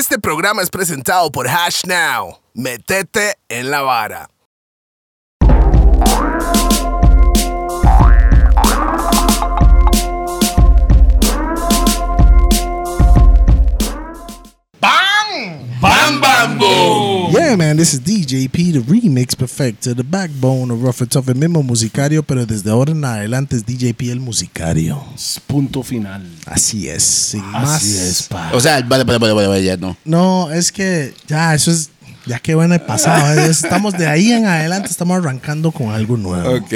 Este programa es presentado por Hash Now. Metete en la vara. Bam Bam. Yeah, man, this is DJP, the remix perfecto, the backbone of Rough and Tough, el mismo musicario, pero desde ahora en adelante es DJP el musicario. Punto final. Así es, sin más. Así es, pa. O sea, vale, vale, vale, vale, vale, ya no. No, es que ya, eso es, ya que bueno el pasado. ¿eh? Estamos de ahí en adelante, estamos arrancando con algo nuevo. Ok.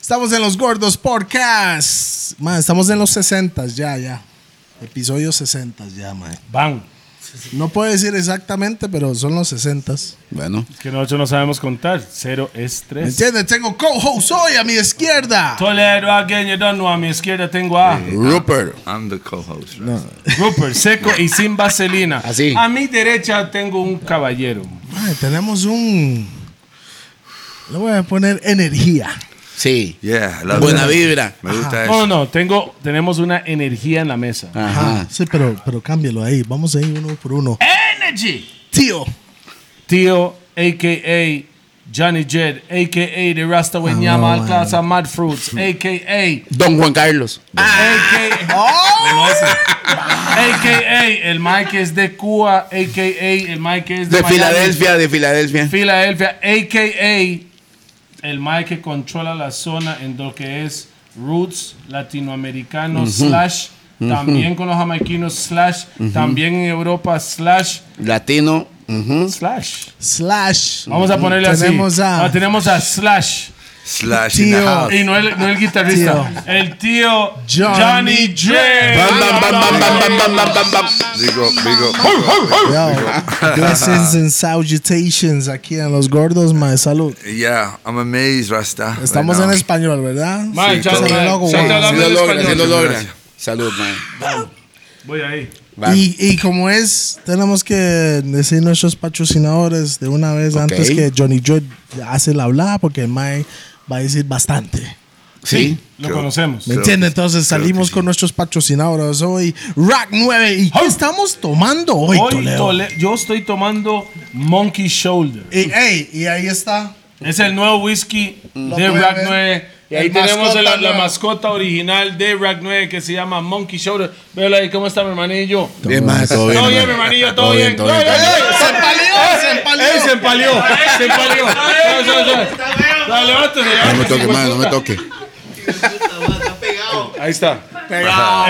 Estamos en los Gordos Podcast. Man, estamos en los 60 ya, ya. Episodio 60 ya, man. Bam. No puedo decir exactamente, pero son los 60 Bueno. Que nosotros no sabemos contar. Cero es ¿Me tres. entiendes? Tengo co-host hoy a mi izquierda. Toledo again, you don't know. A mi izquierda tengo a Rupert. I'm the co-host. right? Rupert, seco y sin vaselina. Así. A mi derecha tengo un caballero. Ay, tenemos un. Le voy a poner energía. Sí. Yeah, Buena that. vibra. Me gusta No, eso. no, tengo, tenemos una energía en la mesa. Ajá. Sí, pero, pero cámbialo ahí. Vamos ahí uno por uno. Energy. Tío. Tío, a.k.a. Johnny Jed, a.k.a. The Rasta Wenyama no, Al Clasa Mad Fruits, a.k.a. Don Juan Carlos. a.k.a. el Mike es de Cuba, a.k.a. el Mike es de, De Miami, Filadelfia, de Filadelfia. Filadelfia, a.k.a. el Mike que controla la zona en lo que es roots latinoamericanos slash también con los jamaiquinos slash también en Europa slash Latino. slash. Slash. Vamos a ponerle Tenemos así. a- Ah, tenemos a slash. Slash in the Tío. house. Y no el, no el guitarrista. El tío Johnny Johnny J. Bam, bam, bam, bam, bam, bam, bam, bam, bam, bam. Big up, big up, big up. Yo, blessings and salutations aquí en los gordos, my salud. Yeah, I'm amazed, Rasta. right Estamos now. en español, ¿verdad? Mae, Sí lo en logra, sí lo logra. Salud, man. Voy ahí. Y, y como es, tenemos que decir nuestros patrocinadores de una vez Ok. antes que Johnny Joy hace la hablada, porque el Mae va a decir bastante. Sí. Lo Creo- conocemos. ¿Me entiende? Entonces salimos con sí. nuestros patrocinadores hoy. Rack 9. ¿Y qué estamos tomando hoy, Hoy Toledo? Tole- yo estoy tomando Monkey Shoulder. Y, ey, y ahí está. Es el nuevo whisky de Rack ver. 9. Y ahí El tenemos mascota la, mascota original de Rack 9 que se llama Monkey Shoulder. Véalo ahí, ¿cómo está mi hermanillo? Bien, man, todo bien. Todo bien, mi man. hermanillo, todo bien. ¡Se empalió! ¡Se empalió! ¡Ey, se empalió! ¡Se empalió! No me toque, man, no me toque. Ahí está.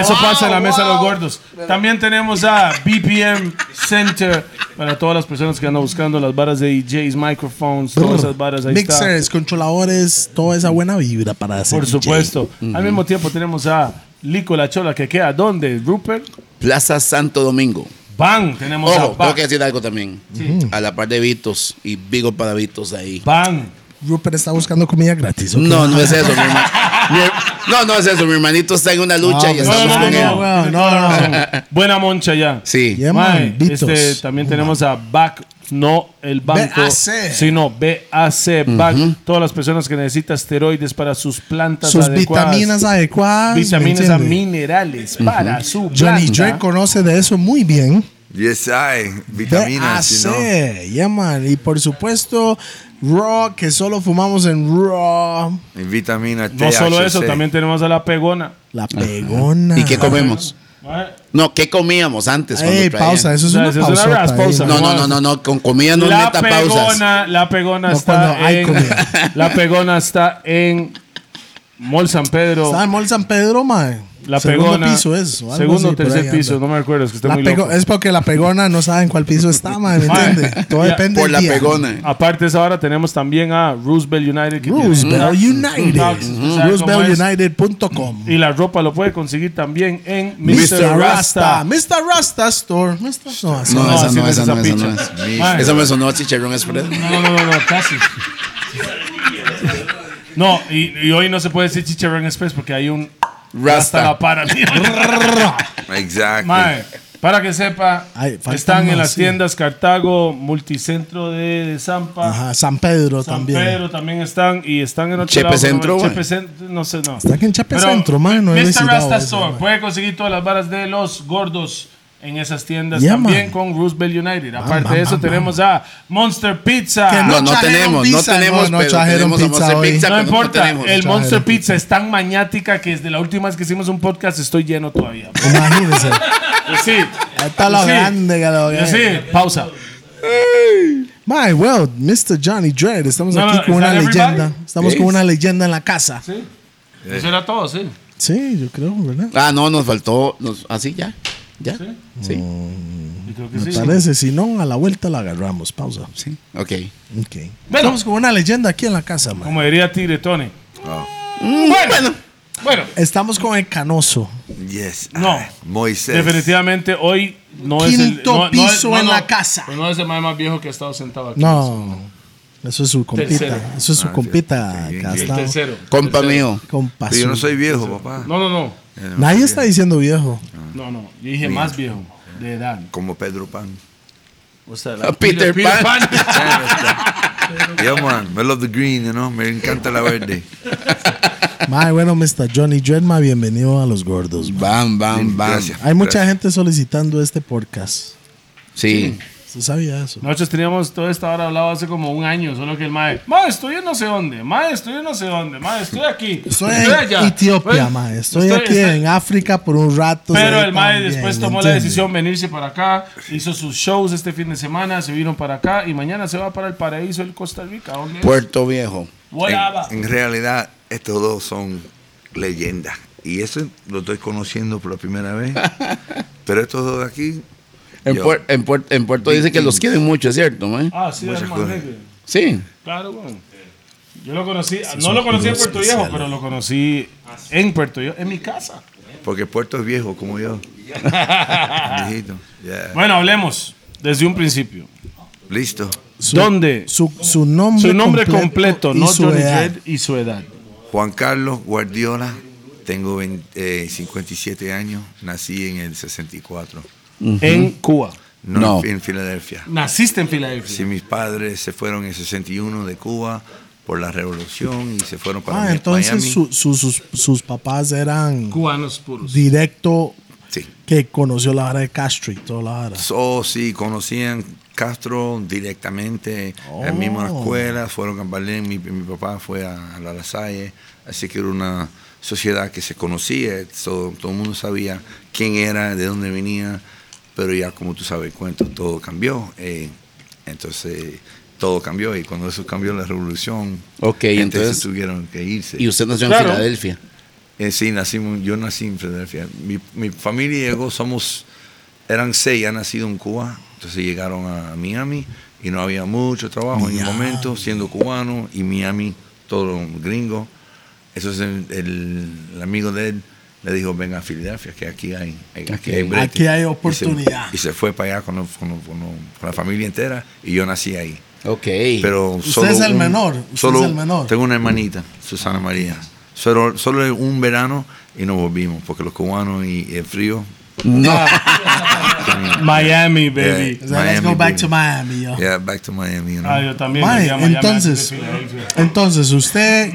Eso pasa en la mesa de los gordos. También tenemos a BPM Center para todas las personas que andan buscando las varas de DJs, microphones, todas esas varas ahí está. Mixers, controladores, toda esa buena vibra para hacer Por DJ. supuesto. Al mismo tiempo tenemos a Lico La Chola que queda ¿dónde? Rupert. Plaza Santo Domingo. Bang. Tenemos Ojo, a tengo Bang. que decir algo también. A la par de Vitos y Vigo para Vitos ahí. Bang. Rupert está buscando comida gratis. No, no es eso, mi hermano. No, no es eso. Mi hermanito está en una lucha y pues, No, estamos no, no, con no, él. no, no, no, no. Buena moncha ya. Sí. Yeah, Mae, man, Vitos. este, también tenemos a BAC, no el banco, BAC. sino BAC, BAC. Todas las personas que necesitan esteroides para sus plantas Sus adecuadas. vitaminas adecuadas. ¿me vitaminas a entiende? minerales para su Johnny planta. Drake conoce de eso muy bien. Yes, I. Vitaminas, you know. BAC, yeah, man. Y por supuesto, Raw, que solo fumamos en Raw. Y Vitamina No solo eso, también tenemos a la pegona. La pegona. ¿Y qué comemos? Mae, No, ¿qué comíamos antes? Ey, pausa, eso es una eso es una pausota ras- ahí. pausa. No, no, no, no, no, con comida no la meta pausas. la pegona No, está en comida. la pegona está en Mall San Pedro. Está en Mall San Pedro, man. La Segundo pegona. piso es. o algo Segundo o así, por tercer ahí piso, anda. no me acuerdo, es que está La muy pego- loco. es porque la pegona no sabe en cuál piso está, man, ¿me Mae. entiendes? Todo Ya, depende Por del la día. pegona. Aparte de esa hora tenemos también a Roosevelt United. que tiene- Roosevelt United. Knox, ¿usted sabe cómo es? RooseveltUnited.com. Y la ropa lo puede conseguir también en Mr. Mr. Rasta. Mr. Rasta Store. Mr. No, así No, no. esa así no, no es esa esa no, esa picha. no es. Mae. Me sonó a chicharrón express. No, no, no, no, casi. No, y, y hoy no se puede decir Chicharrón Express porque hay un Rasta la para. Exactly. Mae, para que sepa, Ay, están en las sí. tiendas Cartago, Multicentro de, de Zampa. Ajá, San Pedro San también. Pedro también están y están en otro Chepe lado, Centro, no, güey. Chepe Centro, no sé, no. Están en Chepe Pero Centro, man, no he Mr. Rasta Store puede conseguir todas las varas de los gordos en esas tiendas Yeah, también man. con Roosevelt United. Aparte bam, de eso bam, tenemos a Monster Pizza. Que No, no trajeron tenemos, no pizza, tenemos, no, no pero tenemos a pizza Monster hoy. Pizza, No no importa, tenemos. el Monster pizza. Pizza es tan maniática que desde la última vez que hicimos un podcast estoy lleno todavía. Imagínense. Pues sí. Está lo Sí. grande que lo Pues que sí, pausa. My, well, Mr. Johnny Dread, estamos No, aquí no, con ¿is una everybody? leyenda. Estamos con Yes. una leyenda en la casa. Sí. Eso era todo, sí. Sí, yo creo, ¿verdad? Ah, no, nos faltó. Nos, así ya. Ya. Sí. Sí. Y creo que Me sí. parece, si no, a la vuelta la agarramos. Pausa. Sí. Ok. Ok. Estamos con una leyenda aquí en la casa, man. Como diría Tigre Tony. Mm, Bueno. Bueno, Estamos con el canoso. Yes. No. Ay, Moisés. definitivamente hoy no es el Quinto no- no es- piso no, en no, la casa. pero no es el más, más viejo que ha estado sentado aquí. No, eso es su compita. Tercero. Eso es su Ah, compita. sí, tercero. Compa Tercero. mío. Pero yo no soy viejo, papá. No, no, no. Nadie está diciendo viejo. No, no. Yo dije más viejo. De edad. Como Pedro Pan. O sea, Peter Pan. Yeah, man. I love the green, you know. Me encanta la verde. Mae, bueno, Mr. Johnny Dreadma, bienvenido a Los Gordos. Bam, bam, bam. Gracias. Hay mucha Gracias. gente solicitando este podcast. Sí. ¿Usted sabía eso? Nosotros teníamos toda esta hora hablado hace como un año, solo que el mae, mae, estoy en no sé dónde, mae, estoy en no sé dónde, mae, estoy aquí. Estoy allá". en Etiopía, Pues, mae. Estoy, aquí estoy- en África por un rato. Pero el mae también, después tomó la decisión venirse para acá, hizo sus shows este fin de semana, se vino para acá y mañana se va para el paraíso del Costa Rica. ¿Dónde es? Puerto Viejo. En, en realidad, estos dos son leyendas. Y eso lo estoy conociendo por la primera vez. Pero estos dos de aquí, En, Yo. Puer- en, Puer- en Puerto dice que los quieren mucho, ¿es cierto, man? Ah, sí, hermano. Sí. Claro, bueno. Yo lo conocí, no son lo conocí en Puerto Viejo, especiales. pero lo conocí en Puerto Viejo, en mi casa. porque Puerto es viejo como yo. Viejito. Yeah. Bueno, hablemos desde un principio. Listo. Su- ¿Dónde? Su, su nombre, Su nombre completo, y no su Johnny edad. Y su edad. Juan Carlos Guardiola. Tengo 20, eh, 57 años. Nací en el 64. En Cuba. No, No. en Filadelfia. Naciste en Filadelfia. Sí, mis padres se fueron en 61 de Cuba por la revolución y se fueron para Ah, entonces su- su- sus, sus papás eran Cubanos puros. directo Sí. que conoció la hora de Castro y toda la hora. Oh, sí, conocían Castro directamente, en la misma escuela, fueron a Berlín, mi, mi papá fue a, a la Salle, así que era una sociedad que se conocía, so- todo el mundo sabía quién era, de dónde venía, pero ya como tú sabes, cuento, todo cambió, eh, entonces todo cambió y cuando eso cambió la revolución, Ok, gente entonces- se tuvieron que irse. Y usted nació Claro. en Filadelfia. Eh, sí, nacimos, yo nací en Filadelfia. Mi, mi familia llegó, somos, eran seis, han nacido en Cuba, entonces llegaron a Miami y no había mucho trabajo en el momento, siendo cubano y Miami, todo gringo. Entonces el, el- el amigo de él le dijo, ven a Filadelfia, que aquí hay, hay- aquí hay brete". Aquí hay Y se- oportunidad. Y se, fue para allá con, con- con- con la familia entera y yo nací ahí. Ok. Pero Usted solo es el un- menor, usted Solo, es el menor. Tengo una hermanita, Susana María. Solo, solo un verano y nos volvimos, porque los cubanos y, y el frío. no. Miami, baby. Yeah. O sea, let's Miami, go back baby. to Miami, yo. Yeah, back to Miami. you know. Ah, yo también. Miami entonces, entonces, usted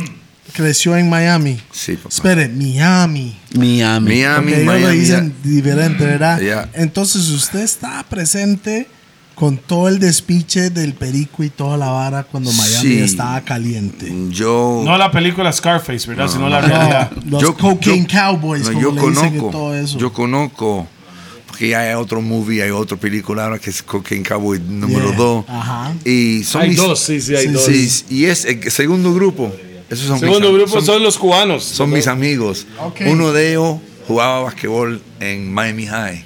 creció en Miami. Sí, papá. Espere, Miami. Miami. Miami, Porque ellos lo Miami. dicen diferente, ¿verdad? Ya. Entonces usted está presente con todo el despiche del perico y toda la vara cuando Miami Sí. estaba caliente. Yo, No la película Scarface, ¿verdad? Sino la No, realidad. los yo- cocaine yo- cowboys, no, como yo le dicen conozco, todo eso. yo conozco, porque ya hay otro movie, hay otra película ahora que es Cocaine Cowboy número Yeah. 2. Ajá. Y son Hay mis- dos, sí, sí, hay dos. sí, y es el segundo grupo. Esos son Segundo mis, grupo son, los cubanos. son mis amigos. Ok. Uno de ellos jugaba basquetbol en Miami High.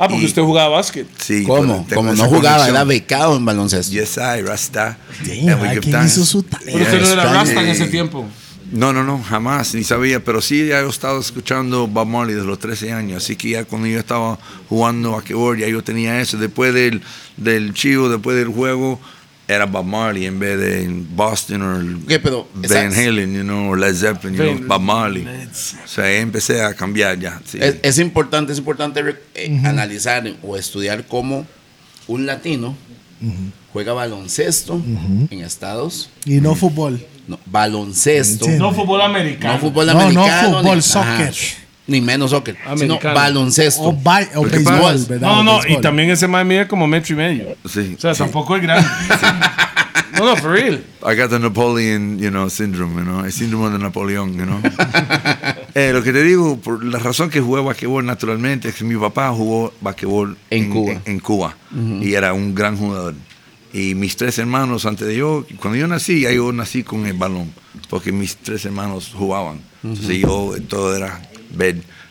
Ah, porque Y- usted jugaba básquet. Sí, ¿Cómo? Como no jugaba, conexión. era becado en baloncesto. Yes, I, Rasta. Damn, ¿a quién hizo su Pero talento? usted no era rasta en ese tiempo. No, no, no, jamás, ni sabía, pero sí ya he estado escuchando Bob Marley desde los 13 años, así que ya cuando yo estaba jugando basquetbol, ya yo tenía eso, después del, del chivo, después del juego, era Bob Marley en vez de Boston o Van Halen, you know, o Led Zeppelin, you know, Bob Marley. O sea, ahí empecé a cambiar ya. sí. Es, es importante, es importante re- eh, analizar o estudiar cómo un latino juega baloncesto en Estados Y no fútbol. no, baloncesto. No fútbol americano. no fútbol No, no americano, fútbol, ni- soccer. ajá. Ni menos soccer, sino Americano. baloncesto. O, ba- o béisbol, ¿verdad? No, no, y también ese man mide como metro y medio. Sí. O sea, tampoco es grande. no, no, for real. I got the Napoleon, you know, syndrome, you know, el síndrome de Napoleón, you know. Eh, lo que te digo, por la razón que jugué basquetbol naturalmente es que mi papá jugó basquetbol En Cuba. en, en Cuba y era un gran jugador. Y mis tres hermanos, antes de yo, cuando yo nací, ya yo nací con el balón, porque mis tres hermanos jugaban. Entonces yo, todo era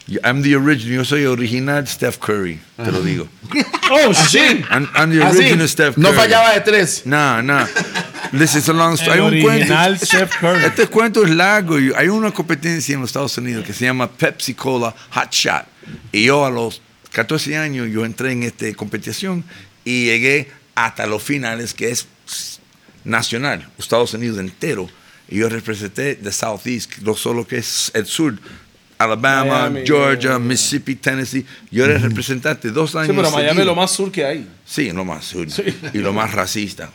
Yo- I'm the original, yo soy original Steph Curry, te lo digo. Oh, shit. I'm, I'm the Ah, sí. original Steph Curry. No fallaba de tres. No, no. Listen, it's a long story. El Hay un cuento. original Steph Curry. Este cuento es largo. Hay una competencia en los Estados Unidos que se llama Pepsi Cola Hot Shot. Y yo a los 14 años yo entré en esta competición y llegué hasta los finales que es nacional, Estados Unidos entero. Y yo representé the Southeast, no solo que es el sur. Alabama, Miami, Georgia, yeah. Mississippi, Tennessee. Yo era representante dos años. Sí, pero Miami es seguidos. lo más sur que hay. Sí, lo más sur. Y lo más racista.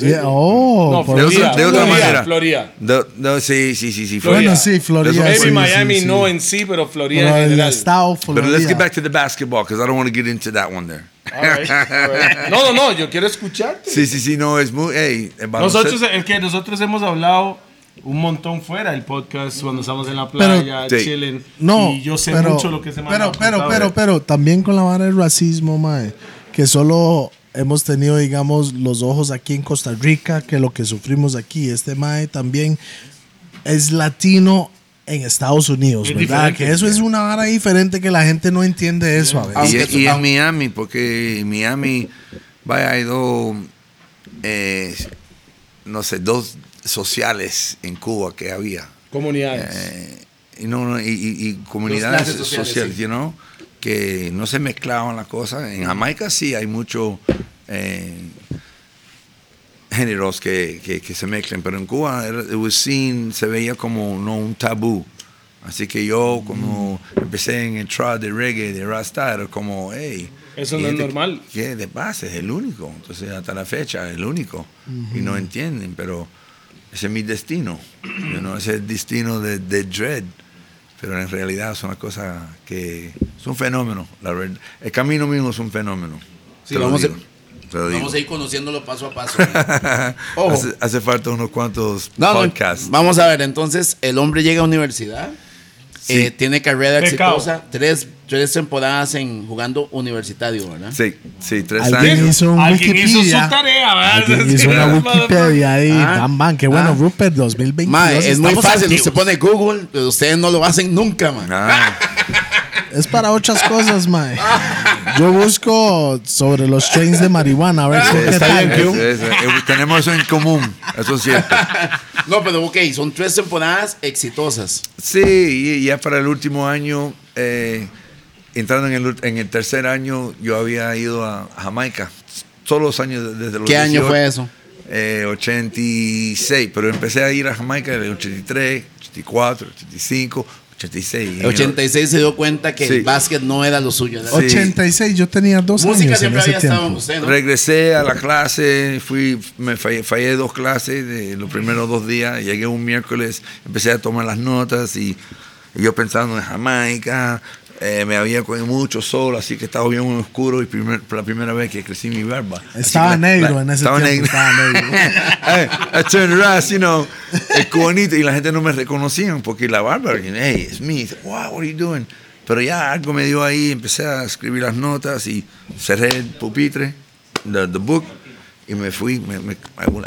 Yeah, oh, No, Florida. otra, de otra Florida, manera. Florida. De- de- sí, sí, sí, sí. Florida. Bueno, sí, Florida. Maybe sí, Miami sí, no sí. en sí, pero Florida Pero en el general. estado But let's Florida. get back to the basketball because I don't want to get into that one there. All right, all right. No, no, no, yo quiero escucharte. Sí, sí, sí, no, es muy. Hey, el Nosotros, es que nosotros hemos hablado un montón fuera del podcast cuando estamos en la playa, Sí. chilling. No, y yo sé pero, mucho lo que se pero, pero, pero, pero, también con la vara del racismo, mae, que solo hemos tenido, digamos, los ojos aquí en Costa Rica, que lo que sufrimos aquí, este mae también es latino en Estados Unidos, Es ¿verdad? Que eso es una vara diferente que la gente no entiende eso a veces. Y, en Miami, porque en Miami, vaya, hay dos, eh, no sé, dos sociales en Cuba que había. Comunidades. Eh, y, no, y, y- y comunidades sociales, sociales, sí. you know, que no se mezclaban las cosas. En Jamaica sí hay muchos géneros que, que, que se mezclan, pero en Cuba era- it was seen, se veía como no un tabú. Así que yo cuando empecé en el trad de reggae, de rasta, era como, hey. Eso no es normal. Que de base es el único. Entonces hasta la fecha es el único. Y no entienden, pero ese es mi destino. You know, ese es el destino de, de Dread. Pero en realidad es una cosa que es un fenómeno. La verdad. El camino mismo es un fenómeno. Sí, Te lo vamos a- digo, te lo. Vamos a ir conociéndolo paso a paso. Ojo. hace, hace falta unos cuantos No, no, podcasts. Vamos a ver, entonces el hombre llega a universidad, Sí. eh, tiene carrera exitosa, tres, tres temporadas en jugando universitario, ¿verdad? Sí, sí, tres Alguien años. hizo un Alguien hizo Wikipedia. su tarea, ¿verdad? Alguien hizo una Wikipedia ahí, Ah. bam, bam, qué bueno, Ah. Rupert 2022. Mae, es muy fácil, usted pone Google, pero ustedes no lo hacen nunca, man. Ah, Es para otras cosas, mae. Yo busco sobre los trains de marihuana, a ver qué- qué Está tal. bien, Q. es- es- tenemos eso en común, eso es cierto. No, pero ok, son tres temporadas exitosas. Sí, y ya para el último año, eh, entrando en el, en el tercer año, yo había ido a Jamaica. Todos los años desde los ¿Qué año 18, fue eso? Eh, 86, pero empecé a ir a Jamaica en el 83, 84, 85, 86. y en el- 86 se dio cuenta que Sí. el básquet no era lo suyo. ¿verdad? Sí. 86, yo tenía dos Música años en siempre ese había estado en tiempo. usted, ¿no? Regresé a la clase, fui, me fallé, fallé dos clases de los primeros dos días, llegué un miércoles, empecé a tomar las notas y, y yo pensando en Jamaica, eh, me había cogido mucho sol, así que estaba bien oscuro y primer- la primera vez que crecí mi barba. Estaba la- negro la- en ese estaba tiempo, negro. estaba negro. I, I turned around, you know, el cubanito y la gente no me reconocían porque la barba, hey, it's me, wow, what are you doing? Pero ya algo me dio ahí, empecé a escribir las notas y cerré el pupitre, the, the book, y me fui, me, me-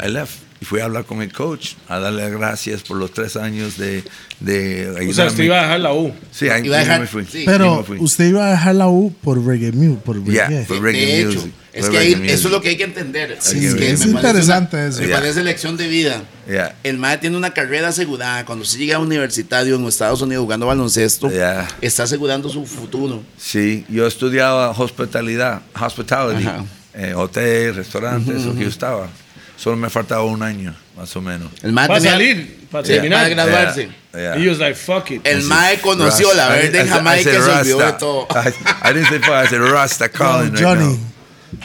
I, left. Y fui a hablar con el coach, a darle gracias por los tres años de, de ayudarme. O sea, usted iba a dejar la U. Sí, ahí Iba a dejar- me fui. sí. Pero me fui. usted iba a dejar la U por reggae mu- por Yeah, reggae. por De reggae hecho, music. es Por que ahí- music. eso es lo que hay que entender. Sí, que es me parece interesante una- eso. Me Yeah. parece lección de vida. Yeah. El MAE tiene una carrera asegurada. Cuando se llega a universitario en Estados Unidos jugando baloncesto, Yeah. está asegurando su futuro. Sí, yo estudiaba hospitalidad, hospitality, Ajá. Eh, hotel, restaurantes, eso que yo estaba. Solo me faltaba un año, más o menos. El MAE Para tenía- salir, para terminar. para graduarse. Yeah, yeah. Y ellos like, fuck it. El. MAE conoció la Rasta. verde I- en Jamaica y se olvidó de todo. I, I didn't say fuck, I said Rasta calling right Johnny, now.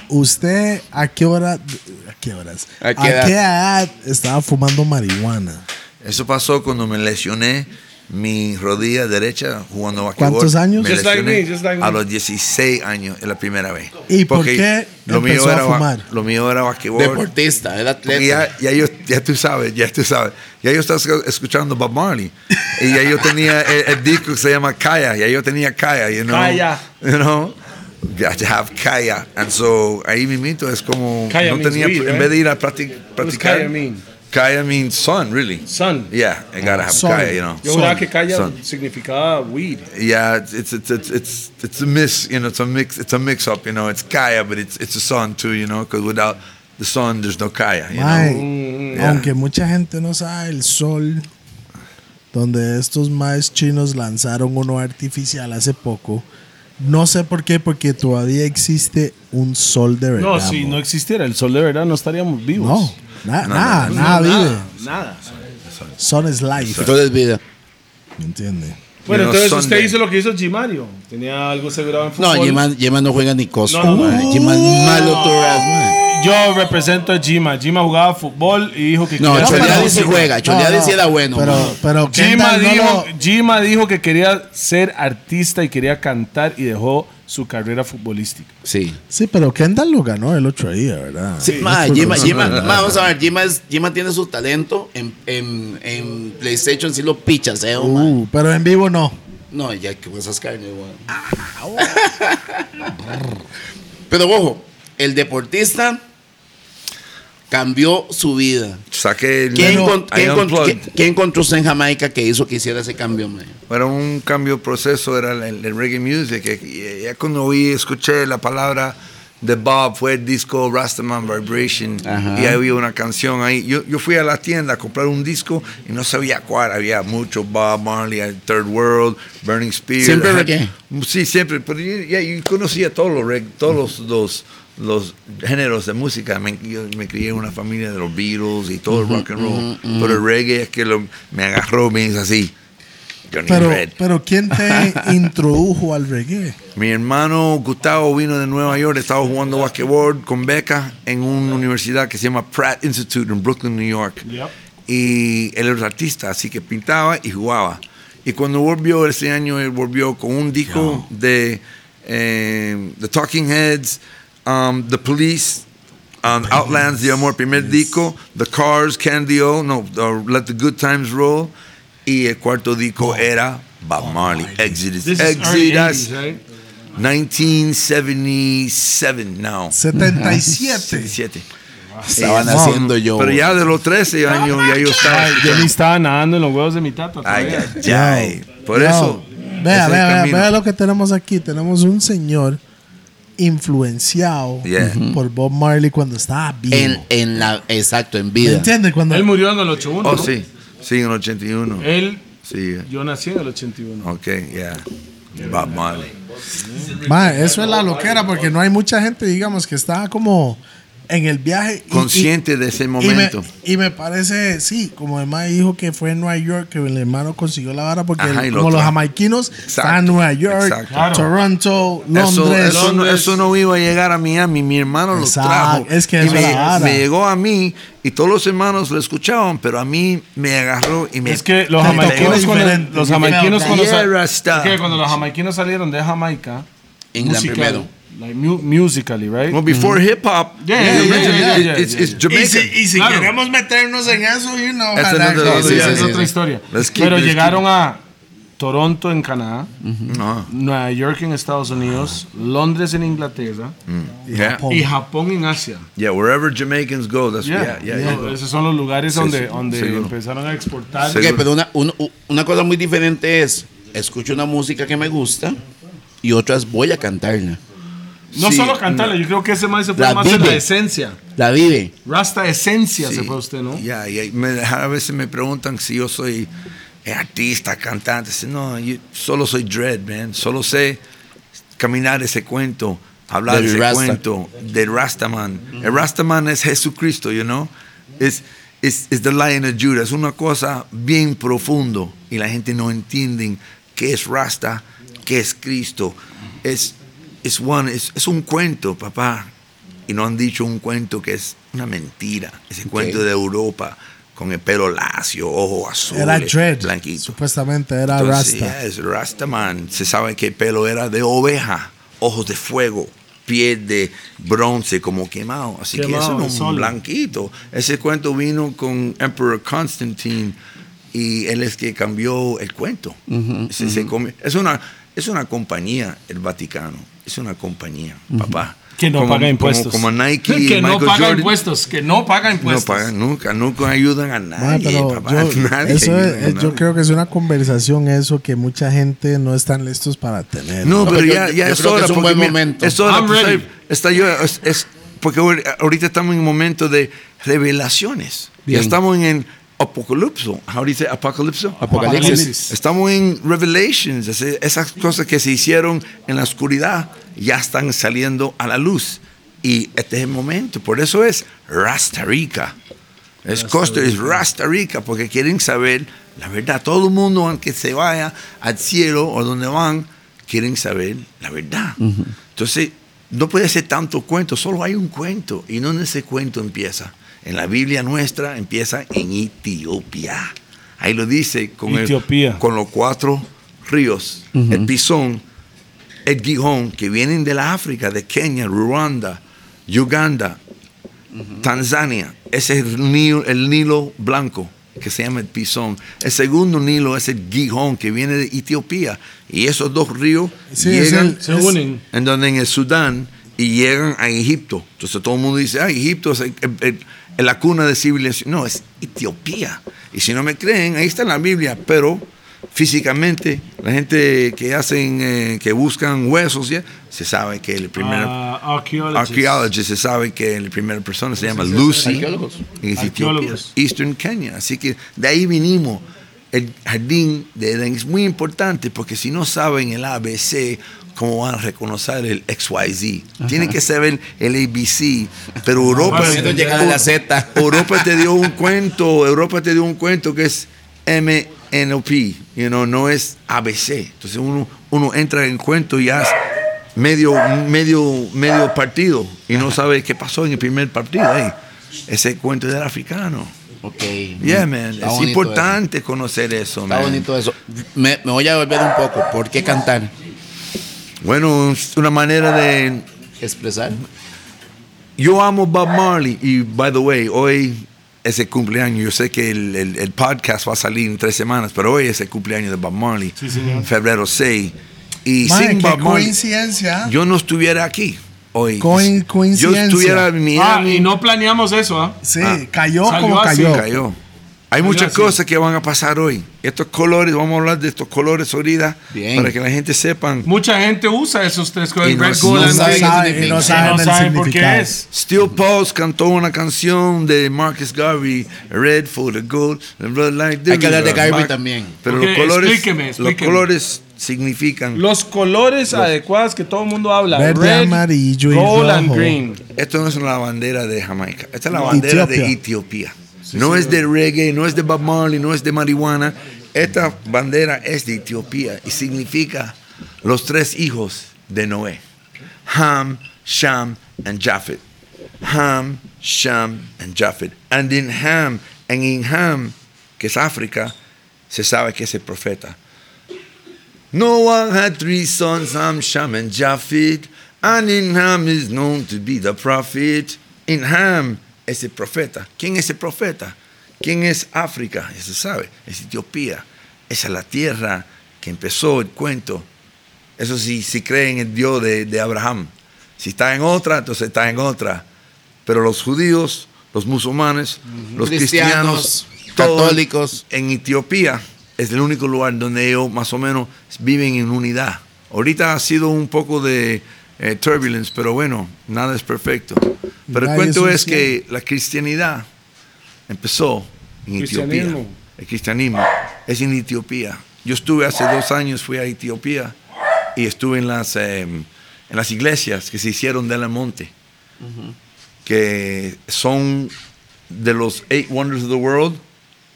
¿usted a qué hora, a qué horas, ¿A a qué qué, edad? edad estaba fumando marihuana? Eso pasó cuando me lesioné mi rodilla derecha jugando basquetbol. ¿Cuántos años? me Just like lesioné me, just like me. A los 16 años, es la primera vez. ¿Y por Porque qué lo mío, empezó a era, ba- fumar? lo mío era basquetbol. Deportista, el Porque atleta. ya, ya, yo, ya tú sabes, ya tú sabes. Ya yo estaba escuchando Bob Marley. y ya yo tenía el, el disco que se llama Kaya. Ya yo tenía Kaya, you know. Kaya. You know. You have to have Kaya. And so, ahí mismito es como... Kaya no tenía, weed, en right? vez de ir a practic- What does practicar... Kaya mean? Kaya means son, really. Son. Yeah, I gotta have. Kaya, you know. Yo juraba que Kaya Son. significaba weed. Yeah, it's it's it's it's it's, it's a miss, you know. It's a mix. It's a mix up, you know. It's Kaya, but it's it's a son too, you know. Because without the son, there's no Kaya. You know. Yeah. aunque mucha gente no sabe el sol, donde estos maes chinos lanzaron uno artificial hace poco. No sé por qué, porque todavía existe un sol de verdad. No, si no existiera el sol de verdad, no estaríamos vivos. No, na- nada, nada vive. Nada. Sun is life. Todo es vida. ¿Me entiende? Bueno, You know, entonces usted hizo lo que hizo Gimario. Tenía algo asegurado en No, fútbol. Yema, Yema no juega ni costo. No, no, no. Es malo mae. Yo represento a Gima. Gima jugaba fútbol y dijo que No, quería Choleadi sí juega. Choleadi No, no, sí era bueno. Pero, pero Gima no dijo, lo- Gima dijo que quería ser artista y quería cantar y dejó su carrera futbolística. Sí. Sí, pero Kendall lo ganó el otro día, ¿verdad? Sí, Yema, mae, vamos a ver, es- Yema tiene su talento. En, en, en PlayStation sí lo pichas, eh. Uh, pero en vivo no. No, ya que esas carnes, weón. Pero ojo, el deportista cambió su vida. Saqué el. ¿Qué, Pero- encon- qué encontró usted en Jamaica que hizo que hiciera ese cambio, mae? Era un cambio proceso, era el, el reggae music. Ya cuando oí, escuché la palabra de Bob, fue el disco Rastaman Vibration. Ajá. Y ahí había una canción ahí. Yo, yo fui a la tienda a comprar un disco y no sabía cuál. Había mucho Bob Marley, Third World, Burning Spear. ¿Siempre Ajá. reggae? Sí, siempre. Pero yo, ya, yo conocía todos los todos los, los, géneros de música. Me, yo me crié en una familia de los Beatles y todo el rock and roll. Pero el reggae es que lo- me agarró, me hizo así. Johnny Pero, Red. pero ¿quién te introdujo al reggae? Mi hermano Gustavo vino de Nueva York, estaba jugando basquetbol con beca en una universidad que se llama Pratt Institute en Brooklyn, New York. Yep. Y él era artista, así que pintaba y jugaba. Y cuando volvió ese año, él volvió con un disco de eh, The Talking Heads, um, The Police, um, Outlands de Amor, primer disco, The Cars, Candy O, no, uh, Let the Good Times Roll. Y el cuarto disco era Bob Marley, Exodus. This Exodus. 80s, right? 1977 now. 77. 77. Estaban haciendo yo. Pero ya de los 13 años ya yo estaba. Ay, yo ni estaba nadando en los huevos de mi tata. Ay, ay, ay. Por eso. Vea, vea, vea, vea lo que tenemos aquí. Tenemos un señor influenciado Yeah. por Bob Marley cuando estaba vivo. en, en la, exacto, en ¿Me vida. entiendes? Cuando Él murió en el 81. Oh, ¿no? sí. Sí, en el 81. Él, Sí. yo nací en el 81. Ok, yeah. Bob Marley. Ma, eso es la loquera porque no hay mucha gente, digamos, que está como en el viaje. y- Consciente de ese y, y me, momento. y me parece, sí, como además dijo que fue en Nueva York que el hermano consiguió la vara porque Ajá, el- y lo como los jamaiquinos están en Nueva York. Claro. Toronto, Eso, Londres. eso, no, eso no iba a llegar a Miami. Mi hermano lo trajo. es que y me, llegó a mí y todos los hermanos lo escuchaban, pero a mí me agarró y me. Es que los jamaiquinos tocó cuando, los jamaiquinos cuando, sal- es que cuando los jamaiquinos salieron de Jamaica, musical, primero. Like mu- musically, right? Well, before hip hop, Yeah, yeah, yeah, yeah, yeah, it's, yeah, it's yeah. Jamaica. y si Claro. queremos meternos en eso, you know, ojalá Sí, sí, es otra historia. Let's keep- Pero let's llegaron a Toronto en Canadá, No. Nueva York en Estados Unidos, Londres en Inglaterra Yeah. Japón. y Japón en Asia. Yeah, wherever Jamaicans go, that's Yeah, yeah, yeah, So, yeah. Esos son los lugares Sí, donde, sí, donde seguro. empezaron a exportar. Pero una, una cosa muy diferente es, escucho una música que me gusta y otra es voy a cantarla. No Sí, solo cantarle, yo creo que ese más se fue La más en vive. la esencia. La vive. Rasta esencia se Sí. fue usted, ¿no? Ya, ya, me- a veces me preguntan si yo soy eh, artista, cantante. No, yo solo soy dread, man. Solo sé caminar ese cuento, hablar Del ese Rasta. cuento del Rastaman. El Rastaman es Jesucristo, you know? Es es es the Lion of Judah. Es una cosa bien profundo y la gente no entiende qué es Rasta, qué es Cristo. Es, es, one, es, es un cuento, papá. Y no han dicho un cuento que es una mentira. Ese cuento de Europa con el pelo lacio, ojo azul, Era dread. blanquito. Supuestamente era Entonces, Rasta. yes, Rastaman. Se sabe que el pelo era de oveja, ojos de fuego, piel de bronce como quemado. Así que Quemado, eso no el es un blanquito. Ese cuento vino con Emperor Constantine y él es que cambió el cuento. Se- se come- es, una, es una compañía, el Vaticano. Es una compañía, papá. Que no Como- paga como- impuestos. Como, Nike y que no Michael paga Jordan. impuestos. Que no paga No impuestos. pagan nunca, nunca ayudan a nadie. pero papá, yo, nadie eso es- a es- yo nadie. creo que es una conversación eso que mucha gente no están listos para tener. No, No, pero pero ya, yo- ya yo es hora. es un buen mira, momento. Es hora, I'm pues, ready. está yo, es, es- porque ahor- ahorita estamos en un momento de revelaciones. Bien. Ya estamos en el apocalipso. You say apocalipso? Apocalipsis. Estamos en Revelations. Esas cosas que se hicieron en la oscuridad ya están saliendo a la luz. Y este es el momento. Por eso es Rasta Rica. Es Costa, es Rasta Rica, porque quieren saber la verdad. Todo el mundo, aunque se vaya al cielo o donde van, quieren saber la verdad. Entonces, no puede ser tanto cuento, solo hay un cuento. ¿Y dónde ese cuento empieza? En la Biblia nuestra empieza en Etiopía. Ahí lo dice con, el- Etiopía. con los cuatro ríos, el Pisón, el Gijón, que vienen de la África, de Kenia, Ruanda, Uganda, Tanzania. Ese es el Nilo, el Nilo blanco, que se llama el Pisón. El segundo Nilo es el Gijón, que viene de Etiopía. Y esos dos ríos Sí, es llegan el- Se unen. en donde en el Sudán y llegan a Egipto. Entonces todo el mundo dice, ah, Egipto es el- el- la cuna de civilización. No, es Etiopía. Y si no me creen, ahí está en la Biblia, pero físicamente la gente que hacen, eh, que buscan huesos, ya, se sabe que el primer Ah, archaeologists. archaeologist se sabe que la primera persona se llama Lucy Arqueólogos. en Etiopía. Eastern Kenya. Así que de ahí vinimos. El jardín de Edén es muy importante porque si no saben el ABC, ¿cómo van a reconocer el XYZ? Tienen que saber el ABC. Pero Europa, Fácil. llegar a la Z. Europa te dio un cuento, Europa te dio un cuento que es MNOP, you know, no es ABC. Entonces uno, uno entra en cuento y ya es medio, medio, medio partido y no sabe qué pasó en el primer partido. Hey, ese cuento del africano. Ok. Yeah, man. Está es importante conocer eso, eso. Está man. bonito eso. Me, me voy a volver un poco. ¿Por qué cantar? Bueno, es una manera de Expresar. Yo amo Bob Marley y, by the way, hoy es el cumpleaños. Yo sé que el, el- el podcast va a salir en tres semanas, pero hoy es el cumpleaños de Bob Marley. Sí, señor. Febrero 6. Y sin qué Bob Marley, coincidencia. yo no estuviera aquí hoy. Coin- coincidencia. Yo estuviera en Ah, y no planeamos eso, ¿ah? Sí, Ah. cayó Salió como así, cayó. Cayó. Hay muchas así. cosas que van a pasar hoy. Estos colores, vamos a hablar de estos colores ahorita Bien. para que la gente sepan. Mucha gente usa esos tres Y colores. no- Red, no gold, green. qué sabe- significa. no Y saben no el saben por qué es. Steel Pulse cantó una canción de Marcus Garvey, Red for the Gold, the Blood Like Hay que hablar de. Garvey también. Pero Ok, los colores, explíqueme, los explíqueme. colores significan. Los colores adecuados que todo el mundo habla. Verde, Red, amarillo y gold and rojo. green. Esto no es la bandera de Jamaica, esta es la bandera de Etiopía. Etiopía. no es de reggae, no es de Bob Marley, no es de marihuana. Esta bandera es de Etiopía y significa los tres hijos de Noé: Ham, Sham, and Japheth. Ham, Sham, and Japheth. And in Ham, and in Ham, que es África, se sabe que es el profeta. Noah had three sons, Ham, Sham, and Japheth. And in Ham is known to be the prophet. In Ham es el profeta. ¿Quién es el profeta? ¿Quién es África? Eso se sabe. Es Etiopía. Esa es la tierra que empezó el cuento. Eso sí, si cree en el Dios de, de Abraham. Si está en otra, entonces está en otra. Pero los judíos, los musulmanes, los cristianos, Cristianos, todos católicos. en Etiopía es el único lugar donde ellos más o menos viven en unidad. Ahorita ha sido un poco de eh, turbulence, pero bueno, nada es perfecto. Pero el Nadie cuento es es que la cristianidad empezó en Etiopía. El cristianismo es en Etiopía. Yo estuve hace dos años, fui a Etiopía y estuve en las, eh, en las iglesias que se hicieron de la monte, que son de los eight wonders of the world,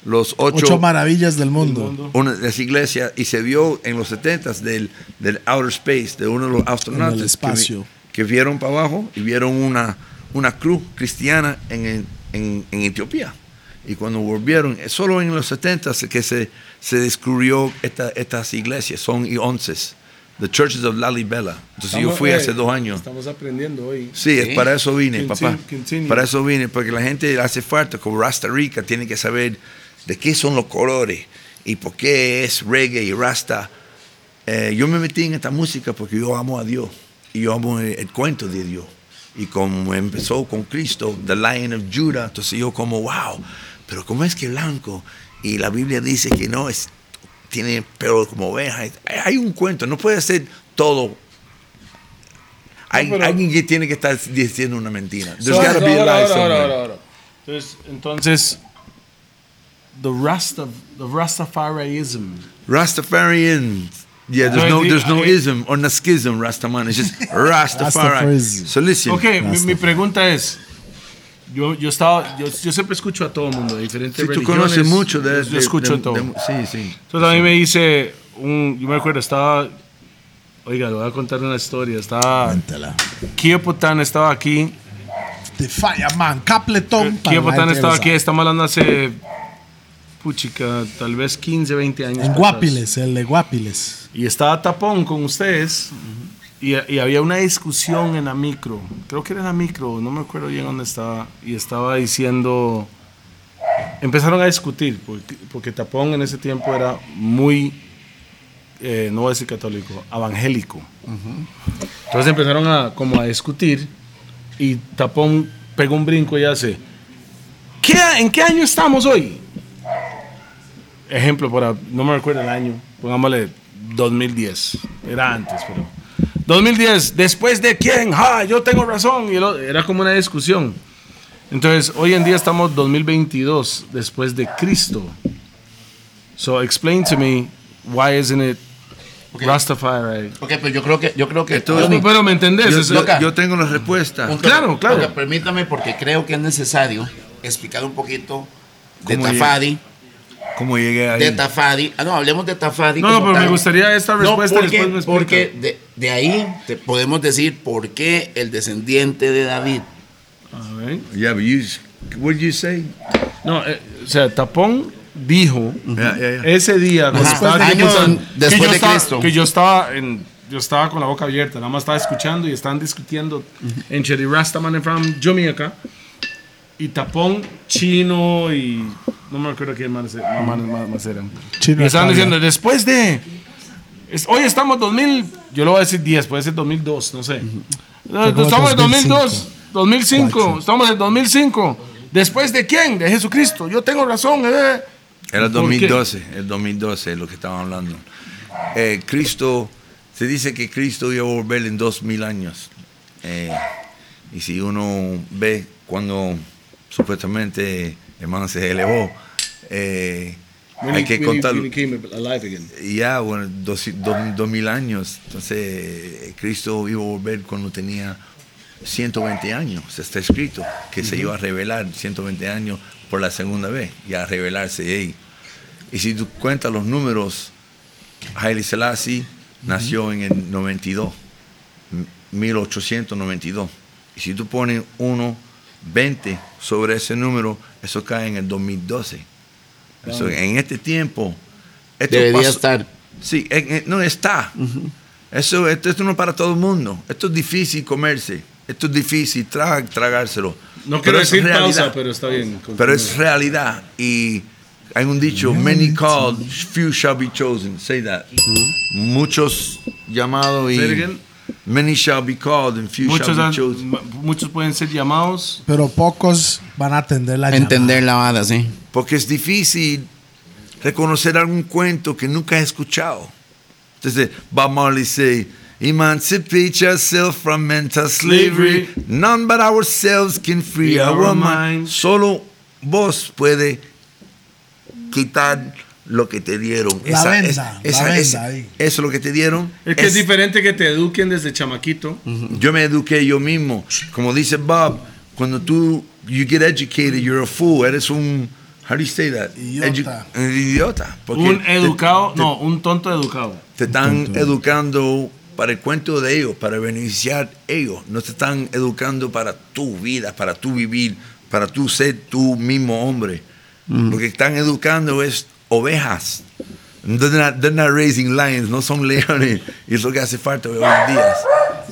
los ocho, Ocho maravillas del mundo. una de las iglesias y se vio en los 70 del, del outer space, de uno de los astronautas que vi- espacio. Que, vieron para abajo y vieron una, una cruz cristiana en, el- en, en Etiopía. Y cuando volvieron, eh, solo en los 70 s que se, se descubrió esta- estas iglesias, son y once, the churches of Lalibela. Entonces yo Estamos- fui eh, hace dos años. Estamos aprendiendo hoy. Sí, es Sí. para eso vine, Continue, papá. continue. Para eso vine, porque la gente hace falta, como Rasta Rica, tiene que saber de qué son los colores y por qué es reggae y Rasta. Eh, yo me metí en esta música porque yo amo a Dios y yo amo el, el cuento de Dios. Y como empezó con Cristo, The Lion of Judah, entonces yo como, wow, pero ¿cómo es que blanco? Y la Biblia dice que no, es, tiene pelo como oveja. Hay, un cuento, no puede ser todo. Hay, pero- alguien que tiene que estar diciendo una mentira. There's So, gotta be a lie ahora, somewhere. ahora, ahora, ahora. Entonces, entonces the Rasta, the Rastafariism. Rastafarian. Yeah, there's no, there's no ism or no schism, Rastaman. It's just Rastafari. So listen. Ok, mi, mi pregunta es, yo, yo estaba, yo, yo siempre escucho a todo el mundo, de diferentes Si tú religiones. conoces mucho de Yo escucho de- todo. de- sí, sí. Entonces a mí me dice, un, yo me acuerdo, estaba, oiga, le voy a contar una historia, estaba, Cuéntala. Kio Pután estaba aquí, The Fireman, Capleton. gente estaba aquí, estamos hablando hace, puchica, tal vez 15, 20 años. En. Guapiles, el de Guapiles. Y estaba tapón con ustedes. Y, y había una discusión en la micro. Creo que era en la micro, no me acuerdo bien dónde estaba. Y estaba diciendo. Empezaron a discutir, porque, porque Tapón en ese tiempo era muy. eh, no voy a decir católico, evangélico. Entonces empezaron a, como a discutir. Y Tapón pegó un brinco y hace. ¿Qué, ¿En qué año estamos hoy? Ejemplo, para, no me recuerdo el año, pongámosle 2010, era antes, pero 2010, después de quién, ah, yo tengo razón, y otro- era como una discusión. Entonces, hoy en día estamos 2022, después de Cristo. So, explain to me, why isn't it Rastafari? Ok, pero yo creo que, yo creo que Esto Pero, ¿me entendés? Yo, yo- yo tengo la respuesta. un- claro, claro. ok, permítame porque creo que es necesario explicar un poquito de ¿Cómo Tafadi, ¿Cómo llegué ahí? de Tafadi. Ah, no, hablemos de Tafadi. no, no, como pero me tal. gustaría esta No, respuesta porque, después me porque de, de ahí te podemos decir por qué el descendiente de David. A ver. Yeah, but you, what did you say? No, eh, o sea, Tapón dijo Yeah, yeah, yeah. ese día cuando Ajá. estaba Años después que yo de estaba- Cristo. que yo estaba en yo estaba con la boca abierta nada más estaba escuchando y estaban discutiendo en Cherry Rastaman en from Jamaica y Tapón chino y no me acuerdo quién más, más, más- más eran Chino y estaban diciendo después de es- hoy estamos 2000 yo lo voy a decir 10 puede ser 2002 no sé Eh, estamos en 2002 2005. 2005 Cuatro. estamos en 2005 después de quién de Jesucristo yo tengo razón eh. Era el ¿Por qué? 2012, el 2012 es lo que estaban hablando. Eh, Cristo, se dice que Cristo iba a volver en dos mil años. Eh, y si uno ve cuando supuestamente hermano se elevó, eh, hay que contarlo. Ya, bueno, dos, dos- dos mil años. Entonces, Cristo iba a volver cuando tenía 120 años. Está escrito que se iba a revelar 120 años por la segunda vez y a revelarse ahí. Y si tú cuentas los números, Haile Selassie nació en el 92, m- 1892. Y si tú pones 1, 20 sobre ese número, eso cae en el 2012. Eso, en este tiempo, esto Debería pasó- estar. Sí, en- en- no está. Eso, esto, esto no es para todo el mundo. Esto es difícil comerse. Esto es difícil tra- tragárselo. No quiero decir realidad. pausa, pero está bien. Pero es realidad. Y hay un dicho, many called, few shall be chosen. Say that. Muchos llamados y. many shall be called and few muchos, shall be chosen. muchos pueden ser llamados. Pero pocos van a atender la llamada. Entender la vada, sí. Porque es difícil reconocer algún cuento que nunca has escuchado. Entonces, Bob Marley say, Emancipate yourself from mental slavery. None but ourselves can free our, mind. minds. Solo vos puede quitar lo que te dieron. La venda, la venda ahí. eso es lo que te dieron. Es que es, diferente que te eduquen desde chamaquito. Yo me eduqué yo mismo. Como dice Bob, cuando tú you get educated, you're a fool. Eres un how do you say that? Idiota. Edu- un idiota. Porque Un educado, te, no, un tonto educado. Te están educando para el cuento de ellos, para beneficiar ellos. No te están educando para tu vida, para tu vivir, para tu ser tu mismo hombre. Lo que están educando es ovejas. They're not, they're not raising lions, no son leones. Y es lo que hace falta hoy en día.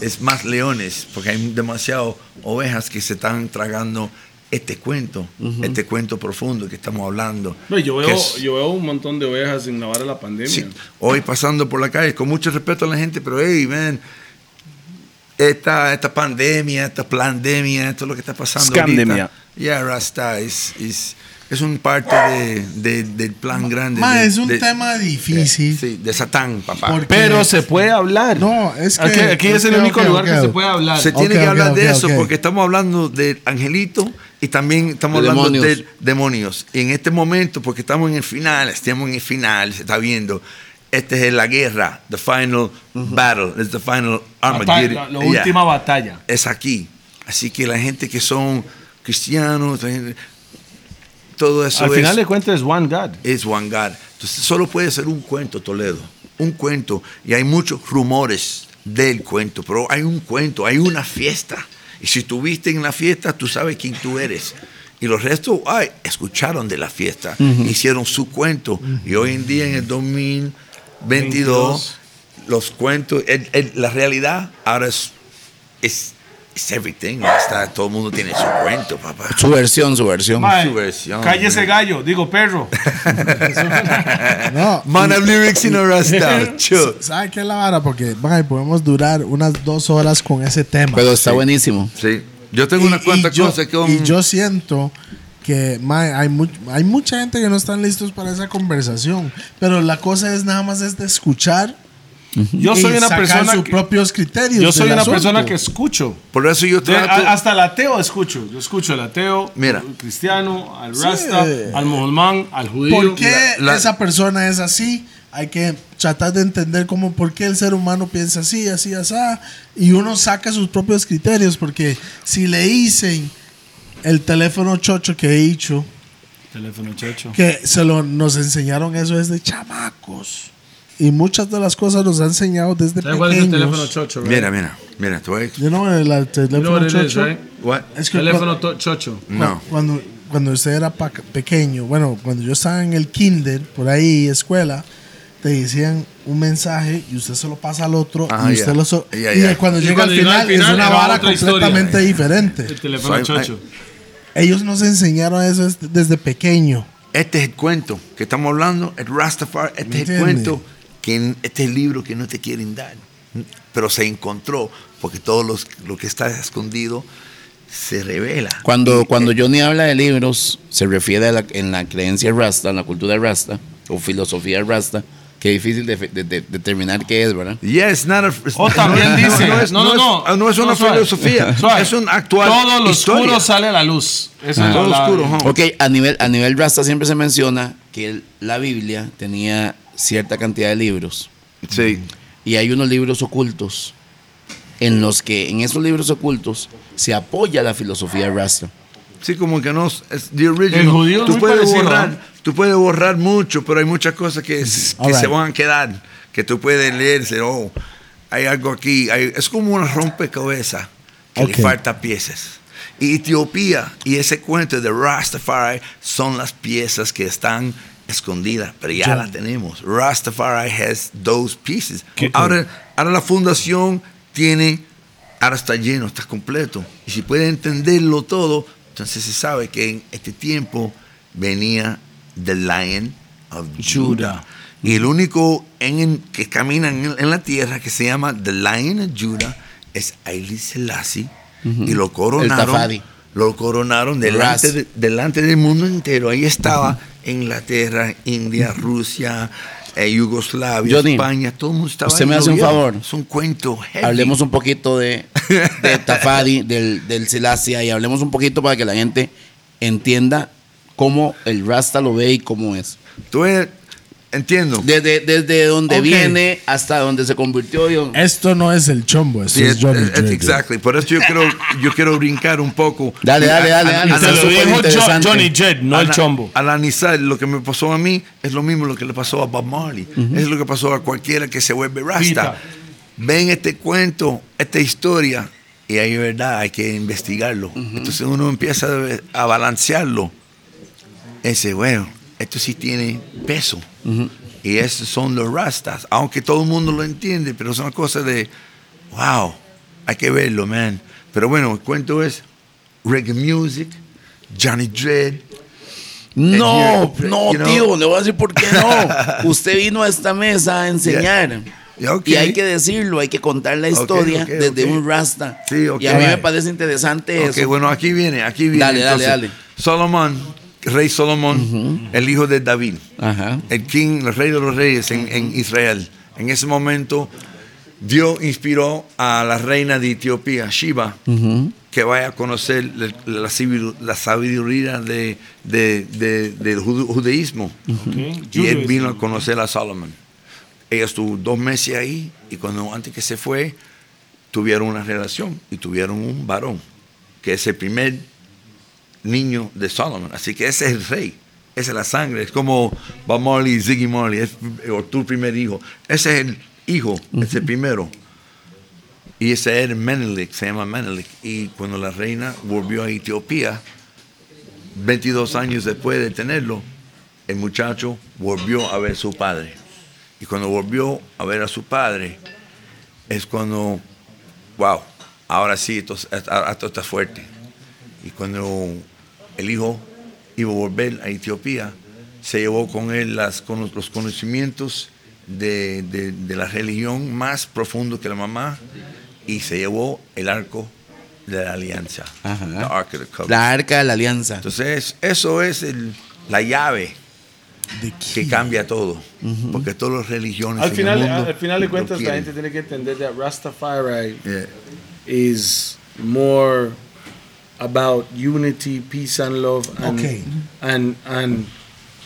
Es más leones, porque hay demasiadas ovejas que se están tragando este cuento, este cuento profundo que estamos hablando. No, yo, que veo, es- yo veo un montón de ovejas vara de la pandemia. Sí, hoy pasando por la calle, con mucho respeto a la gente, pero hey, man, esta, esta pandemia, esta pandemia, esto es lo que está pasando. Scandemia. ahorita. Ya, Rasta, es, es, es un parte de, de- del plan grande. Ma, de- es un de- tema difícil. Sí, de Satán, papá. Porque- Pero se puede hablar. No, es que. Aquí, aquí es el único lugar que se puede hablar. Se tiene que hablar de eso porque estamos hablando de angelito y también estamos De hablando demonios. de demonios. Y en este momento, porque estamos en el final, estamos en el final, se está viendo. Este es la guerra, the final battle, it's the final Armageddon. La Yeah. última batalla. Es aquí. Así que la gente que son cristianos, todo eso Al es, final de cuentas es One God. es One God. Entonces solo puede ser un cuento, Toledo. Un cuento. Y hay muchos rumores del cuento, pero hay un cuento, hay una fiesta. Y si estuviste en la fiesta, tú sabes quién tú eres. Y los restos, ay, escucharon de la fiesta, hicieron su cuento. Y hoy en día, en el 2022, los cuentos, el- el- la realidad ahora es, es, es everything. Está, todo el mundo tiene su cuento, papá. Su versión, su versión. Mae, su versión, cállese gallo, digo perro. No. Man of lyrics in a rasta. ¿Sabe qué es la vara? Porque mae, podemos durar unas dos horas con ese tema. Pero está buenísimo. Sí. Yo tengo unas cuantas yo, cosas que... y yo siento que mae, hay, mu- hay mucha gente que no están listos para esa conversación. Pero la cosa es nada más es de escuchar. Yo y soy una sacar persona sus que, propios criterios. yo soy una asunto. persona que escucho. Por eso yo De- trato... a- hasta el ateo escucho. Yo escucho al ateo, Mira. al cristiano, al Sí. rasta, al musulmán, al judío. ¿Por qué La- la- esa persona es así? Hay que tratar de entender cómo, por qué el ser humano piensa así, así, así. Y uno saca sus propios criterios. Porque si le dicen el teléfono chocho que he dicho, Teléfono checho. que se lo, nos enseñaron eso desde chamacos. Y muchas de las cosas nos han enseñado desde ¿Sabes cuál es el pequeños. teléfono chocho? right? Mira, mira, mira, tú ves... Yo no, el You know teléfono what it is, chocho. right? What? Es que Teléfono to- chocho. No. Cuando, cuando usted era pequeño, bueno, cuando yo estaba en el kinder, por ahí, escuela, te decían un mensaje y usted se lo pasa al otro Ah, y usted ya. lo so- Ya, y ya. cuando Y llega cuando al llega final, al final es una vara otra historia. completamente diferente. El teléfono Soy- chocho. Ellos nos enseñaron eso desde, pequeño. Este es el cuento que estamos hablando, el Rastafari, este es el cuento, que este libro que no te quieren dar, pero se encontró, porque todo los- lo que está escondido se revela. Cuando, cuando Johnny habla de libros, se refiere a la, en la creencia rasta, en la cultura rasta, o filosofía rasta, es difícil de, de- de- determinar qué es, ¿verdad? It's not a- O también no, dice, no es, no, no, no, es- no es una suave. filosofía, Suave. es un actual Todo lo historia. oscuro sale a la luz. Eso es Todo la- oscuro? Ok, a nivel, a nivel rasta siempre se menciona que el- la Biblia tenía cierta cantidad de libros. Sí. Y hay unos libros ocultos en los que en esos libros ocultos se apoya la filosofía rasta. Sí, como que no es the original. El judío tú muy puedes parecido, borrar, tú puedes borrar mucho, pero hay muchas cosas que, se van a quedar, que tú puedes leerse, oh, hay algo aquí, hay- es como una rompecabezas que le falta piezas. Y Etiopía y ese cuento de Rastafari son las piezas que están escondidas, pero ya Ya. las tenemos. Rastafari has those pieces. ¿Qué? Ahora, ahora la fundación tiene, ahora está lleno, está completo. Y si puede entenderlo todo, entonces se sabe que en este tiempo venía The Lion of Judah. Y el único en, en- que camina en, en la tierra que se llama The Lion of Judah es Haile Selassie. Y lo coronaron. Tafadi. Lo coronaron delante, de- delante del mundo entero. Ahí estaba Inglaterra, India, Rusia, eh, Yugoslavia, Johnny, España. Todo el mundo estaba usted me hace un favor. Es un cuento heavy. Hablemos un poquito de, de Tafadi, del, del Selassie, y hablemos un poquito para que la gente entienda cómo el Rasta lo ve y cómo es. Tú eres- entiendo. Desde, desde donde Ok. viene hasta donde se convirtió. yo- Esto no es el chombo, esto Sí, es Johnny exactly. Por eso yo quiero, yo quiero brincar un poco. Dale, dale, dale, A- dale. a- Y te Está lo dijo. Johnny Jed, no el chombo. Al analizar lo que me pasó a mí, es lo mismo lo que le pasó a Bob Marley. Es lo que pasó a cualquiera que se vuelve rasta. Pita. Ven este cuento, esta historia, y ahí es verdad, hay que investigarlo. Entonces uno empieza a balancearlo. ese, bueno, esto sí tiene peso. Y esos son los rastas, aunque todo el mundo lo entiende, pero es una cosa de, wow, hay que verlo, man. Pero bueno, el cuento es reggae music, Johnny Dredd. No, here, no, you know. tío, le voy a decir por qué no. Usted vino a esta mesa a enseñar. Yeah. Y hay que decirlo, hay que contar la historia desde un rasta. Sí, y a mí me parece interesante eso. bueno, aquí viene, aquí viene. Dale, dale, dale. Solomón, rey Solomón, el hijo de David. El king, el rey de los reyes en, en Israel. En ese momento, Dios inspiró a la reina de Etiopía, Shiva, que vaya a conocer la, la sabidu- la sabiduría de, de- de- del judaísmo. Y él vino a conocer a Salomón. Ella estuvo dos meses ahí y cuando antes que se fue, tuvieron una relación y tuvieron un varón, que es el primer niño de Solomon. Así que ese es el rey. Esa es la sangre. Es como Bob Marley y Ziggy Marley. Es, o tu primer hijo. Ese es el hijo. Es el primero. Y ese era Menelik. Se llama Menelik. Y cuando la reina volvió a Etiopía, 22 años después de tenerlo, el muchacho volvió a ver a su padre. Y cuando volvió a ver a su padre, es cuando, wow, ahora sí, esto, esto está fuerte. Y cuando el hijo iba a volver a Etiopía, se llevó con él las, con los conocimientos de, de- de la religión más profundo que la mamá y se llevó el arco de la alianza. Ajá. The Ark of the Covenant. La arca de la alianza. Entonces, eso es el- la llave ¿De que cambia todo. Porque todas las religiones Al en final, el mundo al final de cuentas, la gente tiene que entender que Rastafari Yeah. is more about unity, peace and love, and Okay. and and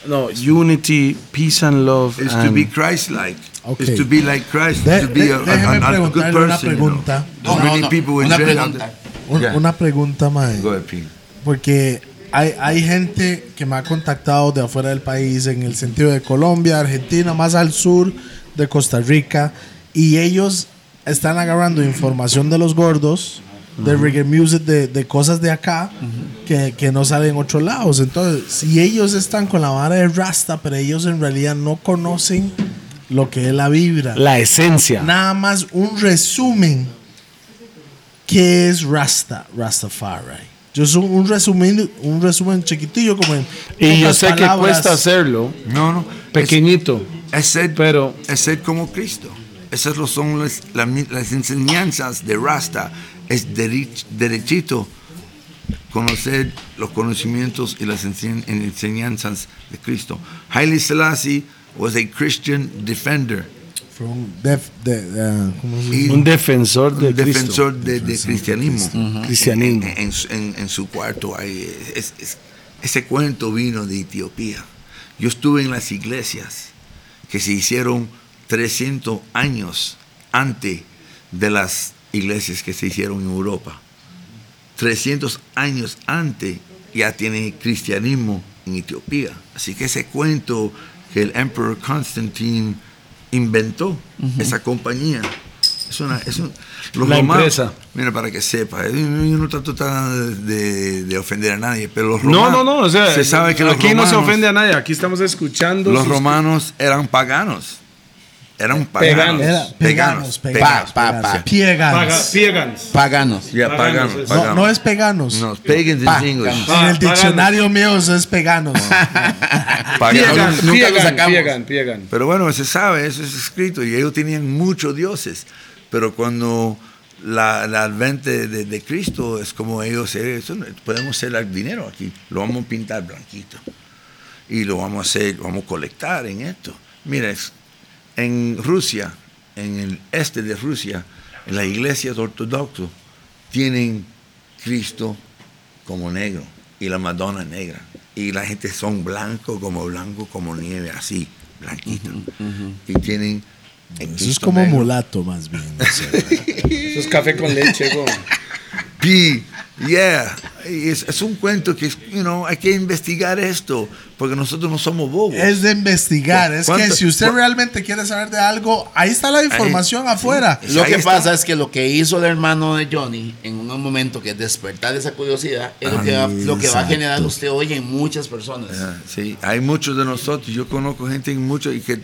no unity, peace and love. To and- be Christ-like. Okay. It's to be like Christ. De- to be de- a, déjeme a- a good preguntarle una person. you know. No, no, many no. people Una pregunta. Un- Yeah. Una pregunta, mae. Go ahead, Pete. Porque hay, hay gente que me ha contactado de afuera del país, en el sentido de Colombia, Argentina, más al sur de Costa Rica, y ellos están agarrando información de los gordos, de reggae music, de, de cosas de acá, que, que no salen en otros lados. Entonces, si ellos están con la vara de Rasta, pero ellos en realidad no conocen lo que es la vibra. la esencia. Nada más un resumen. ¿Qué es Rasta? Rastafari. Yo soy un resumen, un resumen chiquitillo como en y yo sé que palabras. cuesta hacerlo No, no. pequeñito, Es, es ser, pero es ser como Cristo. Esas lo son las, la- las enseñanzas de Rasta. Es derech- derechito conocer los conocimientos y las enseñ- enseñanzas de Cristo. Haile Selassie was a Christian defender. From def- de- uh, un defensor de un defensor de, de cristianismo. Cristianismo. En, en su- en- en su cuarto es- es- ese cuento vino de Etiopía. Yo estuve en las iglesias que se hicieron 300 años antes de las iglesias que se hicieron en Europa. 300 años antes ya tiene cristianismo en Etiopía. Así que ese cuento que el emperador Constantine inventó, esa compañía, es una... Es un- los La romanos- empresa. Mira, para que sepa, yo no trato de, de- de ofender a nadie, pero los No, romanos... no, no, o sea, se sabe que los aquí no se romanos- ofende a nadie, aquí estamos escuchando. Los sus- romanos eran paganos. Eran paganos. Peganos, peganos, Pa- pa- pa. Pagans. Paganos. Ya, Paganos, paganos. No, paganos. no es peganos. No, pagans Pa- in English. en el diccionario mío es peganos. Paganos. Piegan, nunca lo piegan, sacamos. piegan, piegan. Pero bueno, se sabe, eso es escrito. Y ellos tenían muchos dioses. Pero cuando la, la de, de Cristo es como ellos, eh, eso podemos hacer el dinero aquí. Lo vamos a pintar blanquito. Y lo vamos a hacer, vamos a colectar en esto. Mira, es- en Rusia, en el este de Rusia, en las iglesias ortodoxas, tienen Cristo como negro y la Madonna negra. Y la gente son blancos como blanco, como nieve, así, blanquito. Y tienen... Eso es como negro. mulato más bien. no sé. Eso es café con leche, güey. P, yeah. es, es un cuento que, you know, hay que investigar esto, porque nosotros no somos bobos. Es de investigar. Es que ¿Cuánto- si usted realmente quiere saber de algo, ahí está la información afuera. sí. Lo que está. pasa es que lo que hizo el hermano de Johnny en un momento que es despertar esa curiosidad es lo que, va, lo que va a generar usted hoy en muchas personas. Ah, Sí, hay muchos de nosotros, yo conozco gente en muchos y que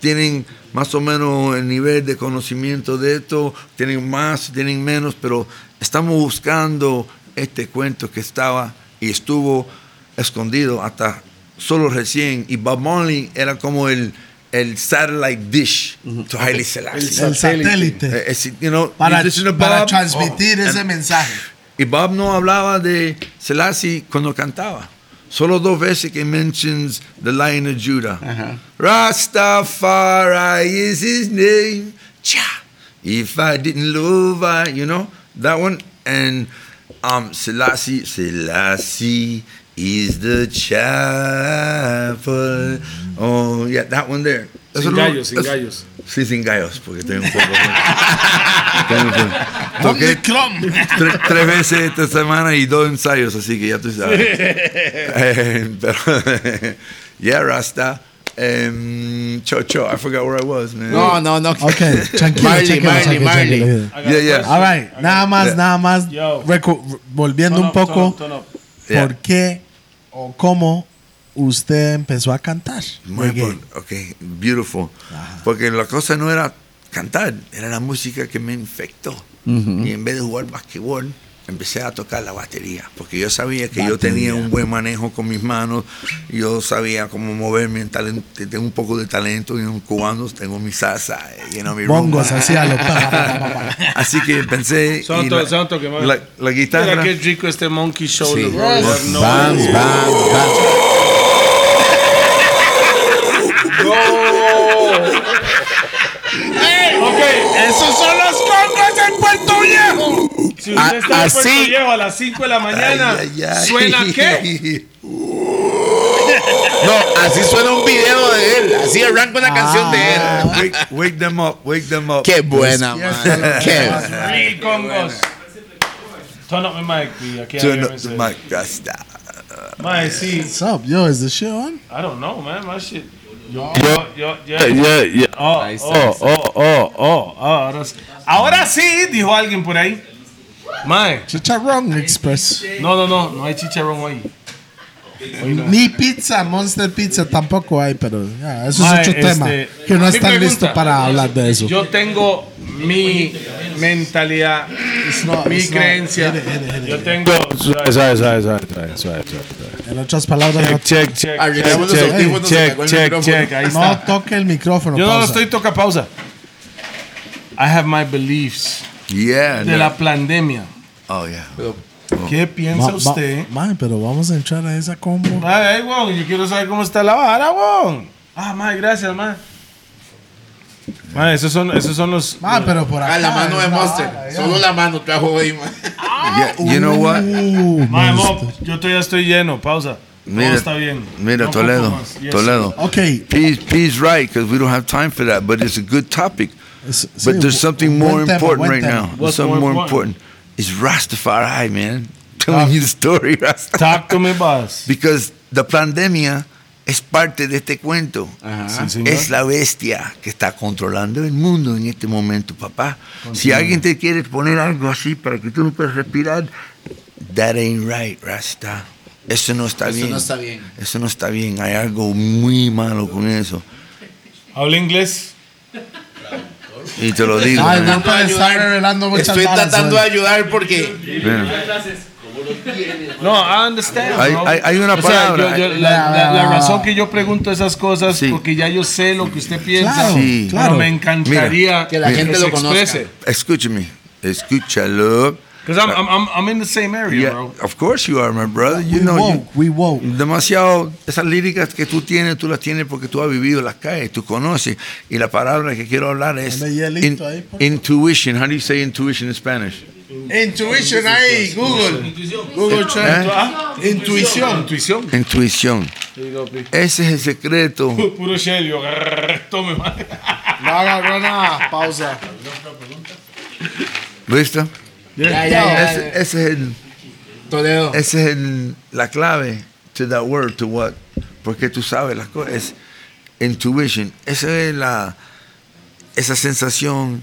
tienen más o menos el nivel de conocimiento de esto, tienen más, tienen menos, pero estamos buscando este cuento que estaba y estuvo escondido hasta solo recién y Bob Marley era como el el satellite dish to Haile Selassie. El satélite. Eh, es- you know, para, transmitir oh, ese and- mensaje. y Bob no hablaba de Selassie cuando cantaba. Solo dos veces que mentions the Lion of Judah. Rastafari is his name. Cha. If I didn't love I, you know, that one. And um, Selassie, Selassie is the chapel. Oh, yeah, that one there. Sin lo- gallos, sin gallos. Sí, sin gallos, porque estoy un poco. estoy un poco- toqué tre- tres veces esta semana y dos ensayos, así que ya tú sabes. Eh, pero, yeah, Rasta. Um, Chocho, I forgot where I was, man. No, no, no. Ok, tranquilo, Marley, tranquilo, Marley, tranquilo, Marley. tranquilo. Yeah, yeah. All right, nada más, nada más. Recu- volviendo Turn un up, turn poco, up, turn up. Yeah. ¿por qué o cómo usted empezó a cantar? Muy bon- ok, beautiful. Porque la cosa no era cantar, era la música que me infectó. Y en vez de jugar basquetbol, empecé a tocar la batería. Porque yo sabía que yo tenía un buen manejo con mis manos, yo sabía cómo moverme, en talento, tengo un poco de talento, y en cubanos tengo mi salsa, know, mi Bongos, así a lo. pa, pa, pa, pa, pa. Así que pensé. Son y to- la, son toque, man. la, la guitarra. Mira qué rico este monkey shoulder, Sí. have no Bam, bam, bam. Ok, ¡Esos son los congos del Puerto! Si usted A- está en Puerto así- Viejo a las 5 de la mañana, Ay, ay, ay. ¿suena qué? No, así suena un video de él. Así arranca una canción de él. wake, wake them up, wake them up. Qué buena, man. Qué Real congos. Turn up my mic, please. I can't Turn up the mic, see, What's up? Yo, is the shit on? I don't know, man. My shit. Yo, Yo- yo, yo, Yeah, yeah. Oh, oh, oh, oh, oh, oh, ahora sí, dijo alguien por ahí. Mae, Chicharrón Express. no, no, no, no hay chicharrón hoy. Ni pizza, Monster Pizza tampoco hay, pero ya, eso Mae, es otro tema. este, Que no están listos para hablar de eso. Yo tengo mi mentalidad, not- mi creencia. Hit it, hit it, hit it. Yo tengo. Suave, suave, suave, suave, suave, suave, suave. En otras palabras, no, Check, check, check, los check, check, check, micrófono. check, ahí no está. toque el micrófono. Yo no lo pausa. estoy toca pausa. I have my beliefs Yeah. de no. la pandemia. Oh, yeah. ¿Qué Ma- piensa ma- usted? ma, pero vamos a entrar a esa combo. Ay, weón, yo quiero saber cómo está la vara, weón. Ah, mae, gracias, mae. Mae, esos son, esos son los. Ma, pero por acá. Ah, la mano de Monster. vara. Solo la mano trajo hoy, man. Yeah, You know what? Uh, mo, yo todavía estoy lleno, pausa. Mira, Todo está bien. Mira, poco Toledo. yes. Toledo. Okay. P's, P's right, because we don't have time for that, but it's a good topic. But there's something more tema, important right now. There's What's something more important. It's Rastafari, man. Telling you the story, Rastafari. Talk to me, boss. Because the pandemia es parte de este cuento. Sí. Es la bestia que está controlando el mundo en este momento, papá. Si alguien te quiere poner algo así para que tú no puedas respirar, that ain't right, Rasta. Eso no está Eso bien. no está bien. Eso no está bien. Hay algo muy malo con eso. ¿Habla inglés? Y te lo digo. Ay, man. no puede estar revelando muchas Estoy tratando de ayudar porque. No, I understand. Hay- bro. hay- hay una O sea, palabra. yo- yo- la, la- la razón que yo pregunto esas cosas Sí. porque ya yo sé lo que usted piensa. Claro, Sí. Pero claro. me encantaría Que la gente lo conozca. exprese. Escúchame. Escúchalo. Because I'm, I'm, I'm, I'm in the same area, Yeah, bro. of course you are, my brother. You We know, you- woke, we woke. demasiado, esas líricas que tú tienes, tú las tienes porque tú has vivido las calles, tú conoces. Y la palabra que quiero hablar es ahí, favor. intuition. How do you say intuition in Spanish? Intuition ahí, Google. Google Translate. Ah, Intuición. Intuición. Intuición. Ese es el secreto. Puro grrr, Tome. No haga nada. Pausa. ¿Listo? Ya, Ese, ese es el. Toledo. Esa es el- la clave to that word, to what. Porque tú sabes las cosas. Es intuition. Esa es la. Esa sensación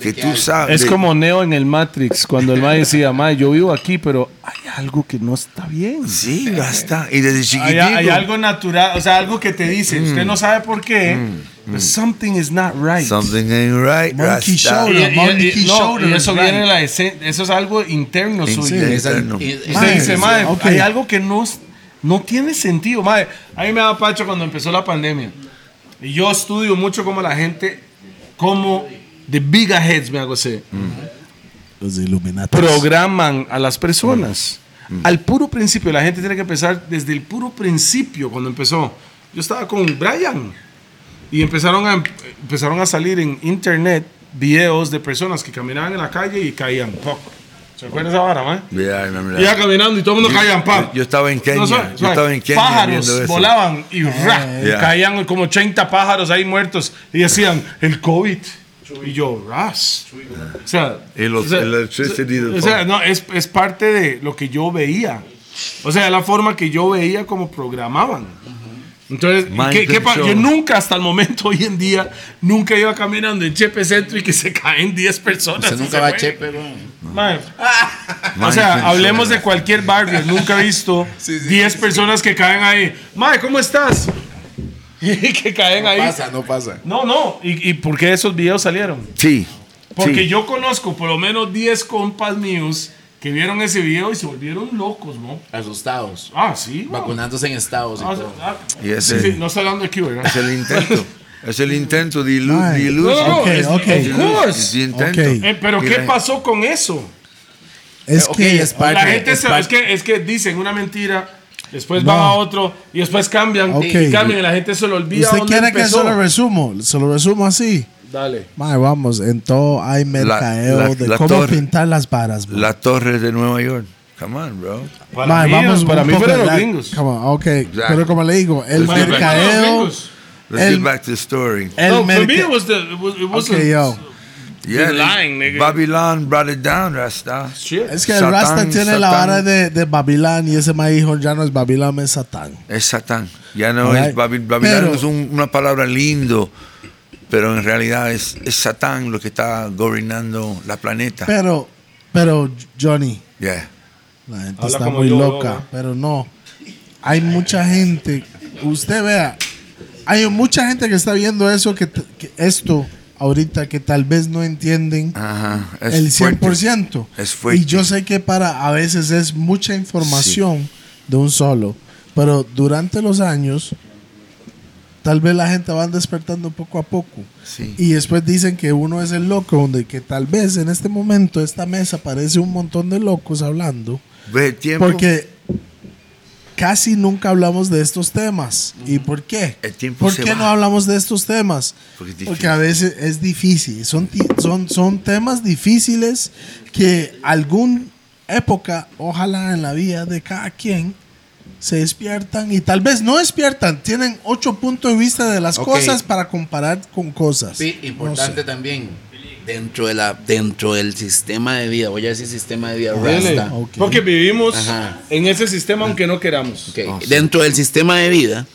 que tú sabes. Es como Neo en el Matrix, cuando el mae decía, mae, yo vivo aquí, pero hay algo que no está bien. Sí, ya está. Y desde Hay, chiquitito. hay algo natural, o sea, algo que te dice, usted no sabe por qué, but something is not right. Something ain't right. Monkey Rasta. Y, shoulder. y- Monkey y- no, shoulder y eso viene right. de la eso es algo interno Sí. suyo. Eterno. y- Usted dice, mae, ok. hay algo que no, no tiene sentido. Mae, a mí me da pacho cuando empezó la pandemia. Y yo estudio mucho cómo la gente, como the big heads, me hago ese, Los Illuminati. programan a las personas. Al puro principio, la gente tiene que empezar desde el puro principio, cuando empezó. Yo estaba con Brian y empezaron a, empezaron a salir en internet videos de personas que caminaban en la calle y caían. ¡Poc! ¿Se acuerdan esa vara, man? Yeah, I remember Iba caminando y todo el mundo caía en paz. yo- yo estaba en Kenia, suave, yo suave. estaba en Kenia Pájaros volaban y ra, Yeah. caían como 80 pájaros ahí muertos y decían, el COVID. Y yo, ras. O sea, Y los- o sea, el o sea, no, es, es parte de lo que yo veía. O sea, la forma que yo veía como programaban. Entonces, ¿qué, qué yo nunca hasta el momento, hoy en día, nunca iba caminando en Chepe Centro y que se caen 10 personas. Usted nunca se va a. Chepe. Mae, o sea, hablemos de cualquier barrio. Nunca he visto 10 personas que caen ahí. Mae, ¿cómo estás? Y que caen ahí. Pasa, no pasa. No, no. ¿Y, ¿Y por qué esos videos salieron? Sí. Porque sí. yo conozco por lo menos 10 compas míos que vieron ese video y se volvieron locos, ¿no? Asustados. Ah, sí. ¿no? Vacunándose en estados y Ah, todo. ah, Y ese- sí, sí, no está hablando aquí, ¿verdad? Es el intento. es el intento de No, no, no. Eh, pero Y ¿qué pasó con eso? Es que es parte- La gente es se- es, que, es que dicen una mentira, después No. van a otro y después cambian Ok. y cambian y la gente se lo olvida. ¿Usted quiere que empezó. se lo resumo? Se lo resumo así. Dale. Mae, vamos, en todo hay mercadeo la- de la cómo torre. pintar las varas. bro. La torre de Nueva York. Come on, bro. Para Mae, mí, vamos para mí fueron los la- gringos. Come on, ok, pero como le digo, el los mercadeo. Let's El- get back to the story. el no, for me it was the, it was, it was Ok, yo. Yeah, lying, nigga. Babylon brought it down, Rasta. Shit. Es que Satán, Rasta tiene la Satán. vara de, de Babilán y ese dijo, ya no es Babilán, es Satán. Es Satán. Ya no Alright. es Babil Babilón Pero- es un- una palabra lindo, pero en realidad es, es Satán lo que está gobernando la planeta. Pero, pero Johnny, Yeah. la gente Habla está como muy yo, loca, ¿no? pero no. Hay mucha gente, usted vea, hay mucha gente que está viendo eso, que, que esto ahorita, que tal vez no entienden Ajá. El fuerte. 100%. Es fuerte. Y yo sé que para a veces es mucha información de un solo, pero durante los años tal vez la gente va despertando poco a poco. Sí. Y después dicen que uno es el loco, donde que tal vez en este momento esta mesa parece un montón de locos hablando, Ve tiempo. porque casi nunca hablamos de estos temas. ¿Y por qué? El tiempo ¿Por se qué va. no hablamos de estos temas? Porque Porque a veces es difícil. Son, son, son temas difíciles que algún época, ojalá en la vida de cada quien, se despiertan y tal vez no despiertan. Tienen ocho puntos de vista de las Ok. cosas para comparar con cosas. Sí, importante No sé. también. Dentro, de la, dentro del sistema de vida, voy a decir sistema de vida rasta. Porque vivimos Ajá. en ese sistema aunque no queramos. Ok, Dentro del sistema de vida,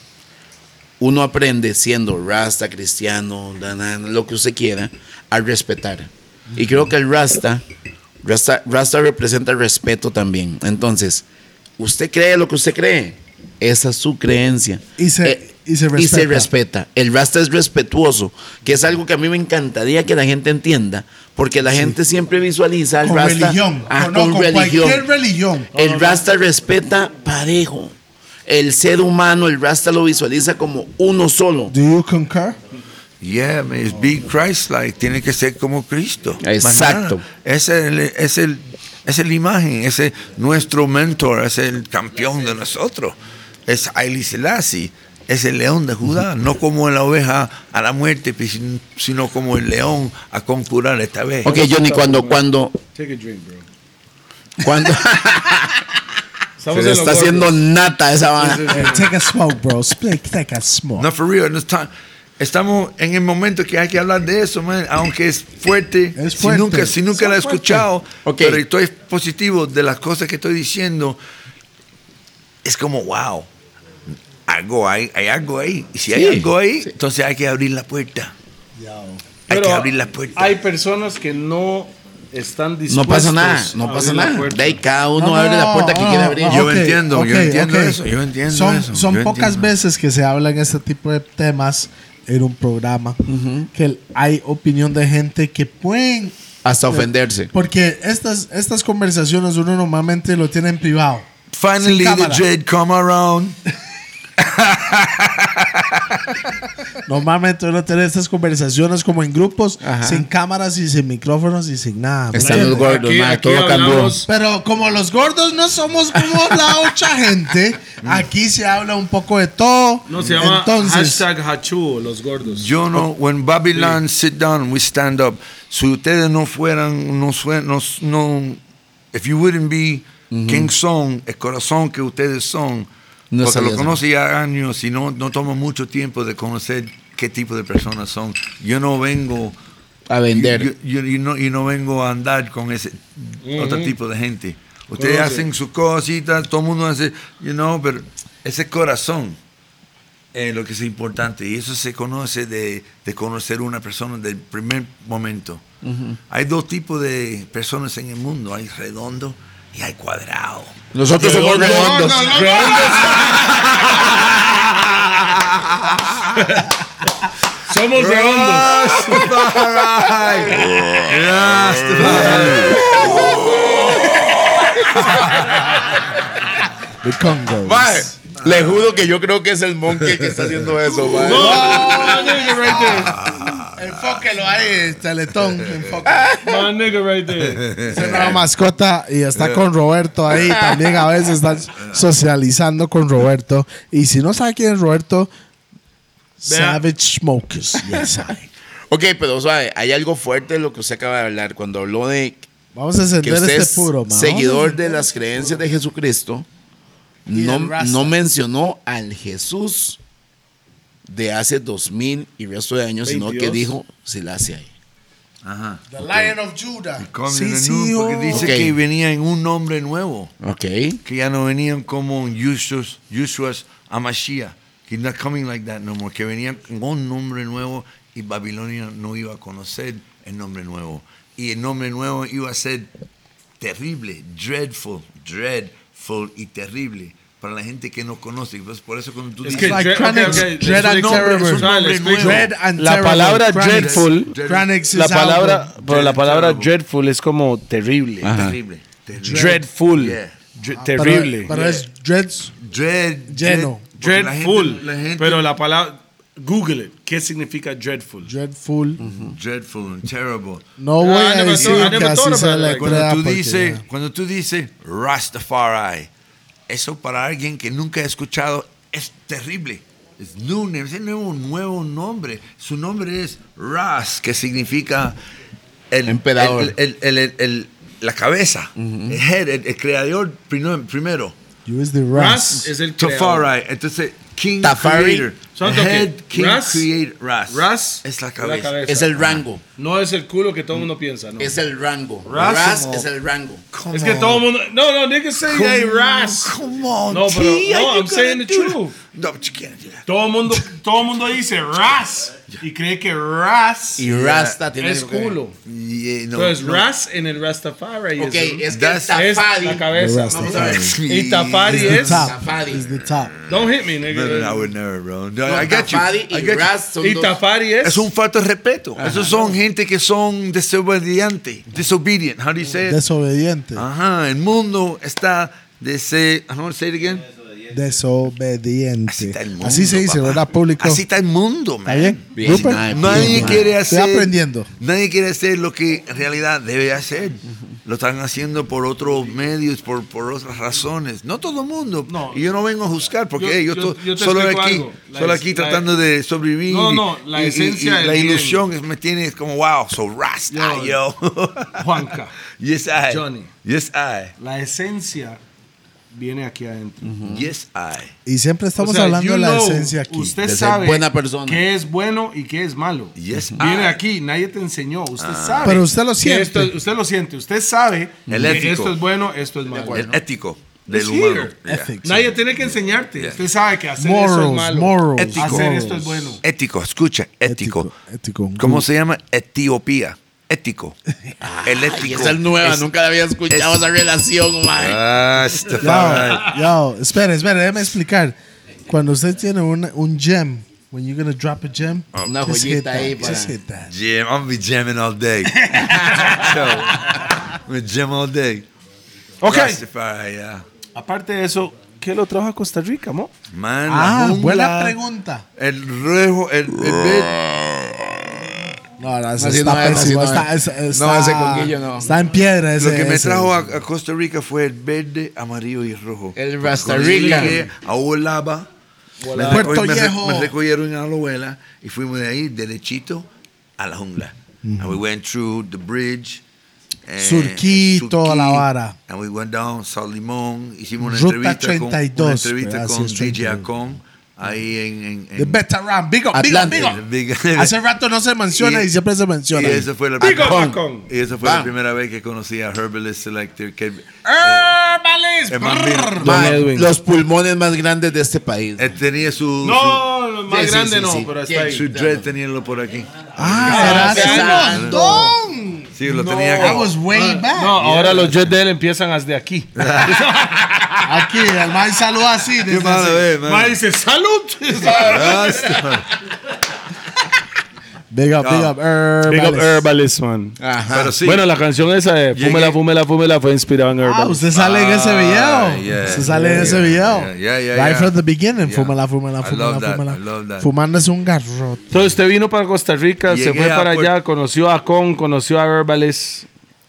uno aprende siendo rasta, cristiano, lo que usted quiera, a respetar. Y creo que el rasta, rasta, rasta representa el respeto también. Entonces, usted cree lo que usted cree, esa es su creencia. Y se- y se respeta. respeta. El rasta es respetuoso, que es algo que a mí me encantaría que la gente entienda, porque la gente siempre visualiza al Con rasta religión. Ah, Con- no, con con religión. cualquier religión. El Rasta respeta parejo. El ser humano, el Rasta lo visualiza como uno solo. Do you concur? Yeah, es be Christ-like. Tiene que ser como Cristo. Exacto. es el, es el, esa es la imagen. Ese es nuestro mentor. Es el campeón de nosotros. Es Haile Selassie. Es el león de Judá. No como la oveja a la muerte, sino como el león a concurar esta vez. Ok, Johnny, cuando, cuando, Take a drink, bro. cuando se le está haciendo nata esa vara. Eh, take a smoke, bro. Split, take a smoke. No, for real. No, está- Estamos en el momento que hay que hablar de eso, man. Aunque es fuerte. Es Si fuerte. nunca, si nunca la he escuchado. Ok. Pero estoy positivo de las cosas que estoy diciendo. Es como, wow. Algo hay, hay algo ahí. Y si hay Sí, algo ahí, entonces hay que abrir la puerta. Hay que abrir la puerta. Hay personas que no están dispuestas No pasa nada, no pasa nada. De ahí cada uno No, abre la no, puerta que no, quiere no, abrir. no, Yo ok, entiendo, yo ok, entiendo ok. eso, yo entiendo son, eso, Son yo pocas entiendo. veces que se hablan este tipo de temas en un programa que hay opinión de gente que pueden Hasta ofenderse. porque estas estas conversaciones uno normalmente lo tiene en privado. Finally, the dread come around. Normalmente uno tiene estas conversaciones como en grupos, Ajá. sin cámaras y sin micrófonos y sin nada. ¿me Están los gordos, Aquí- ma, aquí todo cambió. Pero como los gordos no somos como la otra gente, aquí se habla un poco de todo. No, se llama Entonces, hashtag Hachu, los gordos. Yo no, when Babylon sit down, we stand up. Si ustedes no fueran, no, no, no if you wouldn't be quién son, el corazón que ustedes son, No porque lo conocí ya años y no, no tomo mucho tiempo de conocer qué tipo de personas son. Yo no vengo A vender. Yo, yo- yo no, yo no vengo a andar con ese otro tipo de gente. Ustedes Conoce. hacen sus cositas, todo el mundo hace, you know, pero ese corazón es lo que es importante. Y eso se conoce de, de conocer una persona del primer momento. Hay dos tipos de personas en el mundo. Hay redondo y hay cuadrado. Nosotros somos redondos. Somos redondos. the Congos. Mae, le juro que yo creo que es el monkey que está haciendo eso. Enfóquelo ahí, Teletón. Enfóquelo. My nigga right there. Es una mascota y está con Roberto ahí. También a veces están socializando con Roberto. Y si no sabe quién es Roberto, Savage Smokers. Yes, I. Ok, pero hay algo fuerte de lo que usted acaba de hablar. Cuando habló de Vamos a que encender usted este es puro, man. seguidor de las creencias de Jesucristo, no, no mencionó al Jesús de hace dos mil y resto de años, sino que 22. dijo Selassie ahí. Ajá. The Lion of Judah. Sí, sí, new- porque oh. dice Ok. que venía en un nombre nuevo. Ok. que ya no venían como Yeshua, Yeshua's Amashiach. He's not coming like that no more. Que venían con un nombre nuevo y Babilonia no iba a conocer el nombre nuevo. Y el nombre nuevo iba a ser terrible, dreadful, dreadful y terrible para la gente que no conoce. Pues por eso cuando tú Es dices que like dread- Chronic- ok, ok, Dread and es un nombre nuevo. Dread and La palabra dreadful, la is palabra, pero la palabra dreadful es como terrible. terrible, terrible. Dreadful. Yeah. Dre- Pero- terrible. Pero, es dreads. Dread, Lleno. dread, porque la gente- Dreadful. la gente- Pero la palabra. Google it. ¿Qué significa dreadful? Dreadful. dreadful, terrible. No voy Ah, I a never decir thought- I que never así thought se about it le like- Cuando tú dices, cuando tú dices Rastafari, eso para alguien que nunca ha escuchado es terrible. Es name, es un nuevo, nuevo nombre. Su nombre es Ras, que significa el Emperador. el- el- el- el- el- la cabeza, el head, el, el creador primero. primero. You is the Ras Ras. es el creador. Tafari, entonces King Tafari. Creator. Son head King Ras- Creator. Ras. Ras es la es cabeza. Es el rango. No es el culo que todo el mundo piensa, ¿no? Es el rango. Ras Ras es el rango. Come Es que on. todo el mundo. No, no, niggas say Come hey, Ras. Come on, No, pero- T, no, I'm saying the truth. No, but you can't do that. Todo el mundo, todo el mundo dice Ras y cree que Ras Y Rasta tiene es culo. Yeah, no, Entonces, no. Ras en el Rastafari Ok, es, es que es Tafari. la cabeza. The Vamos a ver. Y Tafari es. Tafari. Is the top. Don't hit me, nigga. No, no, no, I would never, bro. No, No, I got you. Tafari I y got you. Ras son Y dos. Tafari es. Es un falta de respeto. Esos son gente que son desobedientes. Disobedient. How do you say it? Desobediente. Ajá. El mundo está de ser. I want to say it again. Desobediente. Así está el mundo. Así se dice, papá. ¿verdad, público? Así está el mundo, man. ¿Está bien? Bien, Nadie bien, quiere Estoy hacer. aprendiendo. Nadie quiere hacer lo que en realidad debe hacer. Lo están haciendo por otros medios, por, por otras razones. No todo el mundo. No. Y yo no vengo a juzgar porque Yo- hey, yo, yo- estoy yo solo aquí, solo es- aquí la- tratando de sobrevivir. No, y- no, la y- y- esencia y del la bien. ilusión es- me tiene como wow, so rasta, yo. Juanca. yes, I. Johnny. Yes, I. La esencia viene aquí adentro. Yes, I. Y siempre estamos O sea, hablando de la know, esencia aquí. Usted De sabe buena persona. qué es bueno y qué es malo. Yes, Viene I. aquí, nadie te enseñó. Usted sabe. Pero usted lo que siente. esto- usted lo siente. Usted sabe El que ético. esto es bueno, esto es malo. El ético del humano. Yeah. Nadie tiene que enseñarte. Usted sabe que hacer eso Morals, es malo. morals, Ético. Hacer morals. esto es bueno. Ético, escucha, ético. Ético. ¿Cómo se llama? Etiopía. Ético. El Y ético. esa es nueva, es- nunca la había escuchado es- esa relación, mae. Ah, Stefan. Yo, yo, espere, espere, déjame explicar. Cuando usted tiene un, un gem, when you're gonna drop a gem, Una just joyita ahí para- just hit that. Jam, I'm gonna be jamming all day. so, I'm gonna jam all day. Ok. Rastafari, yeah. Aparte de eso, ¿qué lo trajo a Costa Rica, mo? Man, Ah, buena pregunta. El rejo, el, el. No, no, ese está no pésimo. Está, es. es- No, está- ese conguillo no. Está en piedra ese. Lo que me ese. trajo a, a Costa Rica fue el verde, amarillo y rojo. El yo Rica. llegué A Olaba. Me, Puerto me Viejo. me recogieron en Alohuela y fuimos de ahí derechito a la jungla. And we went through the bridge. eh, Surquí, toda la vara. And we went down Sal Limón. Hicimos una Ruta entrevista con, 32, una entrevista pero así con es DJ 32. Acon. Ahí en... en, The en veteran, big up, big up, big up. Big- Hace rato no se menciona y, Y- siempre se y menciona. esa fue la Big up, y esa fue Bam. la primera vez que conocí a Herbalist Selector. Que, Herbalist, man Mae, Edwin. los pulmones más grandes de este país. él tenía su... No, no, más Sí, grande sí, no, sí. pero está Su, ahí. su dread teníanlo por aquí. Ah, Ah, ese montón. Sí, lo tenía That acá. was way back. No, ahora los jets de él empiezan desde aquí. Aquí, el man saluda así. Qué desde malo, así. man. Ma dice, ¡salud! Big up, big up, Big up Herbalist. Herbalist, man. Ajá. Pero sí. Bueno, la canción esa de Fúmela, Fúmela, Fúmela fue inspirada en Ah, Herbalist. usted sale en ese Ah, video. yeah, usted sale en yeah, ese yeah, video. yeah, yeah, yeah, right yeah. from the beginning. Yeah. Fúmela, fúmela, I fúmela, love that, fúmela. I love that. Fumándose un garrote. Entonces usted vino para Costa Rica, se fue para allá, conoció a Con, conoció a Herbalist.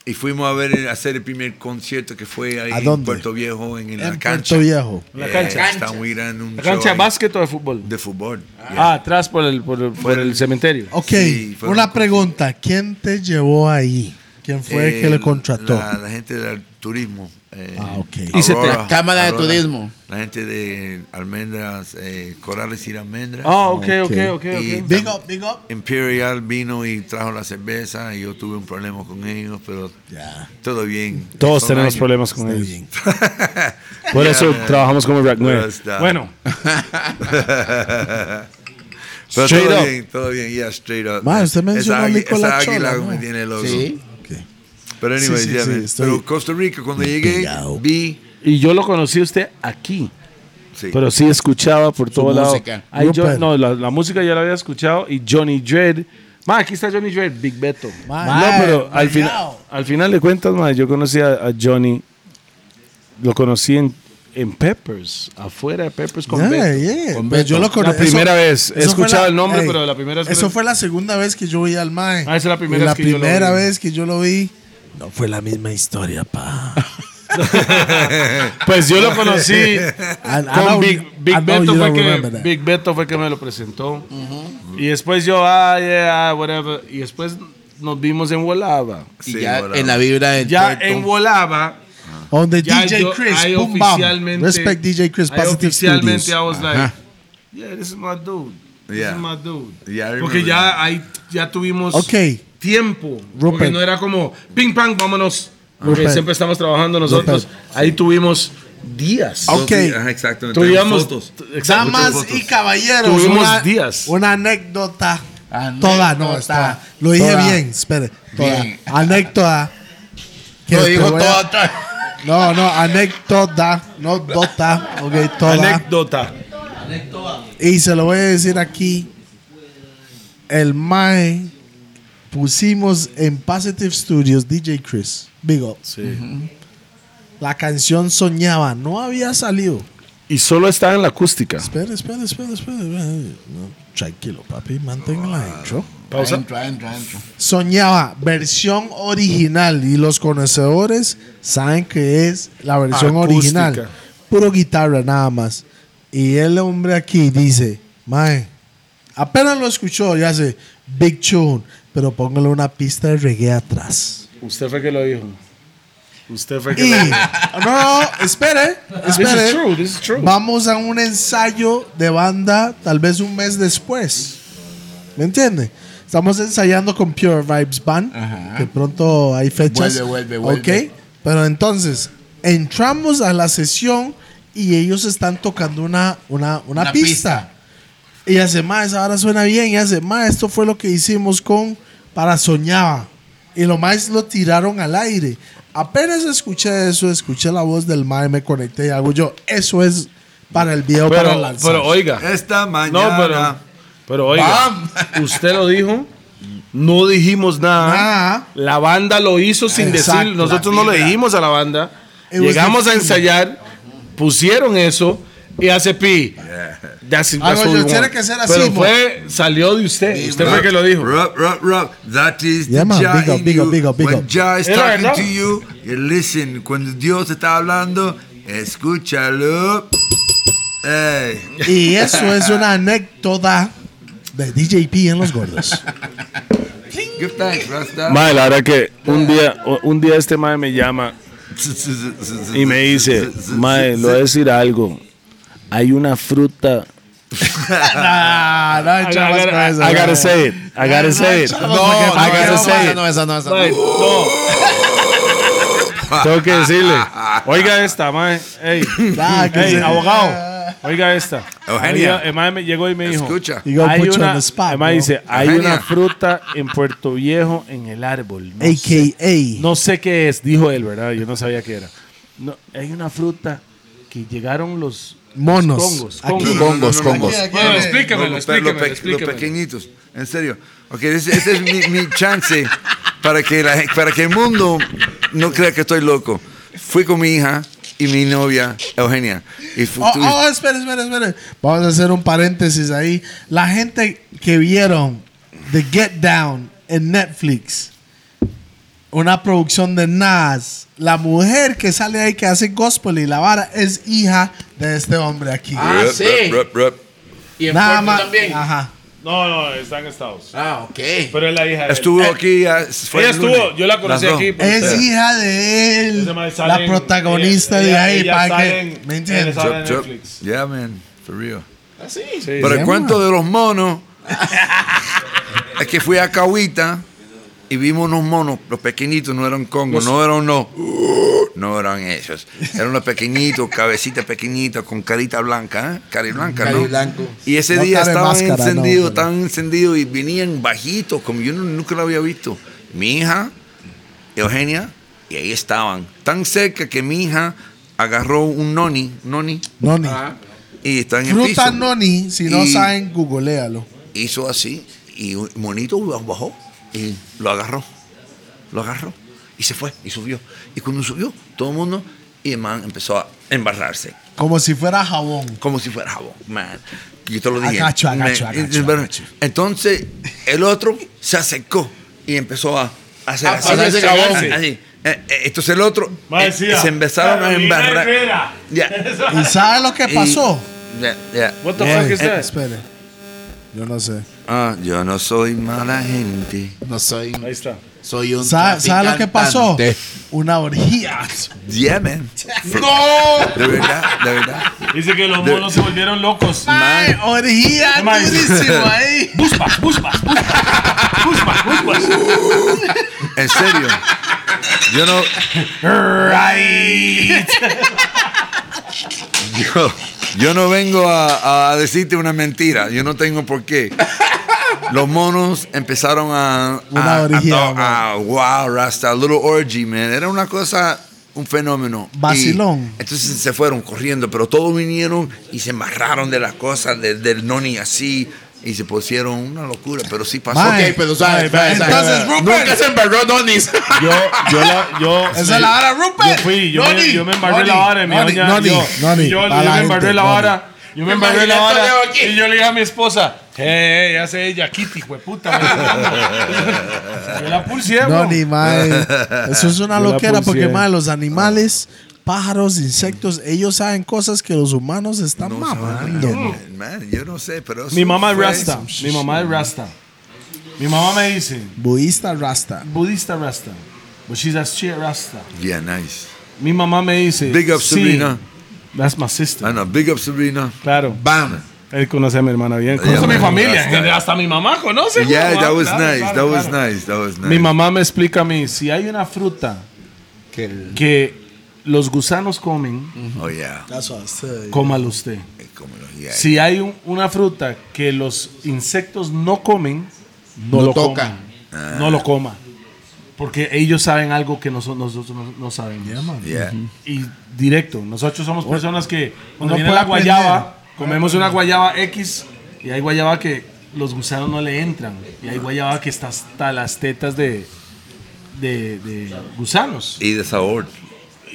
Y fuimos a ver, a hacer el primer concierto que fue ahí ¿A en? Puerto Viejo, en, la En cancha. Puerto Viejo. La Eh, cancha. Está muy grande. Un ¿La cancha de básquet o de fútbol? De fútbol. Ah, atrás por el, por el, por el cementerio. Ok, Sí, una un- pregunta. ¿Quién te llevó ahí? ¿Quién fue el que le Eh, contrató? La, la gente del turismo. eh, Ah, ok. Y se te- Aurora, Cámara de turismo. La gente de almendras, eh, corales y almendras. Ah, ok, ok, Ok. ok, Y- ok. Big up, big up. Imperial vino y trajo la cerveza y yo tuve un problema con ellos, pero Ya. todo bien. Todos Son tenemos años. problemas con Está ellos. bien. Por eso Yeah, man. trabajamos como Rack 9. Pero está- Bueno, Pero Straight todo up. bien, todo bien, yeah, straight up. Ma, usted mencionó esa, a esa águila Chola, me tiene loco. Sí. Pero anyway, Sí, sí, yeah, sí, Pero Costa Rica, cuando llegué, pillado. vi. y yo lo conocí a usted aquí. Sí. Pero sí escuchaba por todo lado. música. Ahí yo- Rupert. no, la, la música ya la había escuchado. Y Johnny Dredd. Ma, aquí está Johnny Dredd, Big Beto. Ma, no, pero al, final al final de cuentas, ma, yo conocí a, a Johnny. Lo conocí en, en Peppers, afuera de Peppers con Yeah, Beto. yeah. Con Pues yo Beto. lo cono- La primera vez. He eso escuchado el nombre, pero la primera vez Eso fue la segunda vez que yo vi al Mae. Ah, esa es la primera vez que yo lo primera vi. vez que yo lo vi, no fue la misma historia, pa. Pues yo lo conocí I- I con know- Big, Big I Beto fue que. Big Beto fue que me lo presentó. Y después yo, ah, yeah, whatever. Y después nos vimos en Volaba. Y Sí, ya bueno. en la vibra del Ya en Volaba, Donde ya DJ yo- Chris, ahí boom, bam. oficialmente, Respect DJ Chris, Positive oficialmente Studios. I was like, yeah, this is my dude. This Yeah. is my dude. Yeah, I remember Porque ya ahí ya tuvimos Ok, tiempo. Porque Rupert. no era como ping pang, vámonos. Porque siempre estamos trabajando nosotros. Ahí tuvimos días. Ok. Ajá, exacto. Tuvimos fotos. exacto. damas fotos. y caballeros. Tuvimos una, días. Una anécdota. Anécdota. Toda, no, está. Lo dije Toda. bien, espere. Toda. Bien. Anécdota. Que Lo dijo voy a- todo atrás. No, no, anécdota, no dota, ok, toda. Anécdota. Y se lo voy a decir aquí. El Mae pusimos en Positive Studios DJ Chris. Big up. La canción Soñaba no había salido. Y solo estaba en la acústica. Espera, espera, espera, espera. espera. No, tranquilo, papi, mantenga la intro. Pausa. Entra, entra, entra. Soñaba, versión original. Y los conocedores saben que es la versión Acústica. original. Puro guitarra nada más. Y el hombre aquí dice, Mae, apenas lo escuchó, ya sé, Big Tune, pero póngale una pista de reggae atrás. Usted fue que lo dijo. Usted fue que Y, lo- no, no, espere, This espere. is true, this is true. Vamos a un ensayo de banda tal vez un mes después. ¿Me entiende? Estamos ensayando con Pure Vibes Band, que pronto hay fechas. Vuelve, vuelve, vuelve. Ok, pero entonces entramos a la sesión y ellos están tocando una, una, una, Una pista. Y hace más, ahora suena bien. Y hace más, esto fue lo que hicimos con Para Soñaba. Y lo más lo tiraron al aire. Apenas escuché eso, escuché la voz del Mae, me conecté y hago yo. Eso es para el video para Pero, lanzar. pero oiga. Esta No, mañana. pero, pero oiga, usted lo dijo, no dijimos nada. Nada. La banda lo hizo sin Exacto. decir, nosotros no le dijimos a la banda. Llegamos a ensayar, pusieron eso y hace pi. That's, that's we yo- tiene que ser así, Pero fue, salió de usted. Usted fue que lo dijo. Rob, Rob, Rob, that is Yeah, the man. Jah Big up, big up, you. big up, big When up. Jah is talking verdad. to you, you listen. Cuando Dios está hablando, escúchalo. Ey. Y eso es una anécdota de DJP en Los Gordos. Madre, la verdad que un día, un día este madre me llama y me dice, madre, le voy a decir algo. Hay una fruta. nah, no hay I, chavas con gotta, eso, I gotta say it. I gotta say it. No, I no, gotta no, say it. No, esa no, esa no. No. Tengo que decirle. Oiga esta, mae. Ey, que ey, abogado. Oiga esta. Eugenia. Mae me llegó y me dijo. Escucha. Hay una, on the spot, el mae bro. dice, hay Eugenia. una fruta en Puerto Viejo en el árbol. No, sé, AKA. no sé qué es, dijo él, ¿verdad? Yo no sabía qué era. No, hay una fruta que llegaron los Monos. Congos, Aquí. congos. Congos, congos. Aquí, aquí, Bueno, aquí. explíquemelo, Los, pe- pequeñitos, en serio. Ok, ese es mi, mi chance para que, la, para que el mundo no crea que estoy loco. Fui con mi hija y mi novia, Eugenia. Y Oh, oh, espera, espera, espera. Vamos a hacer un paréntesis ahí. La gente que vieron The Get Down en Netflix, una producción de Nas, la mujer que sale ahí que hace gospel y la vara es hija de este hombre aquí. Ah, Rup, sí. rup, rup, rup. Y en Nada Puerto más. también. Ajá. No, no, está en Estados. Ah, ok. Pero es la hija de él. Estuvo Eh, aquí. fue Ella el estuvo, lunes. yo la conocí aquí. por Es usted. hija de él, la protagonista ella- de ahí. ella para que, en- ¿Me entiendes? Yeah, man, for real. Ah, sí. Sí, Pero sí. el cuento de los monos es que fui a Cahuita y vimos unos monos, los pequeñitos, no eran congos, no eran no, no eran esos. Eran los pequeñitos, cabecita pequeñita, con carita blanca, ¿eh? Cari blanca, Cari ¿no? blanco. Y ese No día estaban no, encendidos, pero- estaban encendidos y venían bajitos, como yo no- nunca lo había visto. Mi hija, Eugenia, y ahí estaban, tan cerca que mi hija agarró un noni, noni, Noni. y está en el piso. Fruta noni, si no saben, googlealo. hizo así y un monito bajó y lo agarró. Lo agarró y se fue y subió. Y cuando subió, todo el mundo y el man empezó a embarrarse Como si fuera jabón. como si fuera jabón. Man. Yo te lo dije. Man, I very- got you. Entonces el otro se acercó y empezó a hacer A así. así, jabón. así. Eh, eh, Entonces el otro eh, decía, se empezaron a embarrar. Ya. ¿Y sabe lo que Y- pasó? Ya, ya. What the Ey, fuck is that? Espere. Yo no sé. Ah, yo no soy mala gente. No soy. Ahí está. Soy un. ¿Sabe, sabe lo que pasó? Una orgía. Yeah, man. ¡No! De verdad, de verdad. Dice que los monos se volvieron locos. Ay, orgía Mae. durísimo ahí. Buspas, buspas. Buspas, buspas. En serio. Yo no. Right. Yo, yo no vengo a, a decirte una mentira. Yo no tengo por qué. Los monos empezaron a. Una a- a wow, Rasta, a little orgy, man. Era una cosa, un fenómeno. Y Vacilón. entonces se fueron corriendo, pero todos vinieron y se embarraron de las cosas, de- del noni así. Y se pusieron una locura, pero sí pasó. Mae. Ok, pero sabes, sabes, Entonces, sabes. Rupert. Nunca se embarró Donis. Yo, yo, la, yo. Esa es la vara, Rupert. Yo fui, yo, me, yo me embarré Noni, la vara. Mi Noni, doña, Noni, yo, Noni, yo, yo me embarré la vara. Yo me embarré la vara. Y yo le dije a mi esposa, hey, ya sé ella, Kitty, hueputa. Yo la pulsé, No, ni mae. Eso es una Yo loquera porque, mae, los animales, pájaros, insectos, ellos saben cosas que los humanos están No mamando. saben, man, yo no sé, pero. Mi mamá es Rasta. Mi mamá es Rasta. Mi mamá me dice, Budista Rasta. budista Rasta. but she's a straight Rasta. Yeah, nice. Mi mamá me dice, Big up, sí, Sabrina. That's my sister. I know. Big up, Sabrina. Claro. Bam. Él conoce a mi hermana bien. Yeah, Conoce a mi man, familia. nice. Hasta mi mamá conoce. Yeah, mamá. that was Claro, nice. claro, that was claro. nice. That was nice. Mi mamá me explica a mí, si hay una fruta que los gusanos comen, Oh yeah. That's what I said. cómalo usted. Eh, yeah. Si hay un- una fruta que los insectos no comen, no, No lo toca. coman. No lo coma. Porque ellos saben algo que nosotros, nosotros no, no sabemos. Yeah. Y directo, nosotros somos personas que cuando viene puede la guayaba, comemos una guayaba X y hay guayaba que los gusanos no le entran. Y hay guayaba que está hasta las tetas de, de, de gusanos. Y de sabor.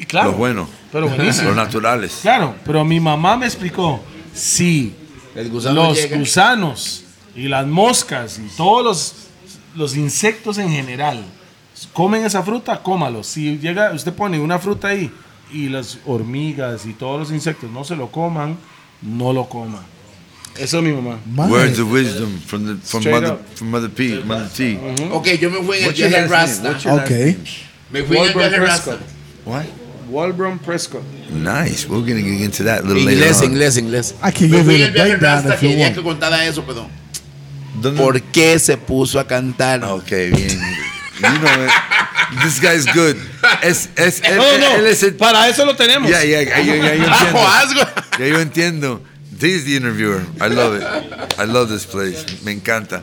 Claro, Lo bueno. pero buenísimo. Los naturales. Claro, pero mi mamá me explicó, si gusano los llega. gusanos y las moscas y todos los, los insectos en general comen esa fruta, cómalo. Si llega, usted pone una fruta ahí y las hormigas y todos los insectos no se lo coman, no lo coma. Eso es mi mamá. Mae, Words of wisdom from the from Straight mother up. from mother P, mother T. Ok, yo me fui en el viaje Rasta. Ok. Me fui en el viaje Rasta. What? Walbron Prescott. Nice. We're gonna get into that a little later Inglés, on. inglés, inglés. I can give you the breakdown if you want. que contara eso, perdón. ¿Dónde- ¿Por qué se puso a cantar? Ok, bien. You know it. This guy's good. Es, es, él, No, no, él es el- para eso lo tenemos. Ya, ya, ya, ya, ya, yo entiendo. Ya yo entiendo. This is the interviewer. I love it. I love this place. Me encanta.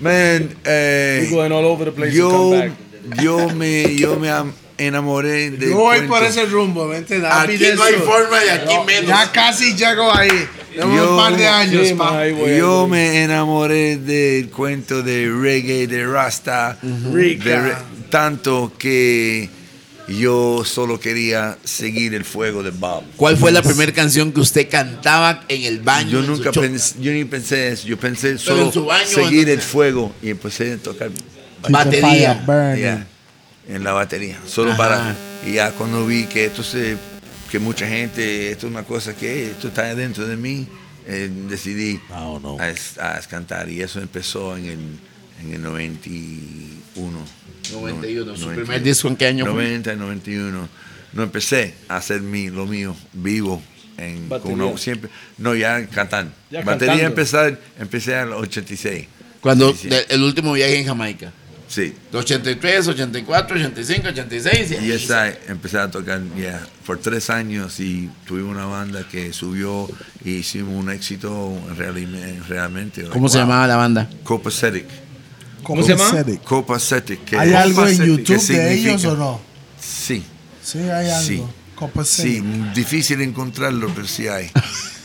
Man, eh, going all over the place to yo, come back. yo me, yo me am- enamoré de. Yo voy por ese rumbo, ¿vente? Aquí no hay forma y aquí menos. Ya casi llego ahí. Yo- un par de años, Sí, pa. voy, Yo voy. me enamoré del cuento de reggae, de Rasta, de re- tanto que yo solo quería seguir el fuego de Bob. ¿Cuál fue la primera canción que usted cantaba en el baño? Yo nunca pensé, yo ni pensé eso, yo pensé en solo seguir el fuego y empecé a tocar Batería. ya, en la batería, solo Ajá. para y ya cuando vi que esto se que mucha gente, esto es una cosa que esto está dentro de mí, eh, decidí Oh, no. a, a cantar y eso empezó en el en el 91. 91. ¿Su No- primer disco en qué año fue? 90, 91. No empecé a hacer mi, lo mío vivo. En, con Batería. una- siempre, no, ya cantando. Ya Batería cantando. empezar, empecé al 86. Cuando Sí, sí. de- el último viaje en Jamaica. Sí. 83, 84, 85, 86. Y esa, empecé a tocar ya por tres años y tuvimos una banda que subió y hicimos un éxito realmente. ¿Cómo se llamaba la banda? Copacetic. ¿Cómo se llama? Copacetic. que- ¿Hay algo en Copacetic, YouTube de ellos o no? Sí. Sí, hay algo. Sí. Copa Sí, difícil encontrarlo, pero sí hay.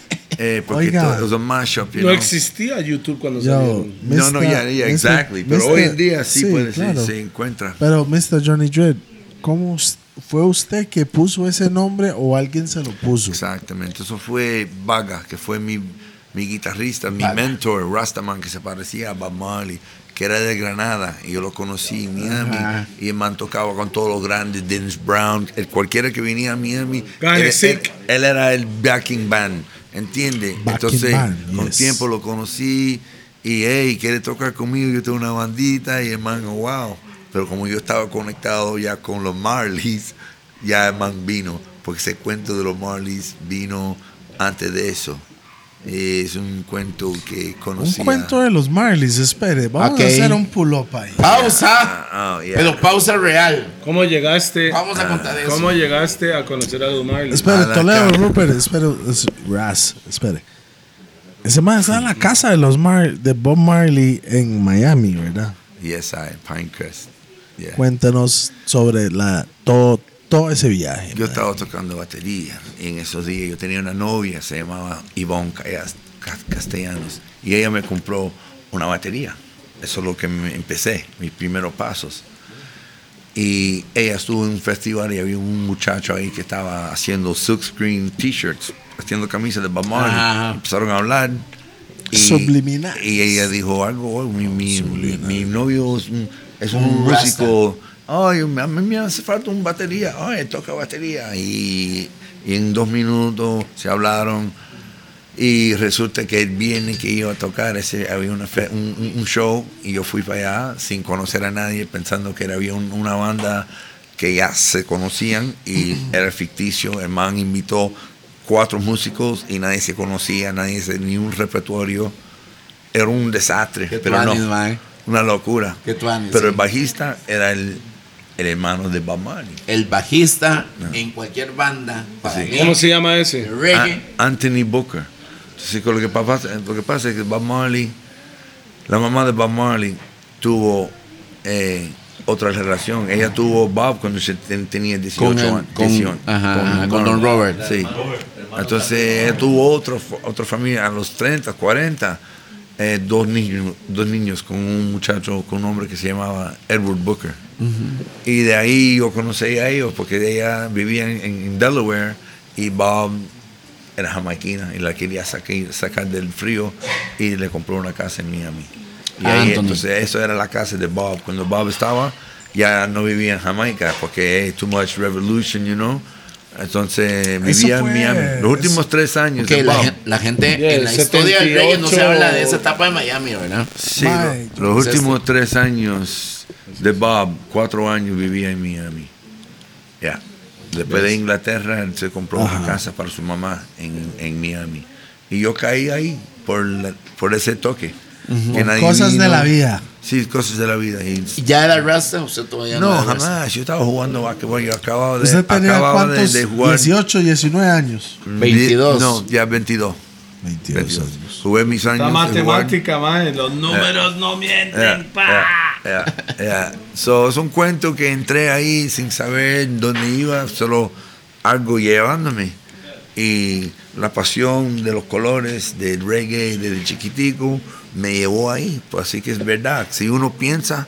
Eh, porque Oiga. todo es un mashup, you No know. existía YouTube cuando Yo, salieron. No, no, Mr. ya, ya, Mr. exactly. Pero Mr. hoy en día sí, puede ser, claro. se encuentra. Pero, Mr. Johnny Dredd, ¿cómo fue usted que puso ese nombre o alguien se lo puso? Exactamente. Eso fue Vaga, que fue mi, mi guitarrista, mi mentor, Rastaman, que se parecía a Bob Marley, que era de Granada. Y yo lo conocí en Miami. Ajá. Y el man tocaba con todos los grandes, Dennis Brown, el, cualquiera que venía a Miami. Él, él, Sick. él era el backing band, ¿entiende? Backing Entonces, con yes. tiempo lo conocí. Y, hey, quiere tocar conmigo, yo tengo una bandita. Y el man, oh, wow. Pero como yo estaba conectado ya con los Marleys, ya el man vino. Porque ese cuento de los Marleys vino antes de eso. Es un cuento que Un conocía. cuento de los Marleys, espere, vamos Ok. a hacer un pull-up ahí. Pausa. Ah, oh, yeah. Pero pausa real. ¿Cómo llegaste? Vamos a contar eso. ¿Cómo llegaste a conocer a los Marley? Espere, Toledo, cara. Rupert, espere, es- Raz, espere. Ese man está en la casa de los Mar de Bob Marley en Miami, ¿verdad? Yes, I, Pinecrest. Yeah. Cuéntenos sobre la todo, todo ese viaje. Yo estaba tocando batería en esos días yo tenía una novia, se llamaba Ivonne Ca- Castellanos, y ella me compró una batería. Eso es lo que me empecé, mis primeros pasos. Y ella estuvo en un festival y había un muchacho ahí que estaba haciendo silkscreen t-shirts, haciendo camisas de Bob. Ajá. Empezaron a hablar. Y, Subliminales. Y ella dijo algo, "Oh, mi, mi- mi- novio es un, es un músico Ay, a mí me hace falta un batería. Ay, toca batería. Y, y en dos minutos se hablaron. Y resulta que el viernes que iba a tocar, ese, había una fe- un, show y yo fui para allá sin conocer a nadie, pensando que era- había un- una banda que ya se conocían y era ficticio. El man invitó cuatro músicos y nadie se conocía, nadie se, ni un repertorio. Era un desastre, pero no, mae. una locura. Pero sí. el bajista era el, el hermano de Bob Marley. El bajista en cualquier banda, para Sí. mí, ¿Cómo se llama ese? reggae, A- Anthony Booker. Entonces, con lo, que pasa, lo que pasa es que Bob Marley, la mamá de Bob Marley tuvo eh, otra relación. Ella tuvo Bob cuando se ten- tenía 18 Con el- años. con- 18, ajá, ajá, con Don Robert. Sí. Entonces, ella tuvo otro, otra familia a los 30, 40. Eh, dos, niños, dos niños con un muchacho, con un hombre que se llamaba Edward Booker. Y de ahí yo conocí a ellos porque ella vivía en, en Delaware y Bob era jamaiquina y la quería sacar, sacar del frío y le compró una casa en Miami. Y ahí, Anthony. entonces eso era la casa de Bob. Cuando Bob estaba, ya no vivía en Jamaica porque hey, too much revolution, you know. Entonces vivía en Miami. Los últimos tres años de la, gen- la gente Yeah, en la historia del reggae no se 78. habla de esa etapa de Miami, ¿verdad? Sí, lo- los últimos tres años de Bob, cuatro años vivía en Miami. Ya. Después de Inglaterra, él se compró una casa para su mamá en, en Miami. Y yo caí ahí por, la- por ese toque. Que nadie Cosas de la vida. Sí, cosas de la vida. Y- ¿Y ¿Ya era Rasta? ¿Usted todavía no, no, jamás. Yo estaba jugando basquetbol. Yo acababa de, ¿Usted tenía acababa de, cuántos? de jugar. 18, 19 años. 22. No, ya 22. 22 22. años. Jugué mis años. La de matemática, mae. Los números no mienten, Yeah, pa. yeah, yeah, yeah. So, es un cuento que entré ahí sin saber dónde iba, solo algo llevándome. Y la pasión de los colores, del reggae desde chiquitico, me llevó ahí. Pues así que es verdad, si uno piensa,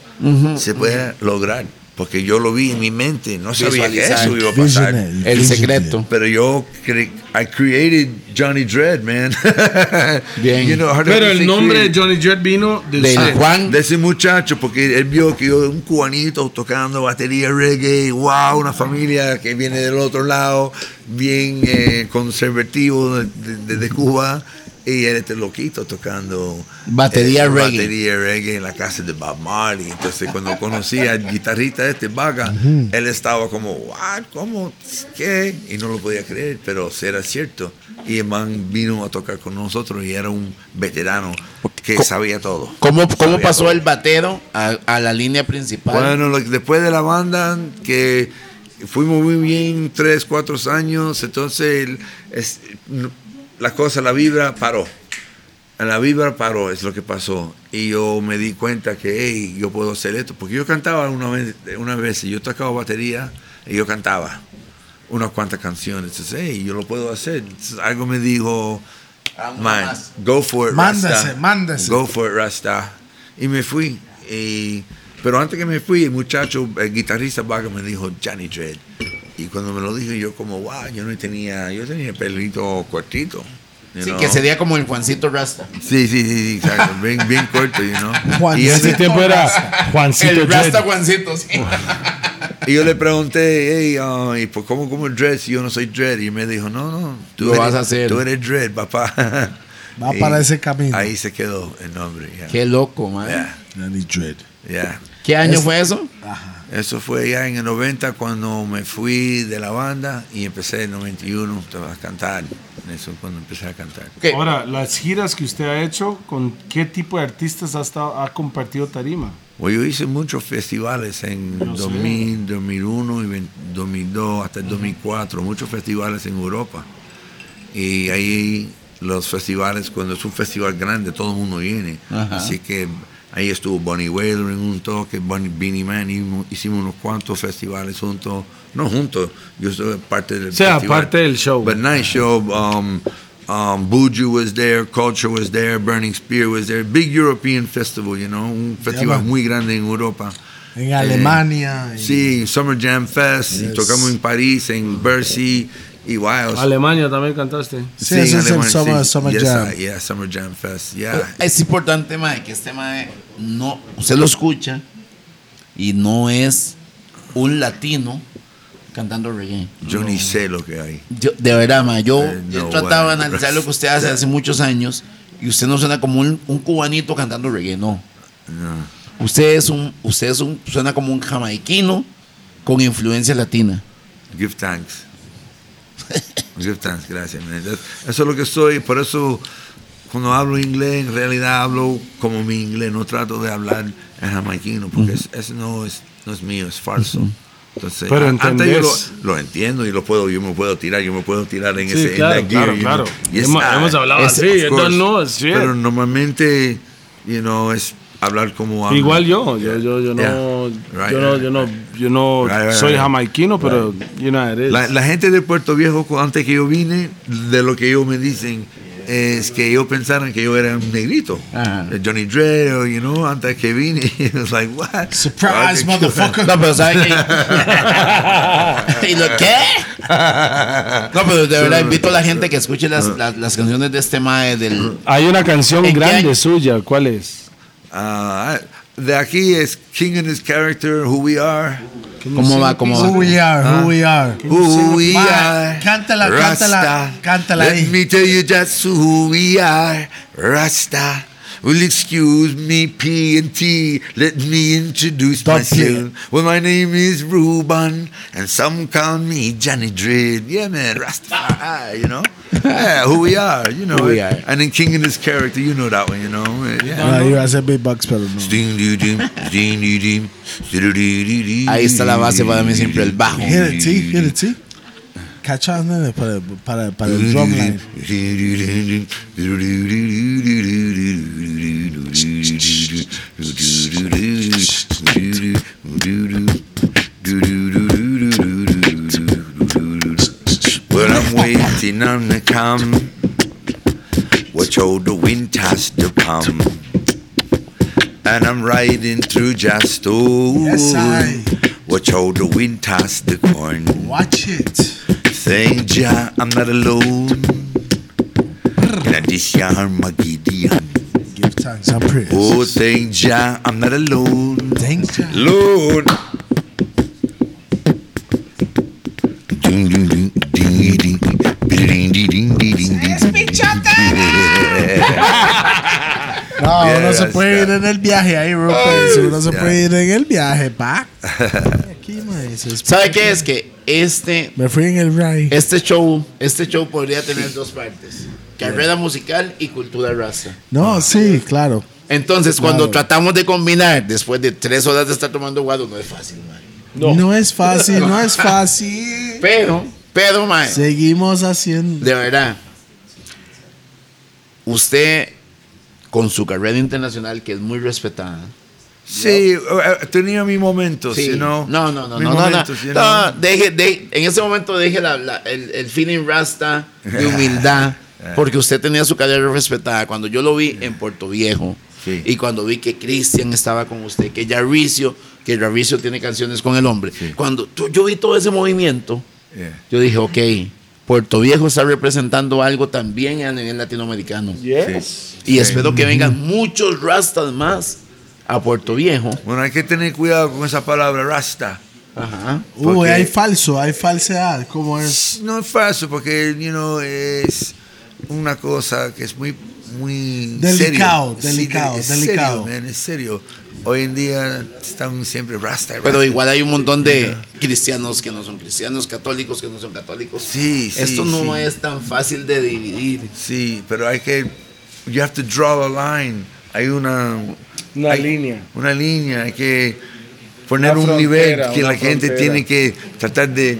se puede lograr. Porque yo lo vi en mi mente, no sabía que eso iba a pasar. Visionary, El secreto. Pero yo, cre- I created Johnny Dread, man. Bien. You know, Pero el nombre de? Johnny Jet vino de De usted. Juan. de ese muchacho, porque él vio que yo, un cubanito tocando batería reggae, wow, una familia que viene del otro lado, bien eh, conservativo de, de- de Cuba, y él este loquito tocando Batería reggae. batería reggae en la casa de Bob Marley. Entonces, cuando conocí al guitarrista este, Vaga, él estaba como, what, ¿cómo? ¿Qué? Y no lo podía creer, pero era cierto. Y el man vino a tocar con nosotros y era un veterano que Co- sabía todo. ¿Cómo, cómo pasó todo. el batero a, a la línea principal? Bueno, lo- después de la banda, que fuimos muy bien, tres, cuatro años, entonces es- la cosa, la vibra paró. La vibra paró, es lo que pasó. Y yo me di cuenta que, hey, yo puedo hacer esto. Porque yo cantaba una vez, una vez yo tocaba batería y yo cantaba unas cuantas canciones. Entonces, hey, yo lo puedo hacer. Entonces, algo me dijo, man, go for it, Mándese, Rasta. mándese. Go for it, Rasta. Y me fui. Y- pero antes que me fui, el muchacho, el guitarrista Vaga me dijo Johnny Dread. Y cuando me lo dijo, yo como, wow, yo no tenía, yo tenía el pelito cortito. you Sí, know. que sería como el Juancito Rasta. Sí, sí, sí, sí, exacto. Bien, bien corto, you know. Juan, y, ese tiempo era Juancito El Rasta Jet. Juancito, sí. y yo le pregunté, hey, ah, ¿y por cómo, cómo es Dread si yo no soy Dread? Y me dijo, no, no, tú, Lo eres, vas a hacer. tú eres Dread, papá. Va Y para ese camino. Ahí se quedó el nombre. ya. Qué loco, man. Yeah, Dread. yeah. ¿Qué año Es- fue eso? Eso fue ya en el 90 cuando me fui de la banda y empecé en el 91 a cantar. Eso es cuando empecé a cantar. ¿Qué? Ahora, las giras que usted ha hecho, ¿con qué tipo de artistas ha, estado, ha compartido tarima? Bueno, yo hice muchos festivales en sé. 2000, 2001 y 20 2002 hasta el 2004, muchos festivales en Europa. Y ahí los festivales, cuando es un festival grande, todo el mundo viene. Ajá. Así que ahí estuvo Bonnie Whaler en un toque, Bonnie, Beanie Man, hicimos, unos cuantos festivales juntos. No juntos, yo soy parte del O sea, festival. parte del show. But nice show. Um, um, Buju was there, Culture was there, Burning Spear was there. Big European festival, you know, un festival muy grande en Europa. En Eh, Alemania. en- Sí, Summer Jam Fest, Yes. tocamos en París, en Bercy y Wild. Alemania también cantaste. Sí, ese es el Summer- Summer Jam. Yeah, Summer Jam Fest, yeah. Es importante, mae, que este mae no, usted lo escucha y no es un latino cantando reggae. Yo ni sé lo que hay. Yo, de verdad, ma, yo, Eh, yo no, trataba de analizar lo que usted hace hace muchos años y usted no suena como un, un cubanito cantando reggae, no. No. Usted es un, usted es un, suena como un jamaiquino con influencia latina. Give thanks. Gracias. Eso es lo que soy, por eso cuando hablo inglés, en realidad hablo como mi inglés, no trato de hablar en jamaiquino, porque es- eso no es, no es mío, es falso. Entonces, Pero antes yo lo, lo entiendo y lo puedo, yo me puedo tirar, yo me puedo tirar en Sí, ese en claro, gear, claro, claro. know. Yes, Hemos- I- hemos hablado Ese, así, it's shit. Pero normalmente, you know, es hablar como hablo. Igual yo, yo, yo, yo no, yo no, yo no, yo no soy jamaiquino, pero you know it is. La, la gente de Puerto Viejo, antes que yo vine, de lo que ellos me dicen, es que ellos pensaron que yo era un negrito. Ajá. Johnny Dredd, o, you know, antes que vine. It was like, what? Surprise, motherfucker. No, pero ¿sabe qué? ¿Y lo qué? No, pero de verdad invito a la gente que escuche las, las, las canciones de este mae del... Hay una canción ¿En qué grande suya, ¿cuál es? Ah, de aquí es King and His Character, Who We Are. ¿Cómo va? ¿Cómo Who we are, who we are. Who we Ma, are. cántala, Rasta. cántala, cántala Let me tell you just who we are. Rasta. Well, excuse me, P and T. Let me introduce Stop myself. Well, my name is Ruben, and some call me Johnny Dread. Yeah, man, Rasta. You know, yeah, who we are. You know, Who we it. are. and then King and His Character. You know that one. You know, yeah. Ah, iba a big bucks, pero no. Ding, ding, ding, ding, ding, ding. Ding, Ahí está la base para mí siempre, el bajo. Hit it, T, hit it, T. Catch on, para, para, para el drum line. Well, I'm waiting on the come. Watch all the wind has to come. And I'm riding through just oh. Yes, I. Watch all the wind has to corn. Watch it. Thank Jah, I'm not alone. Gracias, Armageddon. Give thanks and praise. Oh, thank Jah, I'm not alone. Thank Jah. Lord. No, yes, uno se puede yeah. ir en el viaje ahí, bro. Uno se yeah. puede ir en el viaje, pa. Aquí, man, ¿Sabe qué es que este, Me fui en el ride. este show, este show podría tener dos partes. Carrera musical y cultura rasta. No, sí, claro. Entonces, cuando tratamos de combinar, después de tres horas de estar tomando guado, no es fácil, man. No, es fácil, no es fácil. Pero, pero, man, Seguimos haciendo. de verdad, usted, con su carrera internacional, que es muy respetada, Sí, eh, eh, tenía mis momentos, Sí. know. No, no, no, no, no, no. momentos, you No, know. deje, de- en ese momento deje la- la- el, el feeling rasta de humildad, porque usted tenía su carrera respetada. Cuando yo lo vi en Puerto Viejo Sí. y cuando vi que Cristian estaba con usted, que Yarricio, que Yarricio tiene canciones con el hombre, cuando tú- yo vi todo ese movimiento, Yeah. yo dije, ok, Puerto Viejo está representando algo también a nivel latinoamericano. Yes. Y espero que vengan muchos rastas más a Puerto Viejo. Bueno, hay que tener cuidado con esa palabra rasta. Ajá. Uy, hay falso, hay falsedad. ¿Cómo es? No es falso porque, you know, es una cosa que es muy, muy Delicado, serio. delicado, Sí, es delicado. Serio, man, es serio. Hoy en día están siempre rasta. Pero igual hay un montón de cristianos que no son cristianos, católicos que no son católicos. Sí, sí, Esto no sí. es tan fácil de dividir. Sí, pero hay que, you have to draw a line. Hay una, Una hay línea. Una línea, hay que poner un nivel que la gente frontera. tiene que tratar de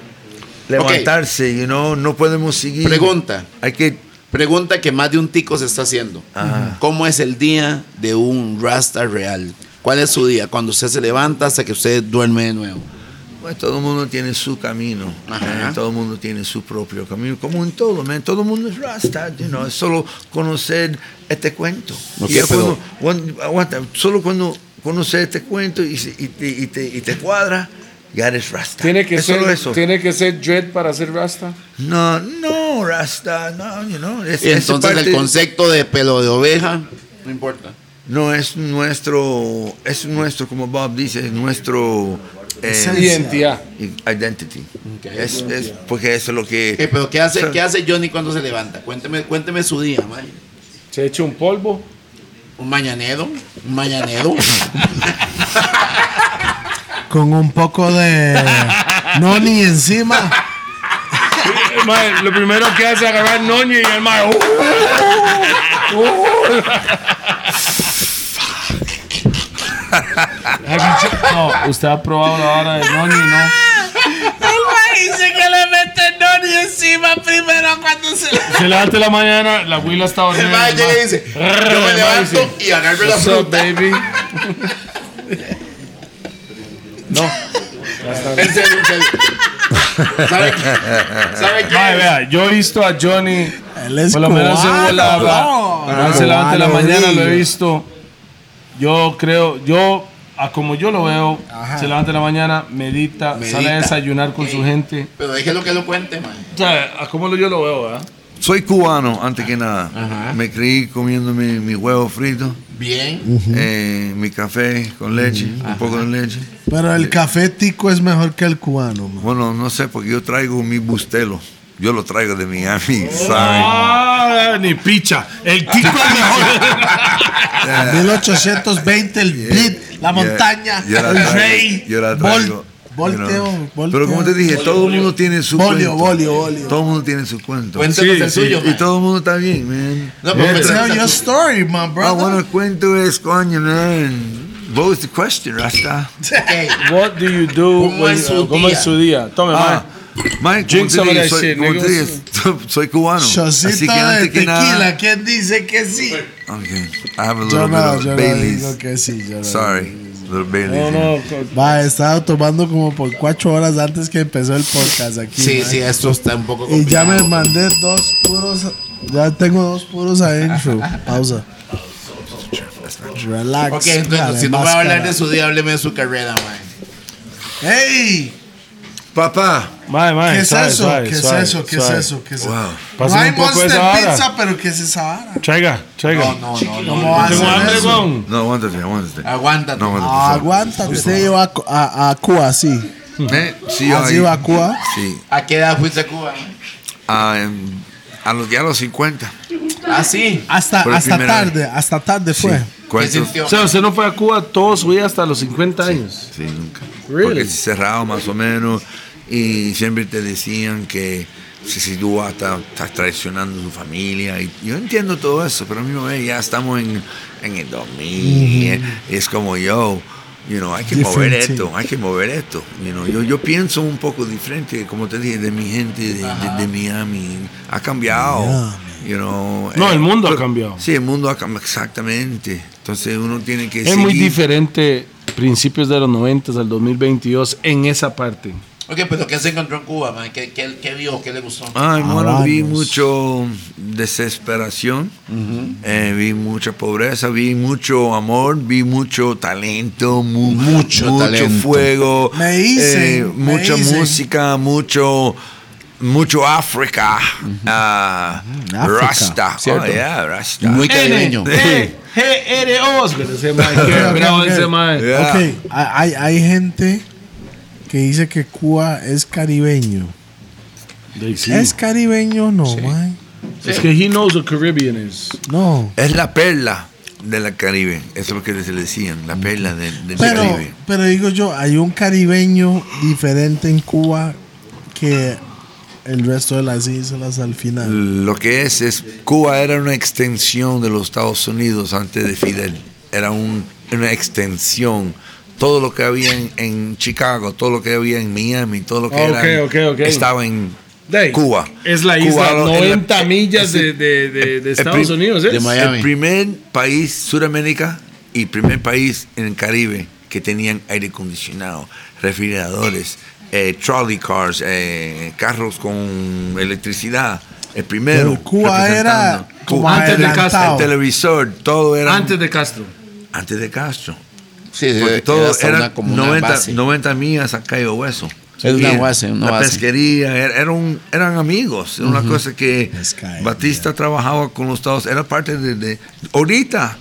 levantarse, you know, no podemos seguir. Pregunta. Hay que Pregunta que más de un tico se está haciendo. Ajá. ¿Cómo es el día de un rasta real? ¿Cuál es su día? Cuando usted se levanta hasta que usted duerme de nuevo. Pues todo el mundo tiene su camino, eh, todo el mundo tiene su propio camino, como en todo, man. todo el mundo es rasta, you know, es solo conocer este cuento. Ok, Y ya pero- cuando- cuando- aguanta, solo cuando conoces este cuento y, y te, y te- y te cuadra, ya eres rasta. Tiene que es ser, solo eso. tiene que ser dread para ser rasta. No, no, rasta, no, you know, es- entonces parte el concepto de pelo de oveja, no importa. no es nuestro, es nuestro, como Bob dice, es nuestro Eh, Identidad. identity. Es, es porque eso es lo que... Ok, pero ¿qué hace, ¿qué hace Johnny cuando se levanta? Cuénteme, cuénteme su día, mae. Se echa un polvo. Un mañanero, un mañanero. Con un poco de noni encima. Lo primero que hace es agarrar noño y el mae. No, usted ha probado la hora de noño, ¿no? dice que le mete noni encima primero cuando se Se levanta en la mañana, la huila está El dormida. mae llega y dice, yo me levanto y agarro la fruta. baby? No. En serio, en serio. ¿Sabe qué? ¿Sabe qué? Mae, vea, yo he visto a Johnny. Él es Por lo menos en cubano, Bolava. no. Cuando él se levanta en la mañana, lo he visto. Yo creo, yo, a como yo lo veo, se levanta en la mañana, medita, Medita. sale a desayunar con su gente. Pero déjelo que lo cuente, man. O sea, a como yo lo veo, ¿verdad? Soy cubano, antes que nada. Me creí comiéndome mi huevo frito, Bien. eh, mi café con leche, un poco de leche. Pero el café tico es mejor que el cubano, man. Bueno, no sé, porque yo traigo mi bustelo. Yo lo traigo de Miami, ¿saben? Ah, ni picha. El tipo es mejor. 1820, el beat, la montaña, yo la el traigo, rey. yo la Vol- traigo, volteo, you know. volteo. Pero como te dije, todo el mundo tiene su Bolio, cuento. Todo el mundo tiene su cuento. Cuéntanos Sí, el sí. suyo, Y man. todo el mundo está bien, man. No, pero Tell your story, my Ah, brother. bueno, el cuento es, coño, man. What was the question, Rasta? What do you do? ¿Cómo when- es su ¿Cómo día? es su día? Tome, Ah, Mike, como te that soy, como te niggas. soy cubano. Así que de antes que tequila, nada. ¿quién dice que sí? Okay, I have a Yo little no, bit of yo no Bailey's. digo que sí. Yo no Sorry, digo little Bailey's. No, yeah. no. Va, estaba tomando como por cuatro horas antes que empezó el podcast aquí. Sí, man. sí, esto está un poco Y ya complicado. me mandé dos puros. Ya tengo dos puros adentro. Pausa. Relax. Ok, entonces, si no me va a hablar de su día, hábleme de su carrera, man. ¡Ey! Papá, Mae, mae, ¿Qué es suave, eso? suave, ¿Qué es suave, eso? ¿Qué es suave. eso? ¿Qué es eso? wow. No hay un poco de Monster esa vara. Pizza, pero ¿qué es esa vara? Traiga, traiga. No, no, no, no. ¿Cómo va a Tengo hacer hambre, eso? weón. No, aguántate, aguántate. Aguántate. No, aguántate. Ah, usted lleva a, a, a Cuba, sí. Eh, sí, ¿Así ahí- va a Cuba? Sí, ¿A qué edad fuiste a Cuba? man? a, em, a los, ya a los 50. Ah, sí. Hasta, hasta primera vez. tarde, hasta tarde fue. ¿Qué Cuentos. sintió? O sea, usted no fue a Cuba todo su vida hasta los 50 años. Sí, nunca. Really? Porque se cerraba más o menos y siempre te decían que si, si tú estás, estás traicionando a tu familia. Y yo entiendo todo eso, pero a mi vez ya estamos en, en el 2000. Es como yo. You know, hay que mover esto, hay que mover esto. You know, yo, yo pienso un poco diferente, como te dije, de mi gente de, de- de Miami. Ha cambiado. You know, No, eh, el mundo ha pero- cambiado. Sí, el mundo ha cambiado, exactamente. Entonces uno tiene que Es muy seguir. diferente principios de los 90 al 2022 en esa parte. Ok, pero ¿qué se encontró en Cuba, man? ¿Qué, qué, qué vio? ¿Qué le gustó? Ay, bueno, vi Habanos. mucho desesperación, eh, vi mucha pobreza, vi mucho amor, vi mucho talento, mu- Mucho talento. fuego, Me dicen, eh, me mucha música, mucho, mucho África, ah, África, Rasta, ¿cierto? oh yeah, Rasta. Muy caribeño. G, R, O. Ese mae, Ok, bravo ok. ese mae. Yeah. Ok, hay, hay gente que dice que Cuba es caribeño. Sí. ¿Es caribeño? No, man. Es que he knows what Caribbean is. No. Es la perla de la Caribe, eso es lo que se le decían, la perla de- del Pero, Caribe. pero digo yo, hay un caribeño diferente en Cuba que el resto de las islas al final. Lo que es, es Cuba era una extensión de los Estados Unidos antes de Fidel. Era un- una extensión. Todo lo que había en, en Chicago, todo lo que había en Miami, todo lo que era estaba en Cuba. Es la Cuba, isla lo- en la- 90 millas es de, el- de, de, de el Estados prim- Unidos. ¿eh? de Miami. El primer país Sudamérica y primer país en el Caribe que tenían aire acondicionado, refrigeradores, eh, trolley cars, eh, carros con electricidad. El primero. Pero Cuba era Cuba- Antes de el adelantado. televisor, todo era Antes de Castro. antes de Castro. Sí, Porque era todo era como una 90, base. 90 millas a Cayo Hueso. Es una base, una la base. pesquería, era, era un- eran amigos. Era una cosa que Batista trabajaba con los Estados Era parte de, de- Ahorita,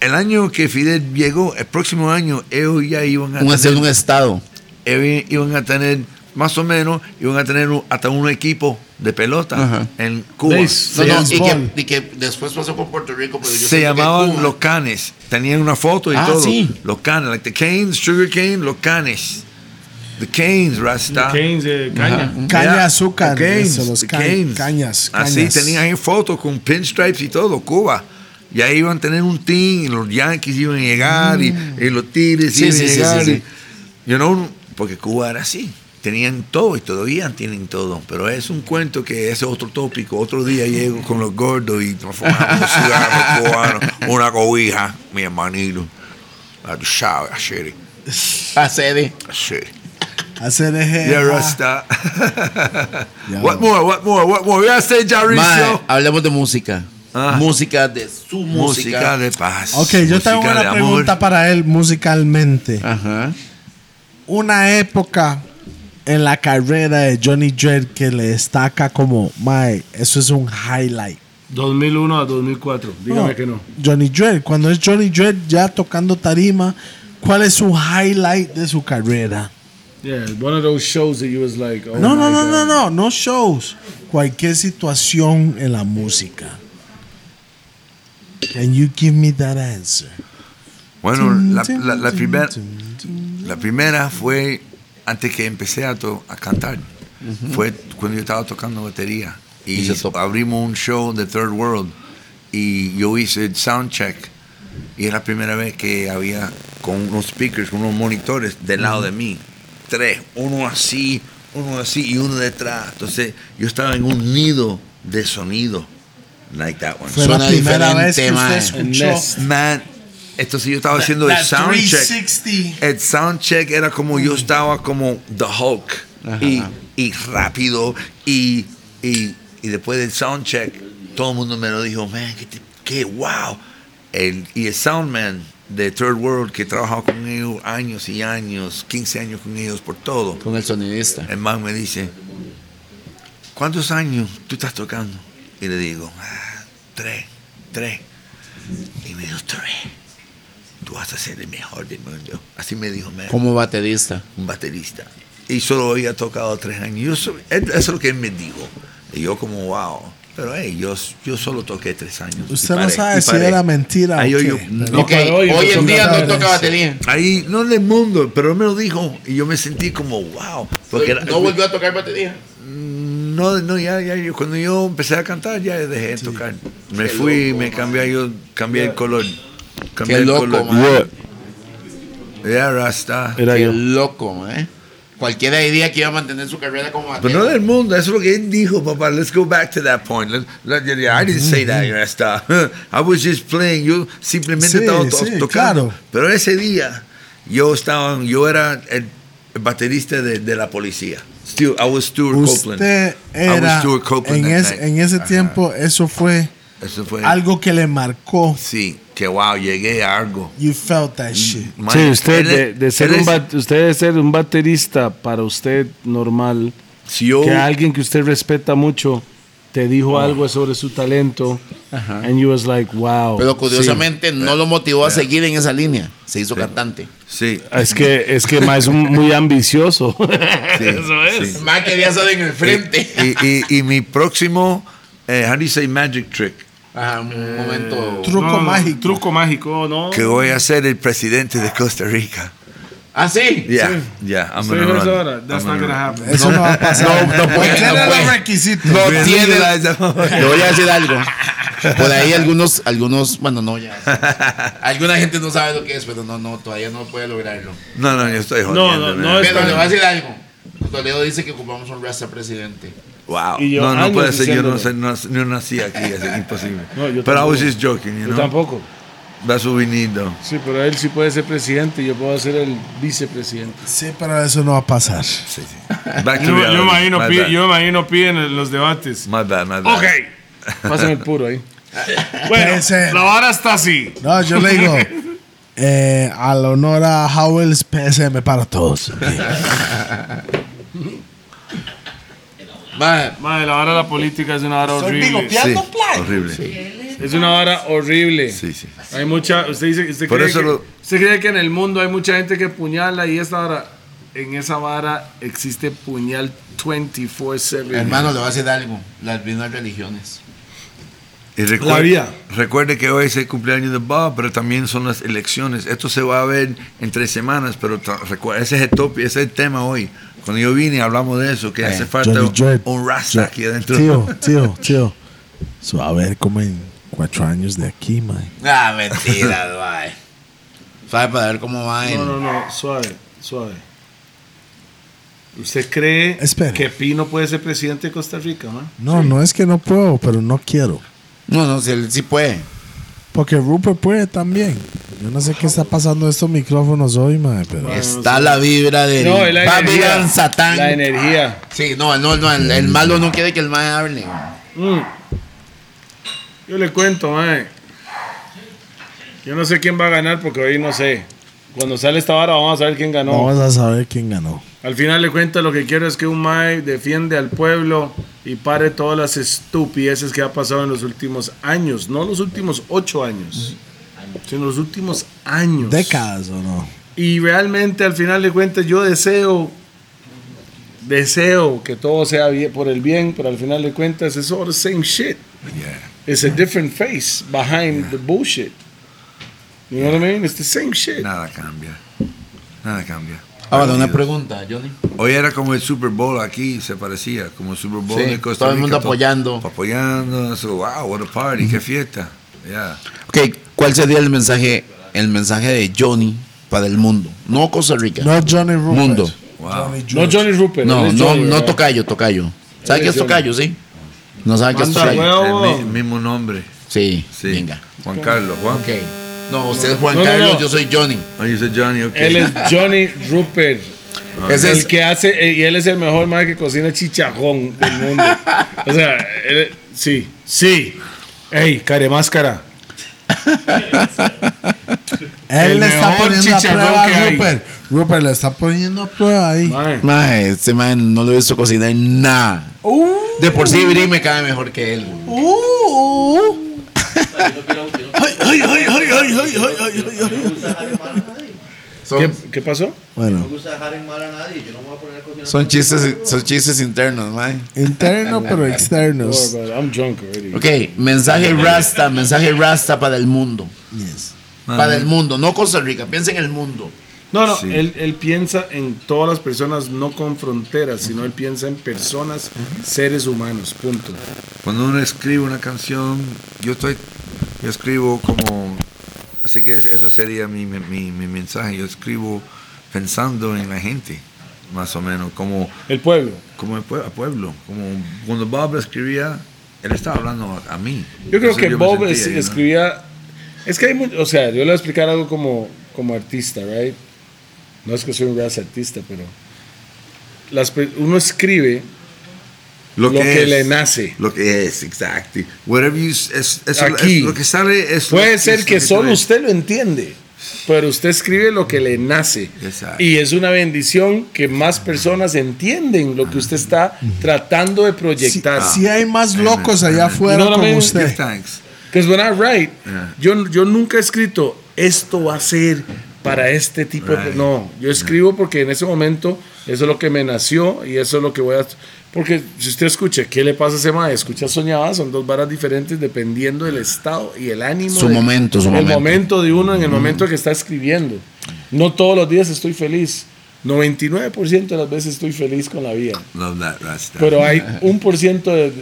el año que Fidel llegó, el próximo año, ellos ya iban a Un, tener un estado. iban iban a tener, más o menos, iban a tener un- hasta un equipo de pelota Ajá. en Cuba. Base. No, no, y, que, y que después pasó por Puerto Rico. Pero yo Se llamaban Cuba- los canes. Tenían una foto y Ah, todo. sí. Los canes, like the canes, sugar cane, los canes. The canes, Rasta. Keynes de caña. Caña Yeah, azúcar. the canes, eso, los the ca- canes. cañas, Así cañas. tenían ahí fotos con pinstripes y todo, Cuba. Y ahí iban a tener un team, y los Yankees iban a llegar, y, y los Tigres Sí, iban sí, a sí, llegar. sí, y- you know, porque Cuba era así. Tenían todo y todavía tienen todo. Pero es un cuento que es otro tópico. Otro día llego con los gordos y nos fumamos un cigarro cubano, una cobija, mi hermanito. Ah, tú sabes, así, A sede. así. Hacer eje. Yeah, ah, Rasta. What more, what more, what more? Ya sé, Jaricio. hablemos de música. Ah. Música de su música. Música de paz. Ok, yo tengo una amor. pregunta para él musicalmente. Ajá. Una época en la carrera de Johnny Dredd que le destaca como, mae, eso es un highlight. 2001 a 2004. Dígame que no. Johnny Dredd, cuando es Johnny Dredd ya tocando tarima, ¿cuál es su highlight de su carrera? Yeah, one of those shows that you was like, oh No, no, my no, God. no, no, no shows. Cualquier situación en la música. Can you give me that answer? Bueno, la, la, la primer- la primera fue antes que empecé a, to- a cantar. Fue cuando yo estaba tocando batería. Y, abrimos un show de Third World. Y yo hice el sound check. Y era la primera vez que había con unos speakers, con unos monitores del lado de mí. Tres. Uno así, uno así y uno detrás. Entonces yo estaba en un nido de sonido. Like that one. Fue Suena la primera vez que usted escuchó. Man, entonces yo estaba haciendo el That sound check. 360. El sound check era como yo estaba como The Hulk. Ajá. Y, y rápido. Y, y, y después del sound check, todo el mundo me lo dijo, man, qué, te- qué wow. El, y el soundman de Third World, que he trabajado con ellos años y años, 15 años con ellos por todo. Con el sonidista. El man me dice, ¿cuántos años tú estás tocando? Y le digo, "Ah, tres, tres. Y me dijo, tres. Tú vas a ser el mejor del mundo. Así me dijo, man, Como baterista. un baterista. Y solo había tocado tres años. Yo eso es lo que él me dijo. Y yo como, wow. Pero hey, yo, yo solo toqué tres años. Usted no paré, sabe y si era mentira Ahí o yo- qué. yo- Pero- Ok, pero hoy hoy en día no toca batería. Ahí, no en el mundo, pero él me lo dijo. Y yo me sentí como, wow. Porque era- no volvió a tocar batería. No, no, ya, ya, yo- cuando yo empecé a cantar, ya dejé de tocar. Me Qué fui, loco, me man. cambié, yo cambié el color. Cambié Qué loco, man. Ya, Rasta. Era Qué yo. loco, ¿eh? Cualquiera diría que iba a mantener su carrera como Pero baterista. no del mundo, eso es lo que él dijo, papá. Let's go back to that point. Let- let- I didn't say that, Rasta. I was just playing. Yo simplemente Sí, estaba to- sí, tocando. claro. Pero ese día, yo estaba, yo era el, baterista de, de la policía. Still, I was Stuart Copeland. Usted I was era, Stuart Copeland en, that ese, night. en ese tiempo, eso fue Eso fue. algo que le marcó. Sí, que wow, llegué a algo. You felt that shit. Man, Sí, usted de, de ser un bat- usted de ser un baterista para usted normal, si yo, que alguien que usted respeta mucho te dijo algo sobre su talento, and you was like, wow. Pero curiosamente no lo motivó a seguir en esa línea. Se hizo cantante. sí, Es que es que más muy ambicioso. sí, Eso es. sí. Más quería estar en el frente. Y, y, y mi próximo, eh, how do you say magic trick? Ajá, un momento. Truco No, no, mágico. Truco mágico, ¿no? Que voy a ser el presidente de Costa Rica. Ah, sí. Yeah, yeah, I'm Sí, gonna run. That's I'm not gonna gonna run. happen. Eso no va a pasar. No, no puede, ¿Cuáles no los requisitos? No Really tiene. Le voy a decir algo. Por ahí algunos, algunos, bueno, no, ya. Alguna gente no sabe lo que es, pero no, no, todavía no puede lograrlo. No, no, yo estoy No, jodiendo. no, no es- Pero le voy a decir algo. Toledo dice que ocupamos un rasta presidente. Wow. Y yo no, no puede ser. Yo no, no, no nací aquí, es imposible. No, yo But I was tampoco. just joking, you Yo know. tampoco. That's what we need, though. Sí, pero él sí puede ser presidente y yo puedo ser el vicepresidente. Sí, pero eso no va a pasar. Sí, sí. Back to Yo, reality. yo imagino, yo imagino piden en los debates. My bad, my bad. Ok. Pásenme el puro ahí. Bueno, Ese- la vara está así. No, yo le digo, eh, al honor a Howells, PSM para todos. Ok. Mae, Madre, la vara de la política es una vara horrible. Sí, horrible. Es una vara horrible. Sí, sí. Hay mucha. Usted dice. Usted Por cree, eso que, lo- usted cree que en el mundo hay mucha gente que puñala y esta vara. en esa vara existe puñal 24-7. Hermano, le voy a decir algo. Las mismas religiones. Y recuer- La vida. Recuerde que hoy es el cumpleaños de Bob, pero también son las elecciones. Esto se va a ver en tres semanas, pero recuerda, ese es el topic, ese es el tema hoy. Cuando yo vine hablamos de eso, que hace falta Johnny Dread. un rasta aquí adentro. Tío, tío, tío. So, a ver como en cuatro años de aquí, man. Ah, mentira, mae. ¿Sabe para ver cómo va No, no, no, suave, suave. ¿Usted cree Espere. que Pino puede ser presidente de Costa Rica, man? No, no es que no puedo, pero no quiero. No, no, si él sí puede. Porque Rupert puede también. Yo no sé qué está pasando en estos micrófonos hoy, man, pero... Está la vibra del No, la energía. Babylon Satán. La energía. Sí, no, no, no, el, el malo no quiere que el mae hable. Mm. Yo le cuento, mae. Yo no sé quién va a ganar porque hoy no sé. Cuando sale esta vara vamos a saber quién ganó. Vamos a saber quién ganó. Al final de cuentas lo que quiero es que un mae defiende al pueblo y pare todas las estupideces que ha pasado en los últimos años. No los últimos ocho años, sino los últimos años. ¿Décadas o no? Y realmente al final de cuentas yo deseo, deseo que todo sea bien, por el bien, pero al final de cuentas es all the same shit. Yeah. It's a different face behind the bullshit. You know what I mean? It's the same shit. Nada cambia. Nada cambia. Ahora, una pregunta, Johnny. Hoy era como el Super Bowl aquí, se parecía, como el Super Bowl Sí, de Costa todo el Rica. mundo apoyando. Apoyando, so, wow, what a party, qué fiesta. Yeah. Ok, ¿cuál sería el mensaje, el mensaje de Johnny para el mundo? No Costa Rica. No Johnny Rupert. Mundo. Wow. Johnny No. Johnny Rupert. No, no, Johnny, no tocayo, tocayo. ¿Sabe qué es tocayo, sí? ¿No sabe qué es tocayo? El mi- mismo nombre. Sí, Sí. venga. Juan Carlos, Juan. Ok. No, usted es Juan No, no, Carlos, no. yo soy Johnny. Oh, you said Johnny, ok. Él es Johnny Rupert. Ese el es, que hace, eh, y él es el mejor más que cocina chicharrón del mundo. O sea, él- sí, sí. Ey, care máscara. Él El le está mejor poniendo a prueba a hay. Rupert. Rupert le está poniendo a prueba ahí. Mae. Mae, este man no lo he visto cocinar nada. De por sí, Bri me cae mejor que él. Son, ¿Qué, qué pasó? Bueno, son chistes, son chistes internos, mae. interno pero externos. I'm drunk already. Ok, mensaje rasta, mensaje rasta para el mundo. Yes. Para el mundo, no Costa Rica, piensa en el mundo. No, no, Sí. él, él piensa en todas las personas, no con fronteras, sino él piensa en personas, seres humanos, punto. Cuando uno escribe una canción, yo estoy, yo escribo como, así que eso sería mi, mi, mi- mensaje. Yo escribo pensando en la gente, más o menos, como, El pueblo. como el pue- pueblo. Como cuando Bob escribía, él estaba hablando a, mí. Yo creo que me Bob sentía, es- know. escribía. Es que hay mucho. O sea, yo le voy a explicar algo como, como artista, ¿right? No es que soy un gran artista, pero. Las, uno escribe lo que le nace. Lo que es, exacto. Whatever you, es, eso- Aquí. es- lo que sale es. Puede lo- ser es que lo tú solo usted lo entiende, pero usted escribe lo que le nace. Exacto. Y es una bendición que más personas entienden lo que usted está tratando de Si, proyectar. si hay más locos allá afuera I como usted. thanks. Because when I write, Yeah. yo, yo nunca he escrito esto va a ser para este tipo de... Right. No, yo escribo porque en ese momento eso es lo que me nació y eso es lo que voy a... Porque si usted escucha, ¿qué le pasa a ese mae? Escucha soñaba, son dos varas diferentes dependiendo del estado y el ánimo. Su de- momento, su el momento. momento de uno en el momento que está escribiendo. No todos los días estoy feliz. 99% de las veces estoy feliz con la vida. Love that. Pero hay un por ciento de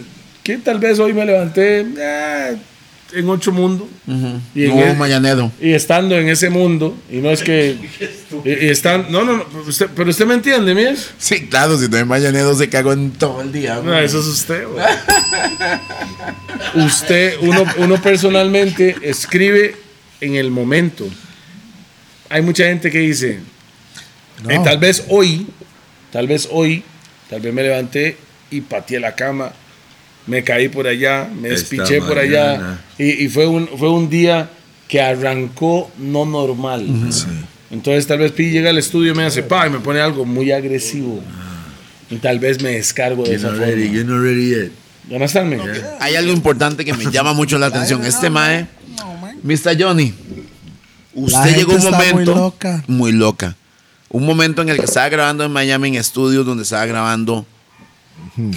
que tal vez hoy me levanté eh, en otro mundo. y, en No, el- Mañanedo. y estando en ese mundo, y no es que. y, y están, no, no, no, pero usted, pero usted me entiende, Mies. Sí, claro, si no hay Mañanedo se cagó en todo el día. No, eso es usted. Usted, uno, uno personalmente escribe en el momento. Hay mucha gente que dice, No. eh, tal vez hoy, tal vez hoy, tal vez me levanté y pateé la cama, me caí por allá, me despiché por allá, y, y fue, un, fue un día que arrancó no normal. Entonces tal vez Pi llega al estudio y me hace pa y me pone algo muy agresivo. Y tal vez me descargo de You're esa forma. ready, you're not ready yet. ¿Ya no están, men? Hay algo importante que me llama mucho la atención. Este mae, Mr. Johnny, usted llegó un está muy momento loca. muy loca. un momento en el que estaba grabando en Miami en estudios donde estaba grabando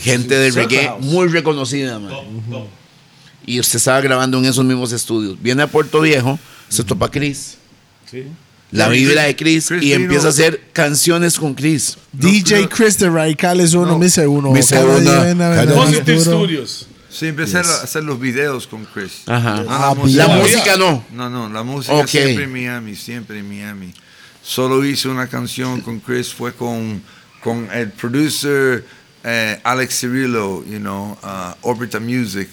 gente de reggae House. muy reconocida, man. Y usted estaba grabando en esos mismos estudios. Viene a Puerto Viejo, se topa Chris. Sí. La Biblia Chris- de Chris, Chris y empieza a hacer canciones con Chris. DJ no. Chris de Radical es uno, No. mi C1. Mi Cada C1, día viene a cada ver día. más Positive. Studios. Sí, empecé a hacer los videos con Chris. Ajá. No, Ah, música- La Ya. música no. No, no, la música Ok. siempre en Miami, siempre en Miami. Solo hice una canción con Chris, fue con, con el producer eh, Alex Cirillo, you know, uh, Orbita Music,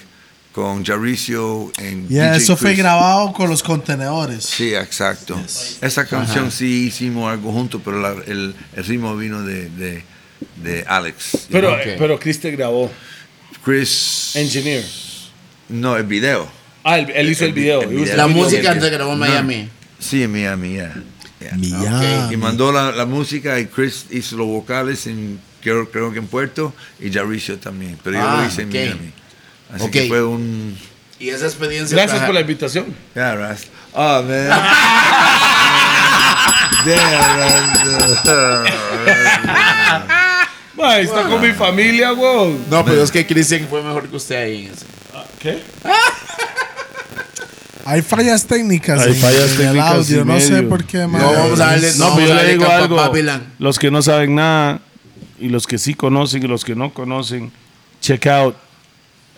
con Jaricio en Ya, DJ eso fue Chris. grabado con los contenedores. Sí, exacto. Esa canción sí hicimos algo juntos, pero la- el, el ritmo vino de, de, de Alex. Pero, know. pero Chris te grabó. Chris. Engineer. No, el video. Ah, él, él hizo el, El vi- video. el video. the La música se grabó en Miami. Sí, en Miami, yeah. Yeah. Miami. Y mandó la, la música y Chris hizo los vocales en, creo, creo que en Puerto y Jaricio también, pero yo Ah, lo hice en. Miami. Así Ok. que fue un... Y esa experiencia. Gracias tra- por la invitación. Yeah, Ras. Oh, man. Ma, está con mi familia, weón. No, pero es que Christian fue mejor que usted ahí. ¿Qué? Hay fallas técnicas. Hay fallas en el técnicas audio. y No sé medio. por qué, No, man. vamos a darle. No, vamos pero yo le digo algo. Babylon. Los que no saben nada y los que sí conocen y los que no conocen, check out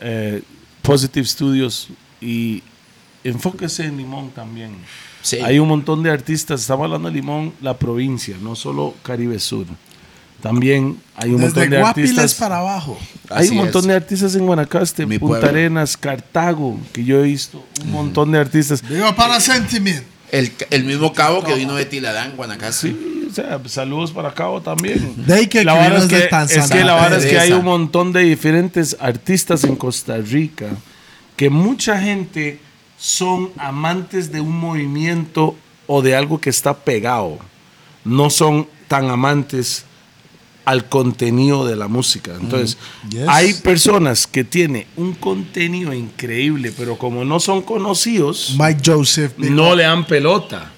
eh, Positive Studios y enfóquese en Limón también. Sí. Hay un montón de artistas, estamos hablando de Limón, la provincia, no solo Caribe Sur. También hay un montón Desde de Guapiles artistas. para abajo. Hay Así un montón es. de artistas en Guanacaste, Mi Punta pueblo. Arenas, Cartago, que yo he visto. Un montón de artistas. Digo, para Sentiment. El, el mismo cabo que vino de Tiladán, Guanacaste. Sí, o sea, saludos para Cabo también. De ahí que la vara es que, de es Tanzania. que la vara es que hay un montón de diferentes artistas en Costa Rica que mucha gente son amantes de un movimiento o de algo que está pegado. No son tan amantes al contenido de la música. Entonces, Yes. hay personas que tienen un contenido increíble, pero como no son conocidos, Mike Joseph. no le dan pelota.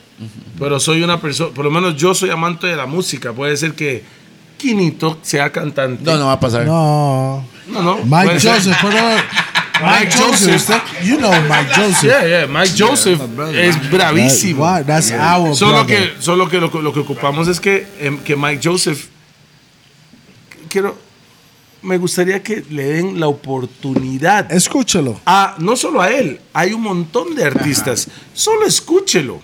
Pero soy una persona, por lo menos yo soy amante de la música. Puede ser que Quinito sea cantante. No, no va a pasar. No. no. no. Mike Joseph. pero- Mike Joseph. usted- You know Mike Joseph. Yeah, yeah. Mike Joseph es bravísimo. That- That's our Solo brother. que, solo que lo, que lo que ocupamos es que, em, que Mike Joseph, quiero, me gustaría que le den la oportunidad Escúchalo. a, no solo a él, hay un montón de artistas. Solo escúchelo.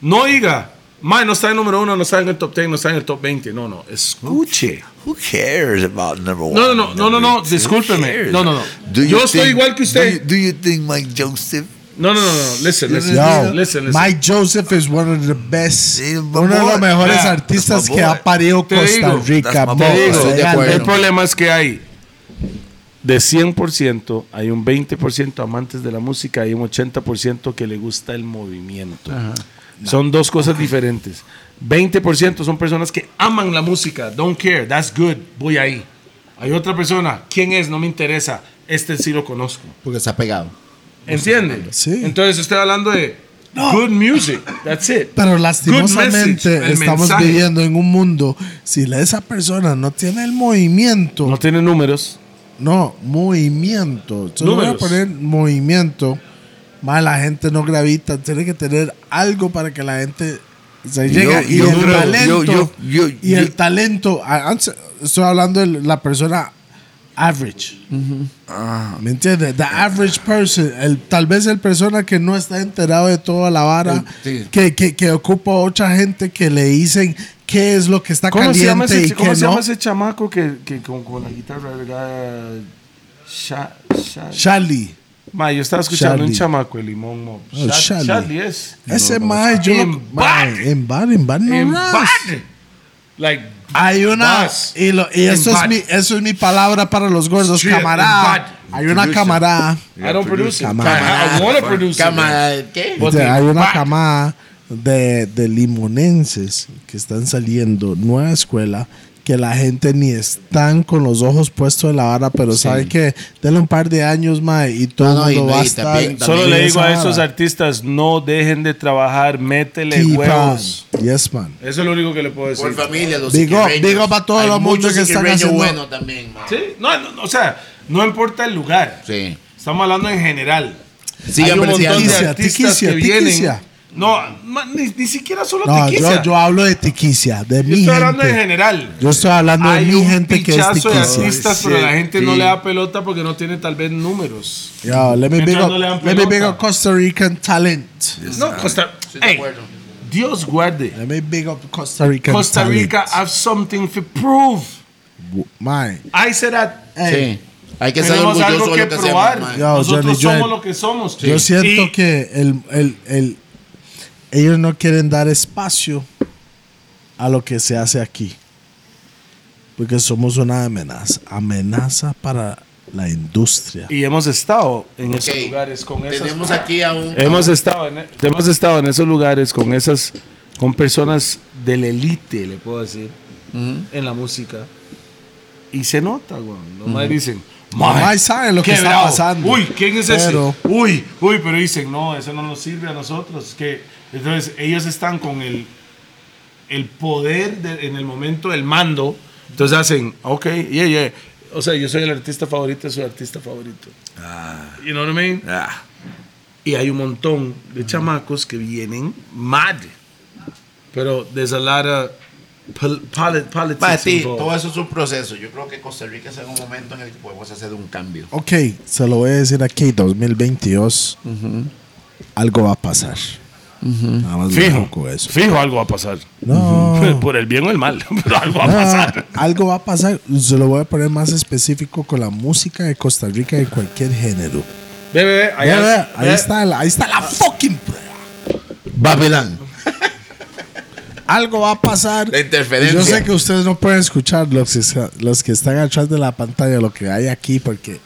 No diga, "Mae, no está en número uno, no está en el top 10, no está en el top 20. No, no, escuche. Who cares about number one? No, no, no, no, no, no, discúlpeme. No, no, no. Yo estoy think- igual que usted. Do you, do you think Mike Joseph? No, no, no, no. Listen, listen, Yo, listen, listen. Mike Joseph is one of the best, Sí, uno de los mejores Yeah, artistas que ha parido Te Costa digo, Rica. Te digo, de acuerdo. el problema es que hay de 100%, hay un 20% amantes de la música y un 80% que le gusta el movimiento. Son dos cosas diferentes. 20% son personas que aman la música, don't care, that's good, voy ahí. Hay otra persona, ¿quién es? No me interesa, este sí lo conozco. Porque está pegado. ¿Entiende? Sí. Entonces estoy hablando de good music, that's it. Pero lastimosamente estamos mensaje. viviendo en un mundo, si esa persona no tiene el movimiento, No tiene números. no, movimiento, solo voy a Números. poner movimiento, más la gente no gravita, tiene que tener algo para que la gente se llegue. y yo el creo- talento, yo- yo- yo- y el yo- talento, estoy hablando de la persona average. ¿Me entiendes? The average person, el, tal vez el persona que no está enterado de toda la vara, Sí. que, que, que ocupa otra gente que le dicen qué es lo que está ¿Cómo se llama caliente ese, y cómo qué se no. llama ese chamaco que, que con, con la guitarra ¿verdad? Sha- Sha- Charlie. Ma, yo estaba escuchando Charlie. un chamaco de limón. mo. Oh, es. Ese mae, yo. En. En bar, en bar, no En ras. Like, Hay una. Bas. Y, lo- y eso, es mi, eso es mi palabra para los gordos, camarada. Hay una camarada. I don't produce it. Camada. I, want to produce they hay una bad. camada de, de limonenses que están saliendo, nueva escuela, que la gente ni están con los ojos puestos en la vara, pero sabe que denle un par de años, mae, y todo No, no, el mundo y- va a y estar. también- Solo le digo a esos vara. artistas, no dejen de trabajar, métele Keep huevos. on. Yes, man. Eso es lo único que le puedo decir. Por familia, los Big up, siquirreños. big up a todo Hay el mundo muchos que están haciendo- buenos también, man. Sí, no, no, no, o sea, no importa el lugar. Sí. Estamos hablando en general. Hay un montón de. Tiquicia, artistas tiquicia, que vienen. Tiquicia. No, ma- ni, ni siquiera solo No, tiquicia. yo, yo hablo de tiquicia, de Yo mi estoy hablando en gente. general. Yo estoy hablando de Hay mi un gente que es pichazo de tiquicia. artistas, Sí, pero la gente no sí. le da pelota porque no tiene tal vez números. Yo, let me big up, no le let me big up Costa Rican talent. No, Costa Estoy de Ey, acuerdo. Dios guarde. Let me big up Costa Rican Costa talent. Rica have something to prove. My. I said that. Hey, Sí. Hay que ser Tenemos orgulloso algo de que lo que probar. Yo, Nosotros Johnny somos Joel. lo que somos. Yo siento Y- que el, el, el, ellos no quieren dar espacio a lo que se hace aquí. Porque somos una amenaza. Amenaza para la industria. Y hemos estado en esos Ok. lugares con esas Tenemos aquí a un. Hemos estado, en, hemos estado en esos lugares con esas, con personas de la elite, le puedo decir, en la música. Y se nota, güey. Los maes dicen, Mae, mae saben lo que qué está bravo. pasando. Uy, ¿quién es Pero- ese? Uy, uy, pero dicen, no, eso no nos sirve a nosotros. Que, entonces, ellos están con el, el poder de- en el momento del mando. Entonces hacen, ok, yeah, yeah. O sea, yo soy el artista favorito de su artista favorito. You know what I mean? Ah, Y hay un montón de chamacos que vienen mad. Pero there's a lot of pol- poli- politics Para ti, involved. todo eso es un proceso. Yo creo que Costa Rica es un momento en el que podemos hacer un cambio. Ok, se lo voy a decir aquí, 2022. Algo va a pasar. Nada más lo Fijo, eso. fijo algo va a pasar. No. Por el bien o el mal, pero algo va a No, pasar. algo va a pasar. Se lo voy a poner más específico con la música de Costa Rica de cualquier género. Ve, ve, ve, ahí, ve. está, la- ahí está la fucking prueba. Babylon. Algo va a pasar. La interferencia. Yo sé que ustedes no pueden escuchar los, que los que están atrás de la pantalla lo que hay aquí porque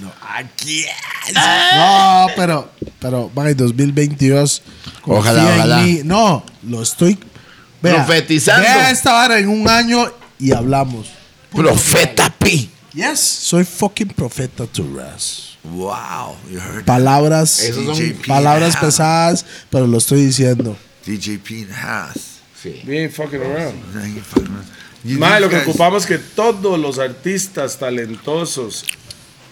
no aquí es. no pero pero va 2022 confía Ojalá, en ojalá. mí. no lo estoy vea, Profetizando. vea esta vara en un año y hablamos Profeta Pi. yes soy fucking profeta to Raz wow, you heard that? palabras Esos son palabras pesadas pero lo estoy diciendo DJP in the house. Sí. We ain't fucking around. You Mae, lo que guys- ocupamos es que todos los artistas talentosos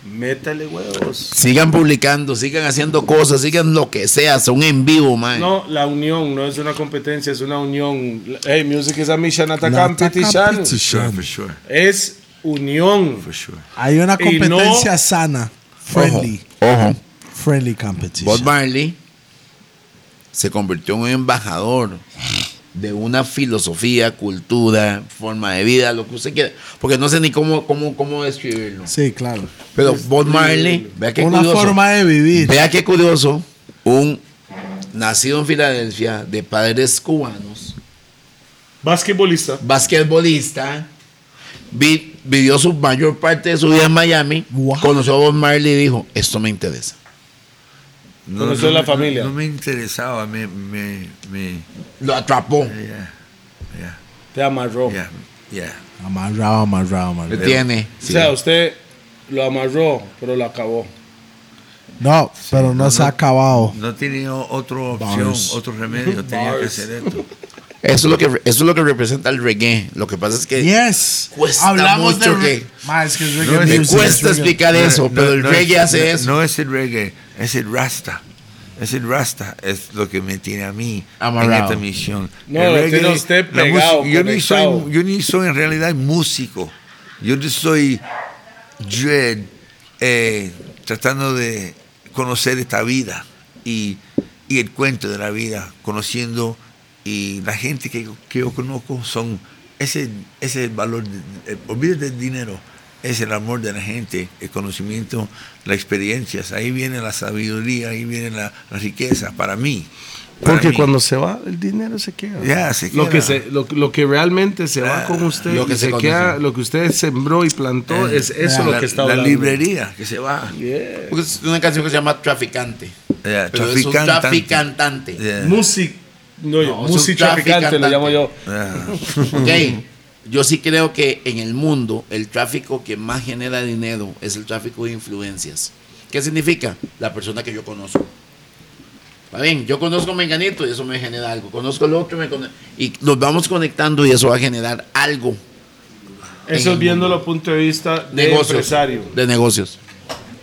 métale huevos. Sigan publicando, sigan haciendo cosas, sigan lo que sea, son en vivo, man. No, la unión no es una competencia, es una unión. Hey, music is a mission, not a competition. competition. For sure, Es unión. for sure. hay una no- competencia sana friendly Ojo. friendly competition Bob Marley se convirtió en un embajador de una filosofía, cultura, forma de vida, lo que usted quiera. Porque no sé ni cómo, cómo, cómo describirlo. sí claro Pero Bob Marley, vea qué una curioso. forma de vivir. Vea qué curioso. Un nacido en Filadelfia, de padres cubanos, Basquetbolista. basquetbolista, vi- vivió su mayor parte de su vida en Miami, Wow. conoció a Bob Marley y dijo, esto me interesa. No, Conoció la familia. No, me interesaba, me, me, me, Lo atrapó. yeah, yeah, Te amarró. yeah, yeah. Amarrado, amarrado, Le amarrado. tiene. O sea, usted lo amarró, pero lo acabó. No, pero no, no, se ha acabado. No tenía otra opción, Bars. otro remedio, tenía que hacer esto. Eso es lo que eso es lo que representa el reggae. Lo que pasa es que Yes. cuesta mucho re- que- Ma, es que es No, reggae me cuesta es reggae. explicar eso, pero el reggae hace no- eso. No es el reggae, es el rasta. Es el rasta, es lo que me tiene a mí Amarrado. en esta misión. No, El reggae, tiene usted pegado, yo, ni soy, yo ni soy en realidad músico. Yo no soy dread eh, tratando de conocer esta vida y, y el cuento de la vida, conociendo y la gente que, que yo conozco son ese, ese es el valor, olvídate del dinero, es el amor de la gente, el conocimiento, las experiencias, ahí viene la sabiduría, ahí viene la, la riqueza para mí. para Porque mí. cuando se va, el dinero se queda. Ya, se Lo queda. que, se, lo, lo que realmente se va Ah, con usted, lo que se se queda, lo que usted sembró y plantó, Eh, es eso la, lo que está la hablando. librería que se va. Yeah. Porque es una canción que se llama Traficante. Yeah, Pero es un traficante. traficantante. Yeah. Music, no, No, es un music traficante, lo llamo yo. Yeah. Ok. yo sí creo que en el mundo el tráfico que más genera dinero es el tráfico de influencias. ¿Qué significa? La persona que yo conozco. Bien, yo conozco a Menganito y eso me genera algo. Conozco al otro me cone- y nos vamos conectando y eso va a generar algo. Eso es viéndolo a punto de vista de Negocios. empresario. De negocios.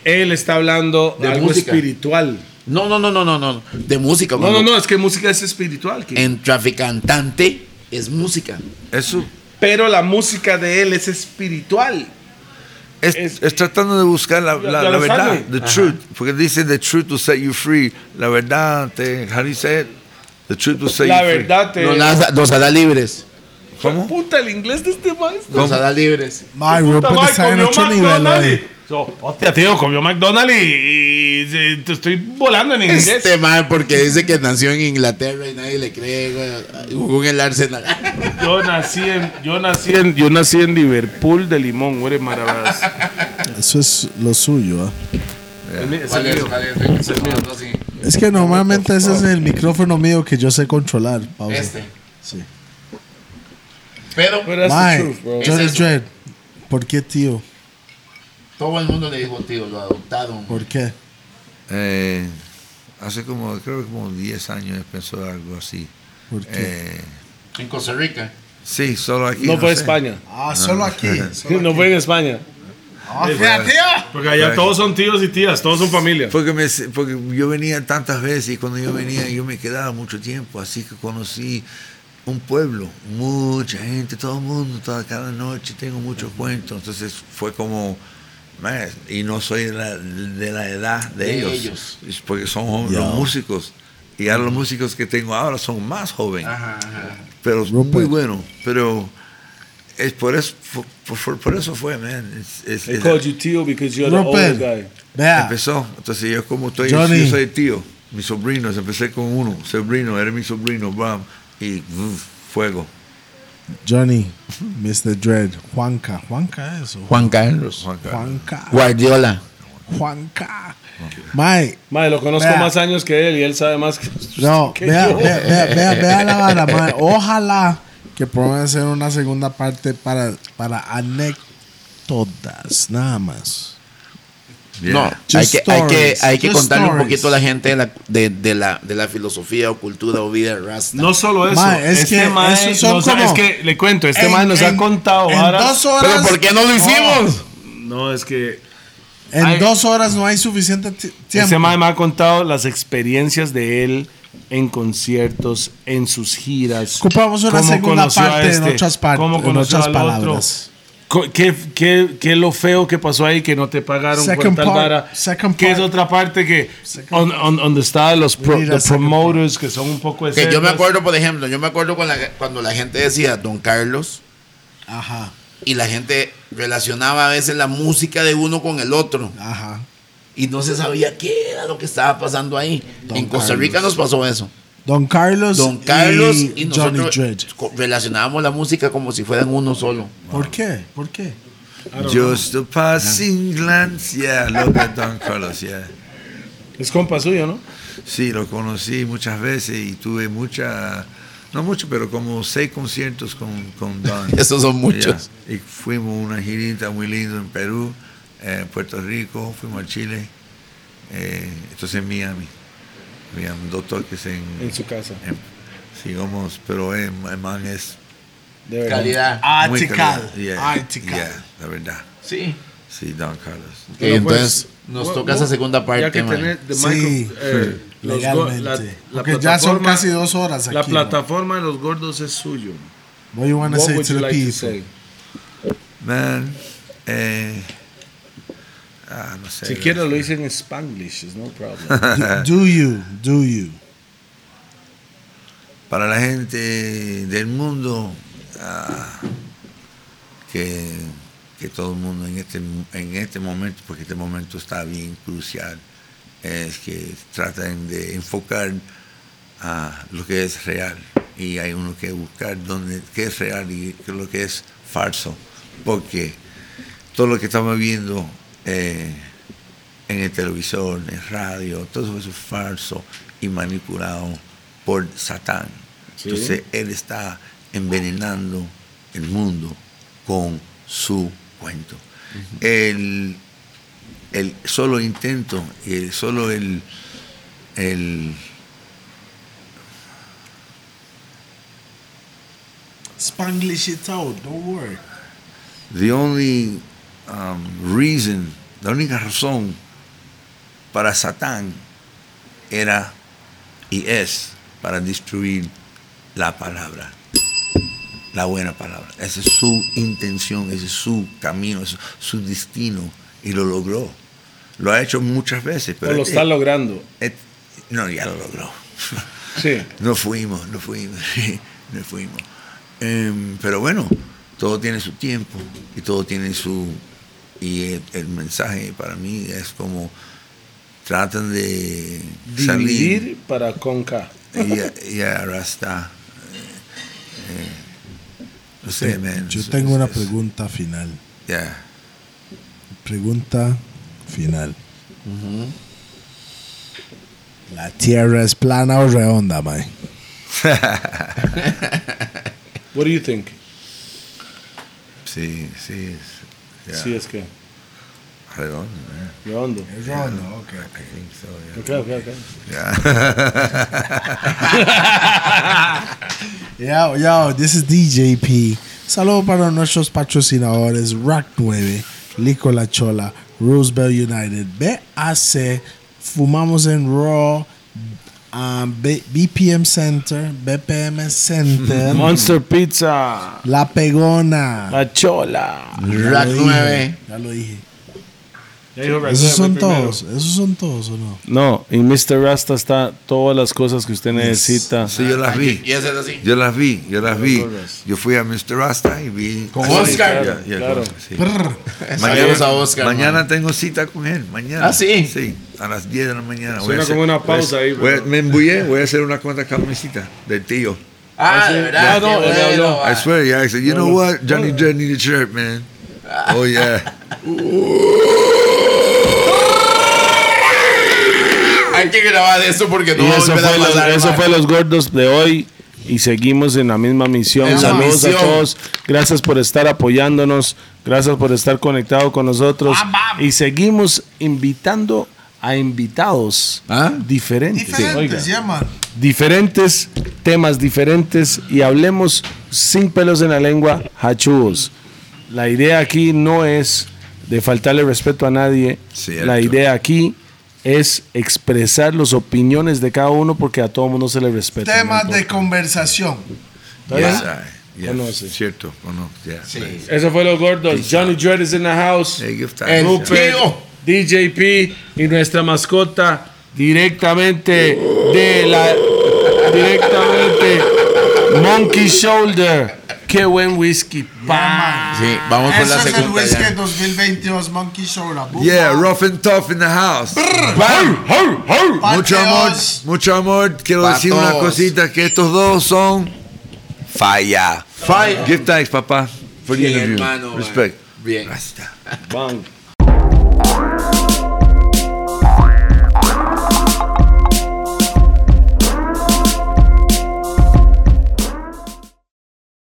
Él está hablando de De algo música. espiritual. No, no, no, no, no, no. De música. No, no, no, es que música es espiritual. King. En traficantante es música. Eso Pero la música de él es espiritual. es, Es- es tratando de buscar la, la- la lo verdad, the Ajá. truth. Porque dice the truth will set you free. La verdad te, how do you say it? The truth will set La you free. verdad te. Nos, hará libres. ¿Cómo? Puta, el inglés de este maestro. Nos hará libres. Mae, Puta, Rupert So, hostia, tío, comió McDonald's y, y- y te estoy volando en inglés. Este man, porque dice que nació en Inglaterra y nadie le cree, güey. Jugó en el Arsenal. Yo nací en, yo nací en, yo nací en Liverpool de Limón, güey, maravillas. Eso es lo suyo. ¿ah? Es el mío. Es el mío. Es que normalmente ese es el micrófono mío que yo sé controlar. Pausa. Este. Sí. Pero truth, bro. Johnny. Dredd, ¿por qué tío? Todo el mundo le dijo, tío, lo adoptaron. ¿Por qué? Eh, hace como, creo que como 10 años pensó algo así. ¿Por qué? Eh, En Costa Rica. sí, solo aquí. No fue sé. España. Ah, solo aquí. solo No aquí. fue en España. Ah, fíjate, tío. Porque allá todos son tíos y tías, todos son familia. Porque, me, porque yo venía tantas veces y cuando yo venía yo me quedaba mucho tiempo, así que conocí un pueblo, mucha gente, todo el mundo, toda cada noche, tengo muchos cuentos, entonces fue como, y no soy de la, de la edad de, De ellos, porque son Ya. los músicos, y ahora los músicos que tengo ahora son más jóvenes, Ajá, ajá. pero Rupert. muy buenos, pero es por eso, por, por- por eso fue, man, es- es- They es- called you tío because you're the older Rupert, guy. vea, Empezó. Entonces yo como estoy, Johnny. yo soy tío, mis sobrinos, empecé con uno, sobrino, era mi sobrino, bam, y uf, fuego. Johnny, Mr. Dredd, Juanca, Juanca eso. Juan Carlos. Juan Carlos. Juanca, Guardiola. Juanca. Mae, Mae, lo conozco Vea. más años que él y él sabe más que, no, que vea, yo. vea, vea, vea, vea la vara, mae. Ojalá que puedan hacer una segunda parte para, para anécdotas, nada más. Yeah. No, hay que, hay que, hay que contarle un stories. poquito a la gente de la, de, de la, de la filosofía o cultura o vida de Rasta. No solo eso, Mae, es este que son nos ha- como- es que le cuento, este En- mae nos en- ha contado en varas- dos horas. Pero ¿por qué no lo hicimos? No, es que En Ay. dos horas no hay suficiente ti- tiempo. Este mae me ha contado las experiencias de él en conciertos, en sus giras. Ocupamos una segunda parte en este, otras par- cómo en conoció otras al otro. palabras. Co- ¿Qué, qué, qué es lo feo que pasó ahí que no te pagaron por Second tal part, vara? second ¿Qué es part. otra parte que on- on- donde están los pro- the promoters que son un poco Que yo me acuerdo, por ejemplo, yo me acuerdo con la- cuando la gente decía Don Carlos Ajá, y la gente relacionaba a veces la música de uno con el otro ajá. y no se sabía qué era lo que estaba pasando ahí. Don en Costa Carlos. Rica nos pasó eso. Don Carlos, Don Carlos y, y, Johnny Dredd. relacionábamos la música como si fueran uno solo. ¿Por qué? ¿Por qué? Just a passing glance, yeah, look at Don Carlos, yeah. Es compa suyo, ¿no? Sí, lo conocí muchas veces y tuve mucha, no mucho, pero como seis conciertos con, con Don. Esos son muchos. Yeah. Y fuimos una girita muy linda en Perú, eh, Puerto Rico, fuimos a Chile, eh, entonces en Miami. Habían dos toques en, En su casa. en- sigamos, pero eh, el man es De verdad. Calidad. muy Artical. calidad. Yeah, Artical. yeah, la verdad. Sí. Sí, Don Carlos. Ok, Bueno, pues, entonces nos toca esa segunda parte. Ya que man. tener the Sí, eh, legalmente. la- la Porque ya son plataforma- casi dos horas La aquí, plataforma de los gordos es suyo. What you want to say to the like to people? say? Man, eh, ah, no sé. Lo hice en Spanglish, is no problem. Do you, do you. Para la gente del mundo, ah, que, que todo el mundo en este, en este momento, porque este momento está bien crucial, es que traten de enfocar a lo que es real y hay uno que buscar dónde, qué es real y qué es lo que es falso, porque todo lo que estamos viendo eh, en el televisor, en radio, todo eso es falso y manipulado por Satán. Sí. Entonces él está envenenando el mundo con su cuento. el, el solo intento, el, solo el, el Spanglish it out, don't worry. the only um, reason, la única razón para Satán era y es para destruir la palabra, la buena palabra. Esa es su intención, ese es su camino, ese es su destino y lo logró. Lo ha hecho muchas veces, O pero lo está logrando. eh, no, ya lo logró. Sí. No fuimos, no fuimos, no fuimos. Em, pero bueno, todo tiene su tiempo y todo tiene su... Y el, el mensaje para mí es como tratan de salir Dividir para conca. y, y ahora está... eh, eh, no sé, man. Yo es- tengo una pregunta final. ya. Pregunta final. ¿La Tierra es plana o redonda, mae? What do you think? Sí, sí. Ya. Sí, es que. Redondo, man. Redondo. Es redonda, ok. I think so, yeah. Ok, ok, ok. Yo, yo, this is DJP. Saludo para nuestros patrocinadores Rack 9, Lico La Chola, Roosevelt United, BAC, Fumamos en Raw, um, B- BPM Center, BPM Center, Monster Pizza. La Pegona. La Chola. Rack lo dije, 9. Ya lo dije. Esos son todos, esos son todos o no? No, en Mr. Rasta está todas las cosas que usted necesita. Sí, yo las vi. Y es así. Yo las vi, yo las vi. Yo fui a Mr. Rasta y vi. Con Oscar. ya, ya, Claro. sí. Saludos a Oscar, mañana man. tengo cita con él. Mañana. ¿Ah, sí? Sí, a las 10 de la mañana. Suena Voy a hacer- como una pausa ahí, voy me embullé, voy a hacer una cuanta camisita del tío. Ah, sí. de verdad. Ah, no, habló. va. I swear, yeah. I said, you know what? Johnny Dread need a shirt, man. Oh, yeah. Hay que grabar eso porque no Y va a eso, volver a fue los, pasar. eso fue los gordos de hoy. Y seguimos en la misma misión. La Saludos misión. a todos. Gracias por estar apoyándonos. Gracias por estar conectado con nosotros. Y seguimos invitando a invitados ¿Ah? diferentes. Diferentes, diferentes temas diferentes y hablemos sin pelos en la lengua, hachúos. La idea aquí no es de faltarle respeto a nadie. Cierto. La idea aquí es expresar las opiniones de cada uno porque a todo mundo se le respeta. Temas ¿no? de conversación. ¿Está bien? Yes, I- yes. Conoce. Cierto, conozco. Yeah. Eso fue los gordos. Johnny Dread is in the house. El Rupert, tío. DJP y nuestra mascota directamente de la directamente Monkey Shoulder. Qué buen whisky. pa. Sí, vamos por la Eso es el whisky ya. 2022 Monkey Soda. Boom, Yeah, rough and tough in the house. Mucho amor, mucho amor. Quiero decir una cosita, que estos dos son falla. Falla. Give thanks, papá, for the interview. hermano, man. Respect. Bien. Rasta. Bang.